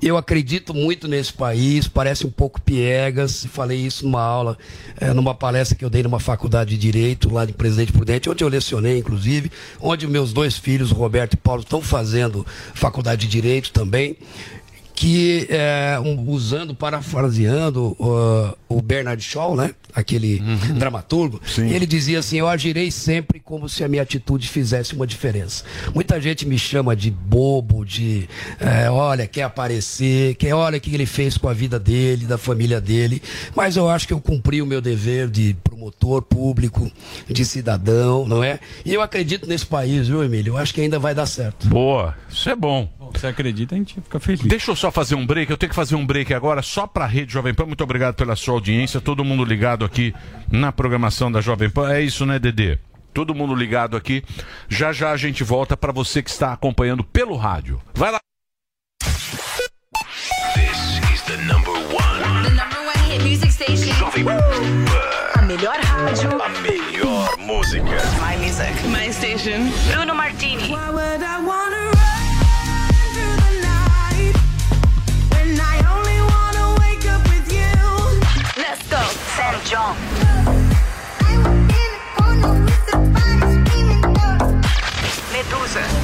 eu acredito muito nesse país, parece um pouco piegas. Falei isso numa aula, eh, numa palestra que eu dei numa faculdade de Direito, lá de Presidente Prudente, onde eu lecionei, inclusive, onde meus dois filhos, Roberto e Paulo, estão fazendo faculdade de Direito também que é, um- usando, parafraseando uh, o Bernard Shaw, né? aquele dramaturgo, ele dizia assim: Eu agirei sempre como se a minha atitude fizesse uma diferença. Muita gente me chama de bobo, de eh, olha, quer aparecer, quer olha o que ele fez com a vida dele, da família dele, mas eu acho que eu cumpri o meu dever de promotor público, de cidadão, não é? E eu acredito nesse país, viu, Emílio? Eu acho que ainda vai dar certo. Boa, isso é bom. Você acredita, a gente fica feliz. Deixa eu só fazer um break, eu tenho que fazer um break agora só pra Rede Jovem Pan. Muito obrigado pela sua audiência, todo mundo ligado aqui na programação da Jovem Pan. É isso, né, Dedê? Todo mundo ligado aqui. Já já a gente volta pra você que está acompanhando pelo rádio. Vai lá. This is the number one. The number one hit music station. Jovem Pan. A melhor rádio. A melhor música. My music. My station. Bruno Martini. Why would I wanna Sam John.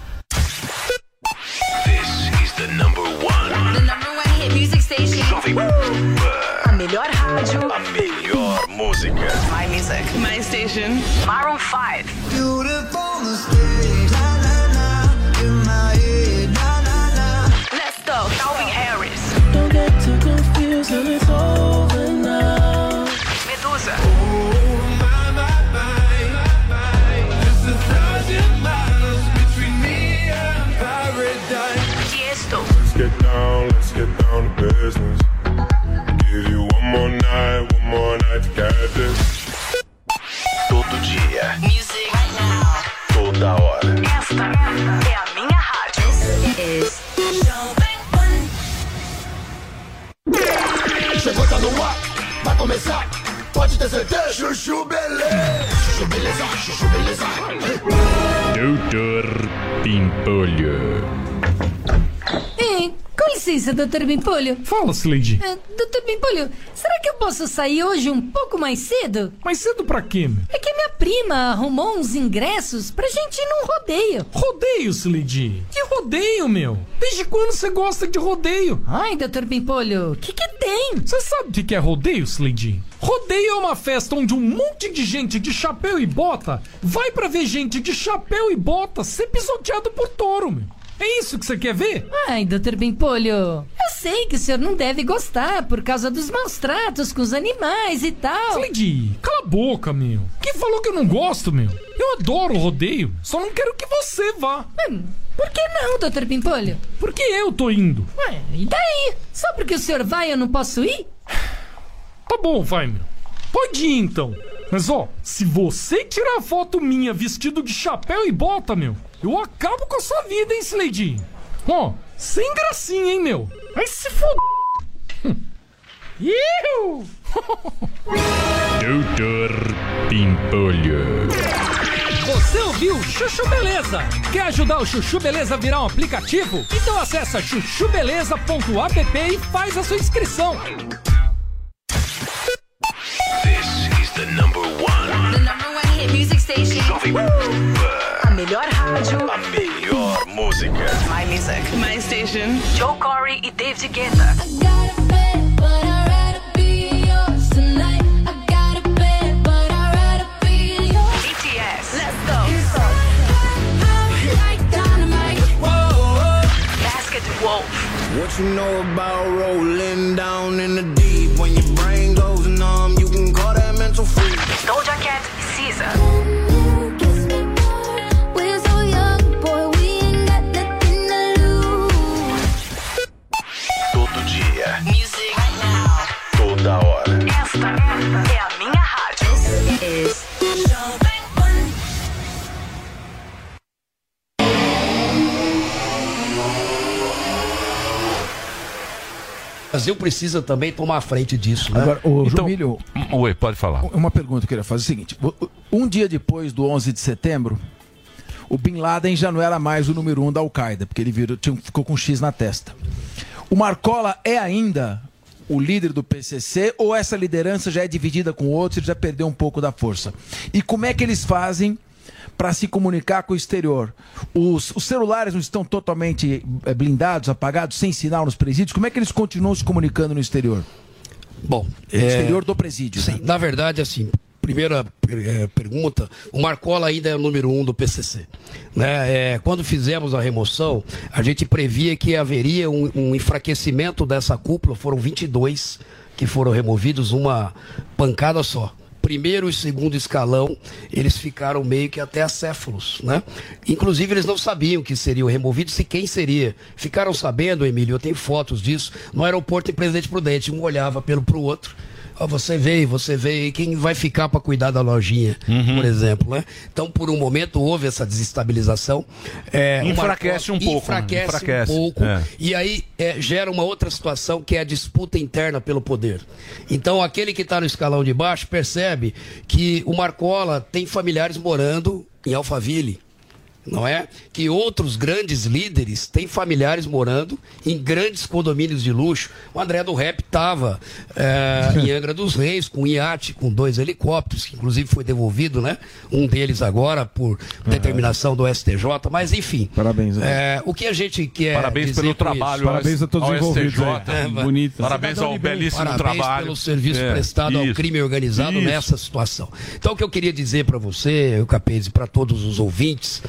A melhor rádio. A melhor música. My music. My station. Maroon 5. Beautiful mistake. La la la. In my head. La la la. Let's go. Calvin Harris. Don't get too confused when it's over now. Medusa. Tiesto. Let's get down, let's get down to business. Todo dia. Music. Toda hora. Esta é a minha rádio. Chegou, tá no ar, vai começar, pode ter certeza. Chuchu beleza, chuchu beleza, chuchu beleza. Doutor Pimpolho. Com licença, doutor Bimpolho. Fala, Slade. É, doutor Bimpolho, será que eu posso sair hoje um pouco mais cedo? Mais cedo pra quê? É que minha prima arrumou uns ingressos pra gente ir num rodeio. Rodeio, Slade? Que rodeio, meu? Desde quando você gosta de rodeio? Ai, doutor Bimpolho, o que que tem? Você sabe o que que é rodeio, Slade? Rodeio é uma festa onde um monte de gente de chapéu e bota vai pra ver gente de chapéu e bota ser pisoteado por touro, meu. É isso que você quer ver? Ai, doutor Bimpolho, eu sei que o senhor não deve gostar por causa dos maus tratos com os animais e tal. Slade, cala a boca, meu. Quem falou que eu não gosto, meu? Eu adoro rodeio, só não quero que você vá. Hum, por que não, doutor Pimpolho? Porque eu tô indo. Ué, e daí? Só porque o senhor vai eu não posso ir? Tá bom, vai, meu. Pode ir então. Mas ó, se você tirar foto minha vestido de chapéu e bota, meu, eu acabo com a sua vida, hein, Slade? Ó, sem gracinha, hein, meu? Vai se foder. Iu! Doutor Pimpolho. Você ouviu Chuchu Beleza? Quer ajudar o Chuchu Beleza a virar um aplicativo? Então acessa chuchubeleza.app e faz a sua inscrição. This is the number one. The number one hit music station. Jovem Pan. A melhor rádio. A melhor música. My music. My station. Joe Corey e David Guetta. BTS. Let's go. What you know about rolling down in the deep? When your brain goes numb, you can call that mental freeze. Doja Cat e Caesar. É a minha rádio. This is O Brasil precisa também tomar a frente disso, né? Agora, o Jumilho, Oi, pode falar. uma pergunta que eu queria fazer é o seguinte: um dia depois do 11 de setembro, o Bin Laden já não era mais o número um da Al-Qaeda, porque ele virou, tinha, ficou com um X na testa. O Marcola é ainda o líder do PCC ou essa liderança já é dividida com outros e já perdeu um pouco da força? E como é que eles fazem para se comunicar com o exterior? Os, os celulares não estão totalmente eh, blindados, apagados, sem sinal nos presídios? Como é que eles continuam se comunicando no exterior? Bom, No exterior do presídio. Sim, né? na verdade, assim, primeira eh, pergunta, o Marcola ainda é o número um do PCC. Né? É, quando fizemos a remoção, a gente previa que haveria um, um enfraquecimento dessa cúpula, foram 22 que foram removidos, uma pancada só. Primeiro e segundo escalão, eles ficaram meio que até acéfalos, né? Inclusive, eles não sabiam que seriam removidos e quem seria. Ficaram sabendo, Emílio, eu tenho fotos disso, no aeroporto em Presidente Prudente. Um olhava pelo pro outro. Você veio, você veio, quem vai ficar para cuidar da lojinha, por exemplo, né? Então, por um momento, houve essa desestabilização. É, Enfraquece Marco- um pouco, né? Enfraquece, Enfraquece, um pouco. é. E aí é, gera uma outra situação que é a disputa interna pelo poder. Então, aquele que está no escalão de baixo percebe que o Marcola tem familiares morando em Alphaville. Não é? Que outros grandes líderes têm familiares morando em grandes condomínios de luxo. O André do Rap estava em Angra dos Reis, com um iate, com dois helicópteros, que inclusive foi devolvido, né? Um deles agora por determinação do STJ, mas enfim. Parabéns. É, o que a gente quer. Parabéns dizer pelo trabalho isso? ao- Parabéns a todos os ao envolvidos STJ. É, Bonito. Parabéns ao belíssimo Parabéns trabalho. pelo serviço É, prestado ao isso. crime organizado Isso. nessa situação. Então, o que eu queria dizer para você, o Capese, para todos os ouvintes,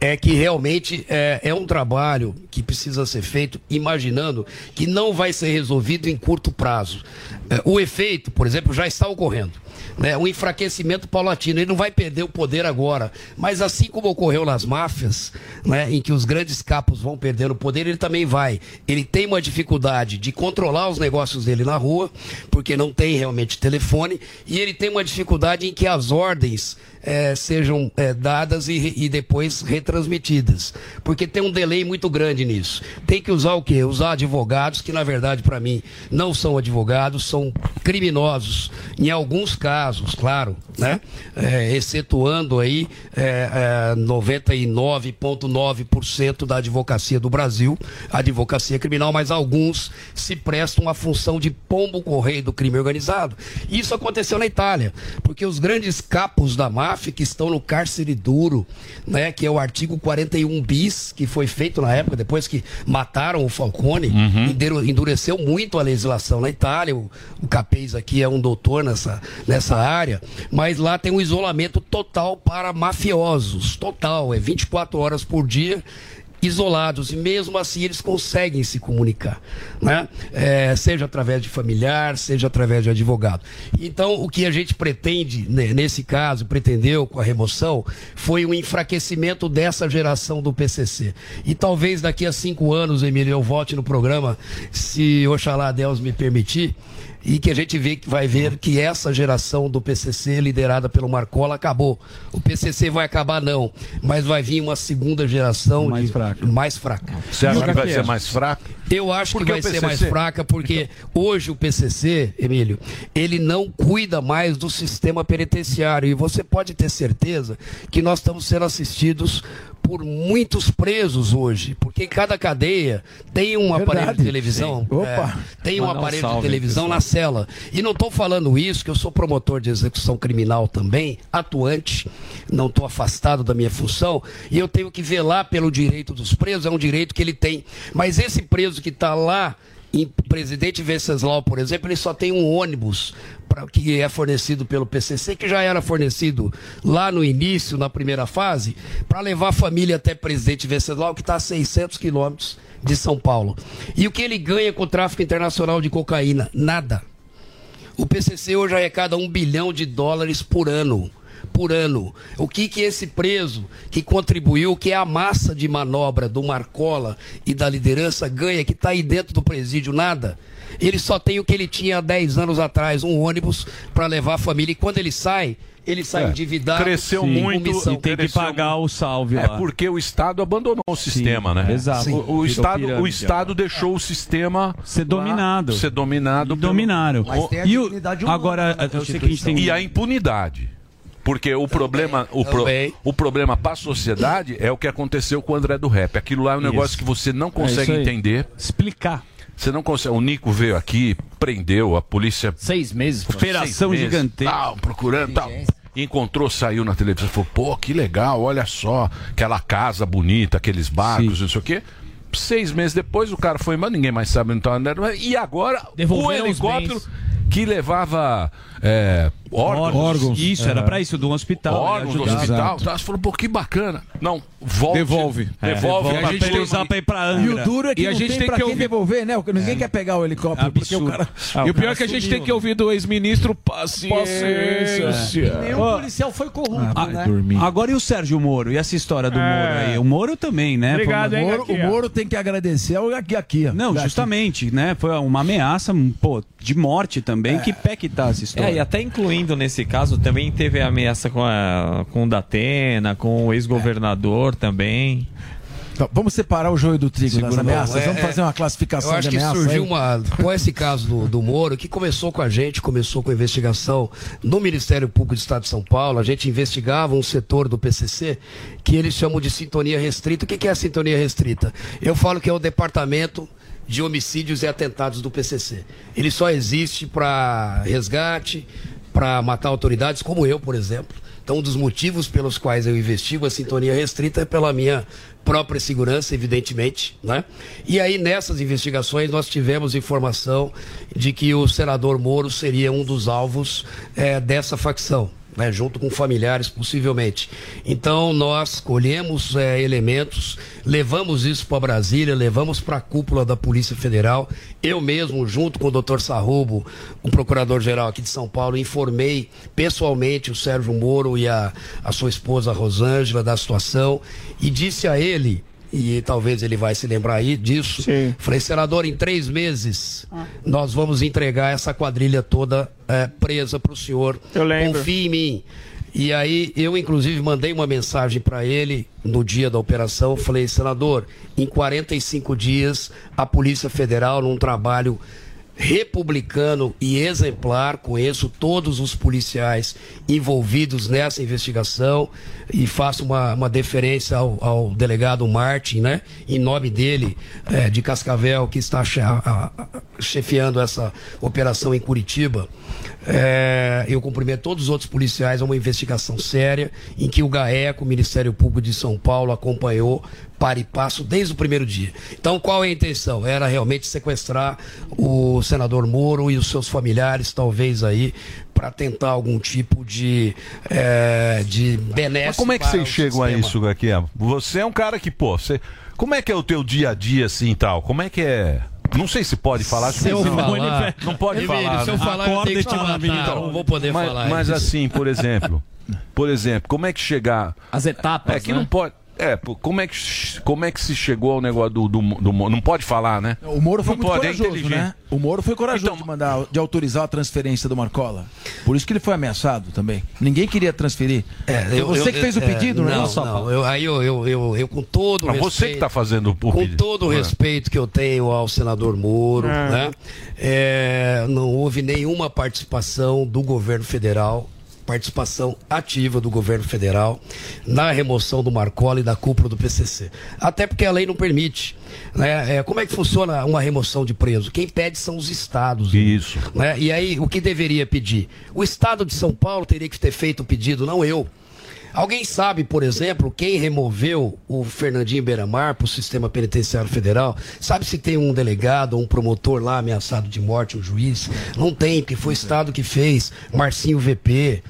é que realmente é, é um trabalho que precisa ser feito imaginando que não vai ser resolvido em curto prazo. É, o efeito, por exemplo, já está ocorrendo. Né? Um enfraquecimento paulatino. Ele não vai perder o poder agora. Mas assim como ocorreu nas máfias, né, em que os grandes capos vão perdendo o poder, ele também vai. Ele tem uma dificuldade de controlar os negócios dele na rua, porque não tem realmente telefone, e ele tem uma dificuldade em que as ordens eh, sejam eh, dadas e, e depois retransmitidas. Porque tem um delay muito grande nisso. Tem que usar o quê? Usar advogados, que na verdade, para mim, não são advogados, são criminosos. Em alguns casos, claro, né? É, excetuando aí é, é, 99,9% da advocacia do Brasil, advocacia criminal, mas alguns se prestam à função de pombo correio do crime organizado. Isso aconteceu na Itália, porque os grandes capos da máfia que estão no cárcere duro, né, que é o artigo 41 bis, que foi feito na época, depois que mataram o Falcone, enduro- endureceu muito a legislação na Itália. O, o Capês aqui é um doutor nessa, nessa área, mas lá tem um isolamento total para mafiosos, total, é 24 horas por dia isolados e mesmo assim eles conseguem se comunicar, né? É, seja através de familiar, seja através de advogado. Então o que a gente pretende né, nesse caso pretendeu com a remoção foi um enfraquecimento dessa geração do PCC e talvez daqui a cinco anos, Emílio, eu volte no programa, se Oxalá Deus me permitir e que a gente vê, vai ver que essa geração do PCC, liderada pelo Marcola, acabou. O PCC vai acabar, não, mas vai vir uma segunda geração mais fraca. Mais fraca. Você acha que vai ser mais fraco? Eu acho que vai ser mais fraca porque hoje o PCC, Emílio, ele não cuida mais do sistema penitenciário e você pode ter certeza que nós estamos sendo assistidos por muitos presos hoje, porque em cada cadeia tem um Verdade. aparelho de televisão, é, tem um um aparelho de salve, televisão pessoal. na cela. E não estou falando isso, que eu sou promotor de execução criminal também, atuante, não estou afastado da minha função, e eu tenho que velar pelo direito dos presos, é um direito que ele tem. Mas esse preso que está lá, em Presidente Venceslau, por exemplo, ele só tem um ônibus pra, que é fornecido pelo PCC, que já era fornecido lá no início, na primeira fase, para levar a família até Presidente Venceslau, que está a 600 quilômetros de São Paulo. E o que ele ganha com o tráfico internacional de cocaína? Nada. O PCC hoje arrecada um bilhão de dólares por ano. Por ano. O que que esse preso que contribuiu, que é a massa de manobra do Marcola e da liderança ganha, que está aí dentro do presídio, nada? Ele só tem o que ele tinha há 10 anos atrás, um ônibus para levar a família. E quando ele sai, ele sai É, endividado. Cresceu com muito missão. cresceu o salve É lá. porque o Estado abandonou o sistema, né? exato. O, o Estado, o pirâmide Estado deixou o sistema Ser dominado. ser dominado. pelo- dominaram. Mas tem a E o- agora, eu sei que a gente tem E a impunidade. Porque o problema, o, pro- o problema para a sociedade é o que aconteceu com o André do Rap. Aquilo lá é um Isso. negócio que você não É consegue aí. entender. Explicar. Você não consegue. O Nico veio aqui, prendeu, a polícia. Seis meses. Operação gigantesca. Tal, procurando tal. Encontrou, saiu na televisão falou: pô, que legal, olha só, aquela casa bonita, aqueles barcos, não sei o quê. Seis meses depois o cara foi embora, ninguém mais sabe onde tá andando. E agora o Devolveram os helicóptero que levava é, órgãos. Isso, era pra isso, do hospital. Órgãos do hospital. Exato. Tá, você falou, pô, que bacana. Não, volte. Devolve. Devolve. É, pra a gente tem- mundo. pra ir pra E o duro é que E a gente tem, tem pra que ouvir- devolver, né? Ninguém quer pegar o helicóptero, porque o cara... e o pior é que a gente tem que ouvir do ex-ministro paciência. Nenhum policial foi corrupto, Ah, né? Agora e o Sérgio Moro? E essa história do É. Moro aí? O Moro também, né? Obrigado, hein, Gaki? O Moro tem que agradecer ao aqui aqui. Não, justamente, né? Foi uma ameaça, pô, de morte também. Que pé que tá essa história? É, e até incluindo nesse caso, também teve ameaça com, a, com o Datena, com o ex-governador também. Então, vamos separar o joio do trigo das Segura mão. ameaças. É, Vamos é. fazer uma classificação Eu acho de que ameaça surgiu aí. uma. Com esse caso do, do Moro, que começou com a gente, começou com a investigação no Ministério Público do Estado de São Paulo. A gente investigava um setor do PCC que eles chamam de sintonia restrita. O que que é a sintonia restrita? Eu falo que é o departamento de homicídios e atentados do PCC. Ele só existe para resgate, para matar autoridades, como eu, por exemplo. Então, um dos motivos pelos quais eu investigo a sintonia restrita é pela minha própria segurança, evidentemente, né? E aí, nessas investigações, nós tivemos informação de que o senador Moro seria um dos alvos eh, dessa facção. Né, junto com familiares, possivelmente. Então, nós colhemos eh, elementos, levamos isso para Brasília, levamos para a cúpula da Polícia Federal. Eu mesmo, junto com o doutor Sarrubo, o procurador-geral aqui de São Paulo, informei pessoalmente o Sérgio Moro e a, a sua esposa Rosângela da situação e disse a ele e talvez ele vai se lembrar aí disso. Falei, senador, em três meses nós vamos entregar essa quadrilha toda eh, presa para o senhor. Eu lembro. Confie em mim. E aí eu, inclusive, mandei uma mensagem para ele no dia da operação. Falei, senador, em 45 dias a Polícia Federal, num trabalho republicano e exemplar. Conheço todos os policiais envolvidos nessa investigação e faço uma, uma deferência ao, ao delegado Martin, né? Em nome dele, eh, de Cascavel, que está chefiando essa operação em Curitiba. É, eu cumprimento todos os outros policiais, é uma investigação séria em que o GAECO, o Ministério Público de São Paulo, acompanhou para e passo desde o primeiro dia. Então, qual é a intenção? Era realmente sequestrar o senador Moro e os seus familiares, talvez aí, para tentar algum tipo de, é, de benesse. Mas como é que vocês chegam a sistema. isso, Gaquiel? Você é um cara que, pô, você... como é que é o teu dia a dia assim e tal? Como é que é? Não sei se pode falar. Se eu que não. falar- não pode Emílio, falar. se eu né? falar, eu tenho que te matar, Então, não vou poder mas, falar Mas isso. assim, por exemplo, por exemplo, como é que chegar? As etapas, É que né? não pode. É, pô, como é que como é que se chegou ao negócio do, do, do não pode falar, né? O Moro foi não muito pode, é corajoso, inteligente. né? O Moro foi corajoso de mandar, de autorizar a transferência do Marcola. Por isso que ele foi ameaçado também. Ninguém queria transferir. Foi você que fez o é, pedido, né? não, não, eu, aí eu, eu, eu, eu com todo o Não, respeito... você que tá fazendo o Com pedido. todo o É. respeito que eu tenho ao senador Moro, É. né? É, não houve nenhuma participação do governo federal, participação ativa do governo federal na remoção do Marcola e da cúpula do PCC. Até porque a lei não permite. Né? É, como é que funciona uma remoção de preso? Quem pede são os estados. Isso. Né? E aí, o que deveria pedir? O estado de São Paulo teria que ter feito o pedido, não eu. Alguém sabe, por exemplo, quem removeu o Fernandinho Beiramar para o sistema penitenciário federal? Sabe se tem um delegado ou um promotor lá ameaçado de morte, um juiz? Não tem, porque foi o Estado que fez. Marcinho VP.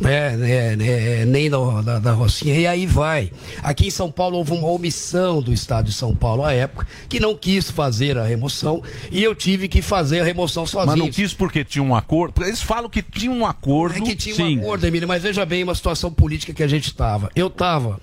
Né, né, né, nem da, da, da Rocinha, e aí vai. Aqui em São Paulo houve uma omissão do Estado de São Paulo à época, que não quis fazer a remoção, e eu tive que fazer a remoção sozinho. Mas não quis porque tinha um acordo. Eles falam que tinha um acordo. É que tinha um acordo, Emílio, mas veja bem uma situação política que a gente estava. Eu estava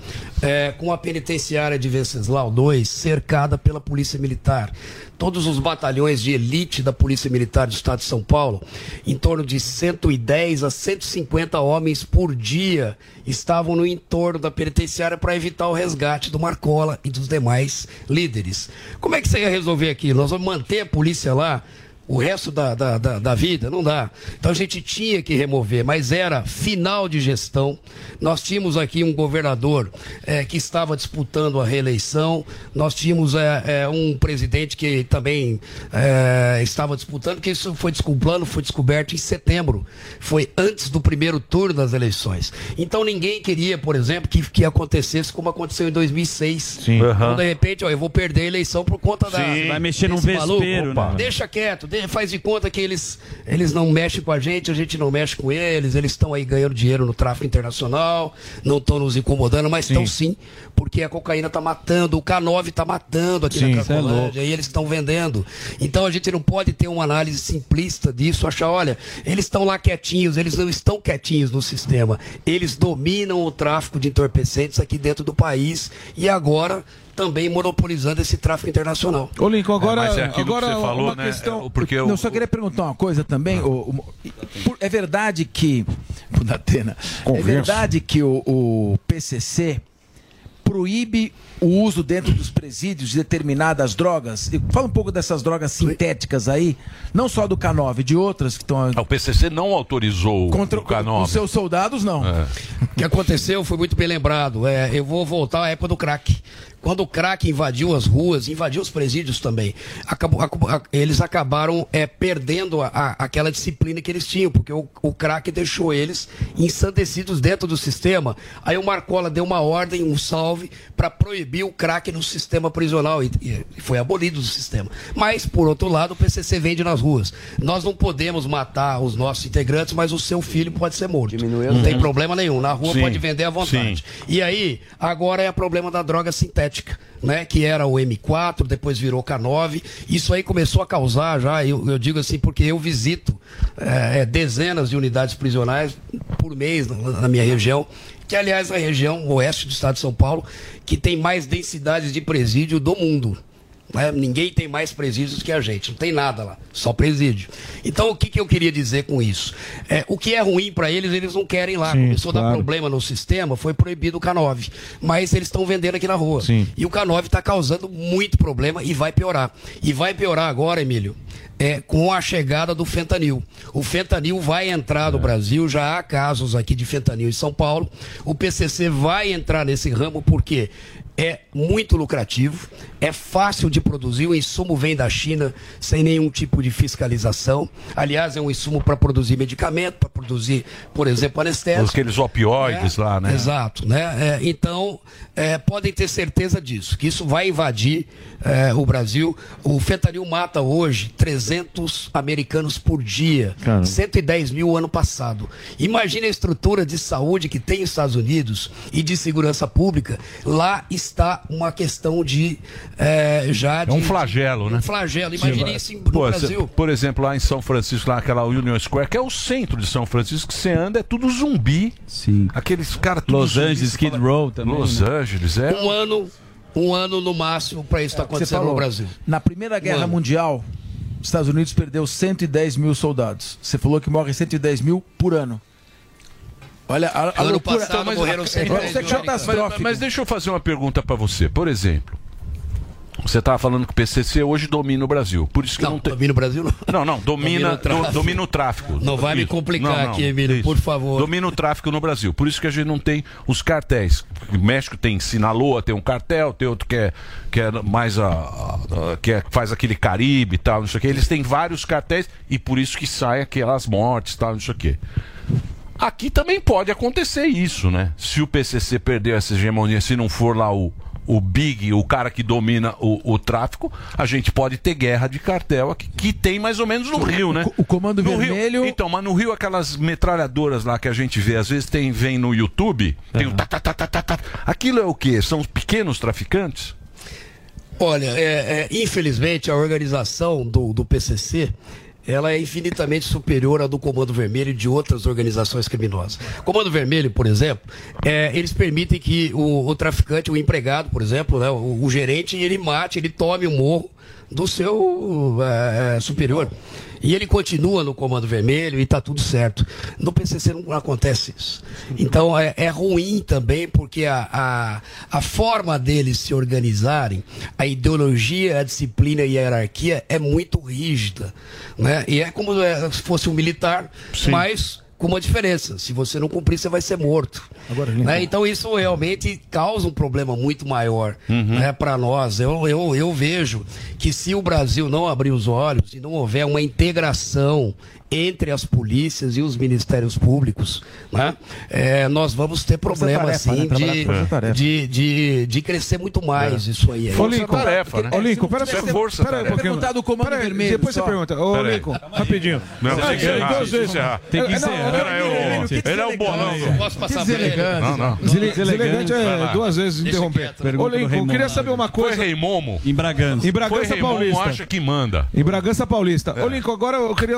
com a penitenciária de Venceslau II cercada pela Polícia Militar. Todos os batalhões de elite da Polícia Militar do Estado de São Paulo, em torno de 110 a 150 homens por dia, estavam no entorno da penitenciária para evitar o resgate do Marcola e dos demais líderes. Como é que você ia resolver aquilo? Nós vamos manter a polícia lá o resto da, da, da, da vida, não dá. Então a gente tinha que remover, mas era final de gestão. Nós tínhamos aqui um governador eh, que estava disputando a reeleição, nós tínhamos eh, eh, um presidente que também eh, estava disputando, porque isso foi desculpando, foi descoberto em setembro. Foi antes do primeiro turno das eleições. Então ninguém queria, por exemplo, que, que acontecesse como aconteceu em 2006. Sim. Então, de repente, ó, eu vou perder a eleição por conta da. Sim. Vai mexer num desse maluco. vespeiro, né? Deixa quieto, faz de conta que eles, eles não mexem com a gente, a gente não mexe com eles, eles estão aí ganhando dinheiro no tráfico internacional, não estão nos incomodando, mas estão sim, porque a cocaína está matando, o K9 está matando aqui Sim, na é. Cracolândia, e eles estão vendendo. Então a gente não pode ter uma análise simplista disso, achar, olha, eles estão lá quietinhos, eles não estão quietinhos no sistema, eles dominam o tráfico de entorpecentes aqui dentro do país e agora também monopolizando esse tráfico internacional. Ô, Lincoln, agora, É, é aquilo que agora você falou, uma né? questão. É, porque não, o- só queria perguntar uma coisa também. o- o- por- é verdade que. Datena. É verdade que o, o PCC proíbe o uso dentro dos presídios de determinadas drogas. E Fala um pouco dessas drogas sintéticas aí, não só do K9, de outras que estão. O PCC não autorizou Contra o K9. os seus soldados, não. É. O que aconteceu foi muito bem lembrado. É, eu vou voltar à época do crack. Quando o crack invadiu as ruas, invadiu os presídios também, acabou- a- eles acabaram é, perdendo a- a- aquela disciplina que eles tinham, porque o, o crack deixou eles ensandecidos dentro do sistema. Aí o Marcola deu uma ordem, um salve, para proibir o crack no sistema prisional e, e foi abolido do sistema. Mas, por outro lado, o PCC vende nas ruas. Nós não podemos matar os nossos integrantes, mas o seu filho pode ser morto. Não tem problema nenhum. Na rua Sim. pode vender à vontade. Sim. E aí, agora é o problema da droga sintética, né? Que era o M4, depois virou K9. Isso aí começou a causar já, eu, eu digo assim, porque eu visito é, dezenas de unidades prisionais por mês na, na minha região, que aliás é a região oeste do estado de São Paulo, que tem mais densidades de presídio do mundo. Né? Ninguém tem mais presídios que a gente, não tem nada lá, só presídio. Então o que, que eu queria dizer com isso? É, o que é ruim para eles, eles não querem lá. Sim, Começou a dar claro. problema no sistema, foi proibido o K9. Mas eles estão vendendo aqui na rua. Sim. E o K9 está causando muito problema e vai piorar. E vai piorar agora, Emílio, é, com a chegada do fentanil. O fentanil vai entrar no Brasil, já há casos aqui de fentanil em São Paulo. O PCC vai entrar nesse ramo porque é muito lucrativo, é fácil de produzir, o insumo vem da China sem nenhum tipo de fiscalização. Aliás, é um insumo para produzir medicamento, para produzir, por exemplo, anestésico. Aqueles opioides É, lá, né? Exato, né? É, então, é, podem ter certeza disso, que isso vai invadir é, o Brasil. O fentanil mata hoje 300 americanos por dia, Caramba. 110 mil ano passado. Imagine a estrutura de saúde que tem os Estados Unidos e de segurança pública. Lá está uma questão de é, já de É um flagelo, né? um flagelo. Imagine isso em- no Pô, Brasil. cê- por exemplo, lá em São Francisco, lá aquela Union Square, que é o centro de São Francisco, que você anda, é tudo zumbi. Sim. Aqueles caras Los zumbi, Angeles, fala- Row também, Los né? Angeles, é. Um ano, um ano no máximo para isso estar Você acontecendo falou, no Brasil. Na Primeira Guerra Mano. Mundial, os Estados Unidos perdeu 110 mil soldados. Você falou que morre 110 mil por ano. Olha, a, a Ano loucura. passado Mas- morreram Isso 110 é mil. catastrófico. Mas, mas deixa eu fazer uma pergunta pra você. Por exemplo, você estava falando que o PCC hoje domina o Brasil. Por isso que não, tem. Domina o Brasil não. Não, não, domina, Domina o tráfico. do- domina o tráfico. Não vai me Isso. complicar aqui, Emílio, por favor. Domina o tráfico no Brasil. Por isso que a gente não tem os cartéis. O México tem Sinaloa, tem um cartel, tem outro que é, que é mais a, a- a- que é- faz aquele Caribe e tal, não sei o quê. Eles têm vários cartéis e por isso que saem aquelas mortes e tal, não sei o quê. Aqui também pode acontecer isso, né? Se o PCC perder essa hegemonia, se não for lá o, o Big, o cara que domina o, o tráfico, a gente pode ter guerra de cartel aqui, que tem mais ou menos no Rio, né? O Comando No Vermelho. Rio, então, mas no Rio aquelas metralhadoras lá que a gente vê, às vezes tem, vem no YouTube, tem o tá, tá, tá, tá, tá, tá. Aquilo é o quê? São os pequenos traficantes? Olha, é, é, infelizmente a organização do, do PCC ela é infinitamente superior à do Comando Vermelho e de outras organizações criminosas. Comando Vermelho, por exemplo, é, eles permitem que o, o traficante, o empregado, por exemplo, né, o, o gerente, ele mate, ele tome o morro do seu é, é, superior. E ele continua no Comando Vermelho e está tudo certo. No PCC não acontece isso. Então é, é ruim também porque a, a, a forma deles se organizarem, a ideologia, a disciplina e a hierarquia é muito rígida. Né? E é como se fosse um militar, mas com uma diferença. Se você não cumprir, você vai ser morto. Né? Então isso realmente causa um problema muito maior né, para nós. Eu, eu, eu vejo que se o Brasil não abrir os olhos e não houver uma integração entre as polícias e os ministérios públicos, né, é, nós vamos ter problema assim né? De, de, de, de crescer muito mais É. isso aí. Ô, Lincoln, né? Ô, Lincoln, pera, Isso é pera, força pera aí tarefa. pouquinho. Perguntar do Comando Pera aí, Vermelho, Depois só. você pergunta. Ô, Pera aí. Rapidinho. Não, tem que encerrar, duas tem que vezes. encerrar. É, Tem que. Pera ele é o bonão. Não posso passar por ele. Não, não. Desele- Deselegante é duas vezes interromper. Ô, Lincoln, Rei queria saber uma Foi coisa. Rei Momo? Em Bragança. Em Foi Bragança Paulista. acha que manda. Em Bragança Paulista. É. Ô, Lincoln, agora eu queria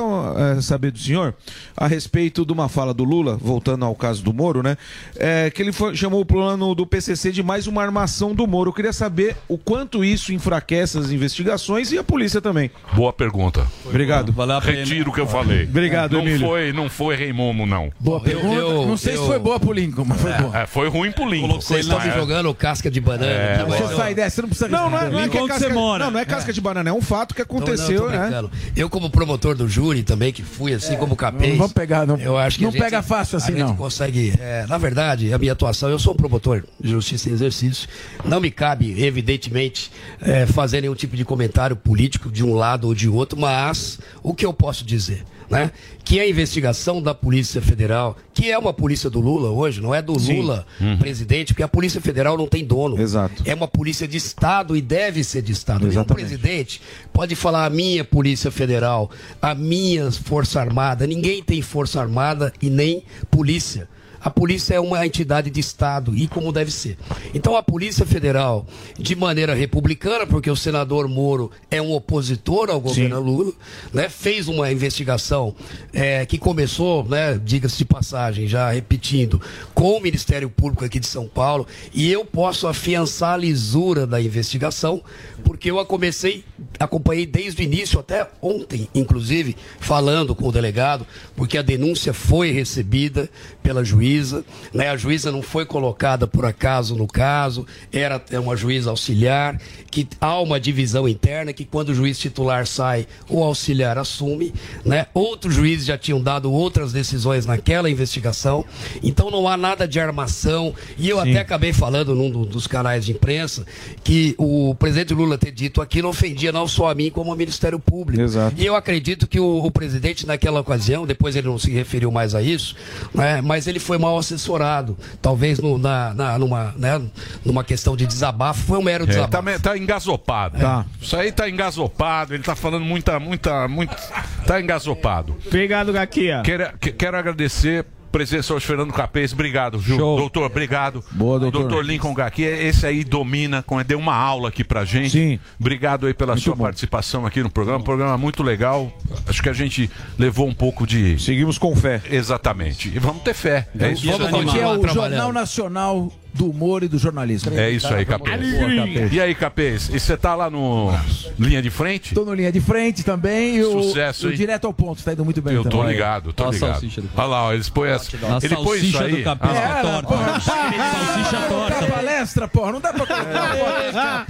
eh, saber do senhor a respeito de uma fala do Lula, voltando ao caso do Moro, né? eh, que ele foi- chamou o plano do PCC de mais uma armação do Moro. Eu queria saber o quanto isso enfraquece as investigações e a polícia também. Boa pergunta. Obrigado. Retiro o que eu falei. Obrigado, não Emílio. Foi, não foi Rei Momo, não. Boa pergunta. eu- não sei eu- se foi boa pro Lincoln, mas foi boa. É, foi ruim pro Lincoln. Vocês estão me É. jogando casca de banana. É, mas Você eu- sai dessa, você não precisa Não, não é, não é que é casca, você mora. não, não é casca de banana, é um fato que Não, não, aconteceu, tô né? brincando. Eu, como promotor do júri também, que fui assim como capês. Não vamos pegar, não. Eu acho que não gente- pega fácil assim, a gente não. consegue. é, na verdade, a minha atuação, eu sou um promotor de justiça em exercício. Não me cabe, evidentemente, é, fazer nenhum tipo de comentário político de um lado ou de outro, mas o que eu posso dizer? Né? Que a investigação da Polícia Federal, que é uma polícia do Lula hoje, não é do Lula presidente, porque a Polícia Federal não tem dono. Exato. É uma polícia de Estado e deve ser de Estado. Nenhum Exatamente. presidente pode falar a minha Polícia Federal, a minha Força Armada. Ninguém tem Força Armada e nem polícia. A polícia é uma entidade de Estado e como deve ser. Então a Polícia Federal, de maneira republicana, porque o senador Moro é um opositor ao governo Lula, né, fez uma investigação eh, que começou, né, diga-se de passagem, já repetindo, com o Ministério Público aqui de São Paulo, e eu posso afiançar a lisura da investigação, porque eu a comecei, acompanhei desde o início, até ontem, inclusive, falando com o delegado, porque a denúncia foi recebida pela juíza, né? A juíza não foi colocada por acaso no caso, era uma juíza auxiliar, que há uma divisão interna que quando o juiz titular sai, o auxiliar assume, né? Outros juízes já tinham dado outras decisões naquela investigação, então não há nada de armação, e eu até acabei falando num do- dos canais de imprensa que o presidente Lula ter dito aquilo ofendia não só a mim, como ao Ministério Público. E eu acredito que o, o presidente, naquela ocasião, depois ele não se referiu mais a isso, né, mas ele foi mal assessorado. Talvez no- na, na- numa, né, numa questão de desabafo, foi um mero É, desabafo. tá, me- tá engasopado. Tá. Isso aí tá engasopado, ele tá falando muita, muita, muito. Tá engasopado. Obrigado, Gaquia. Quero, que- quero agradecer. Presença hoje, Fernando Capês, obrigado, viu? Doutor, obrigado. Boa, doutor. Doutor Lincoln Gaqui, esse aí domina, com- deu uma aula aqui pra gente. Sim. Obrigado aí pela sua participação aqui no programa. Um programa muito legal. Acho que a gente levou um pouco de. Seguimos com fé. Exatamente. E vamos ter fé. É isso Vamos aí. que é o Jornal Nacional do Humor e do Jornalismo. É isso aí, Capês. E aí, Capês? E você tá lá no Linha de Frente? Tô no linha de frente também. E o, Sucesso, o hein? direto ao ponto, tá indo muito bem Eu tô também. ligado, tô Olha a ligado. Olha lá, ó, eles põem essa. A Ele põe isso salsicha aí. do Capês Ah, é torta. Salsicha torta. palestra, porra. Não dá pra colocar.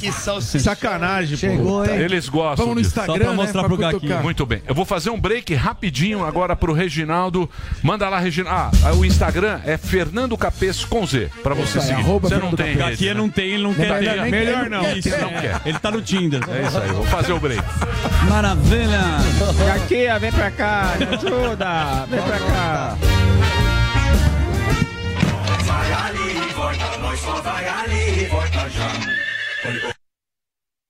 Que salsicha. Sacanagem, pô. Chegou, hein? Eles gostam. Vamos no. Instagram, né, pra cutucar. Muito bem. Eu vou fazer um break rapidinho agora pro Reginaldo. Manda lá, Reginaldo. Ah, o Instagram é Fernando Capês com Z. Pra você seguir. Você não tem. Rede, Aqui né? não tem, ele não quer ter. tem. Melhor não. Isso, não quer. Ele tá no Tinder. É isso aí, vou fazer o break. Maravilha. Gaquia, vem pra cá, me ajuda. Vem pra cá. Vai ali e volta, nós só vai ali e volta já.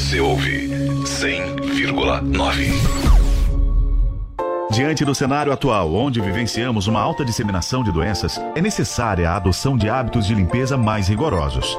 Você ouve 100,9. Diante do cenário atual, onde vivenciamos uma alta disseminação de doenças, é necessária a adoção de hábitos de limpeza mais rigorosos.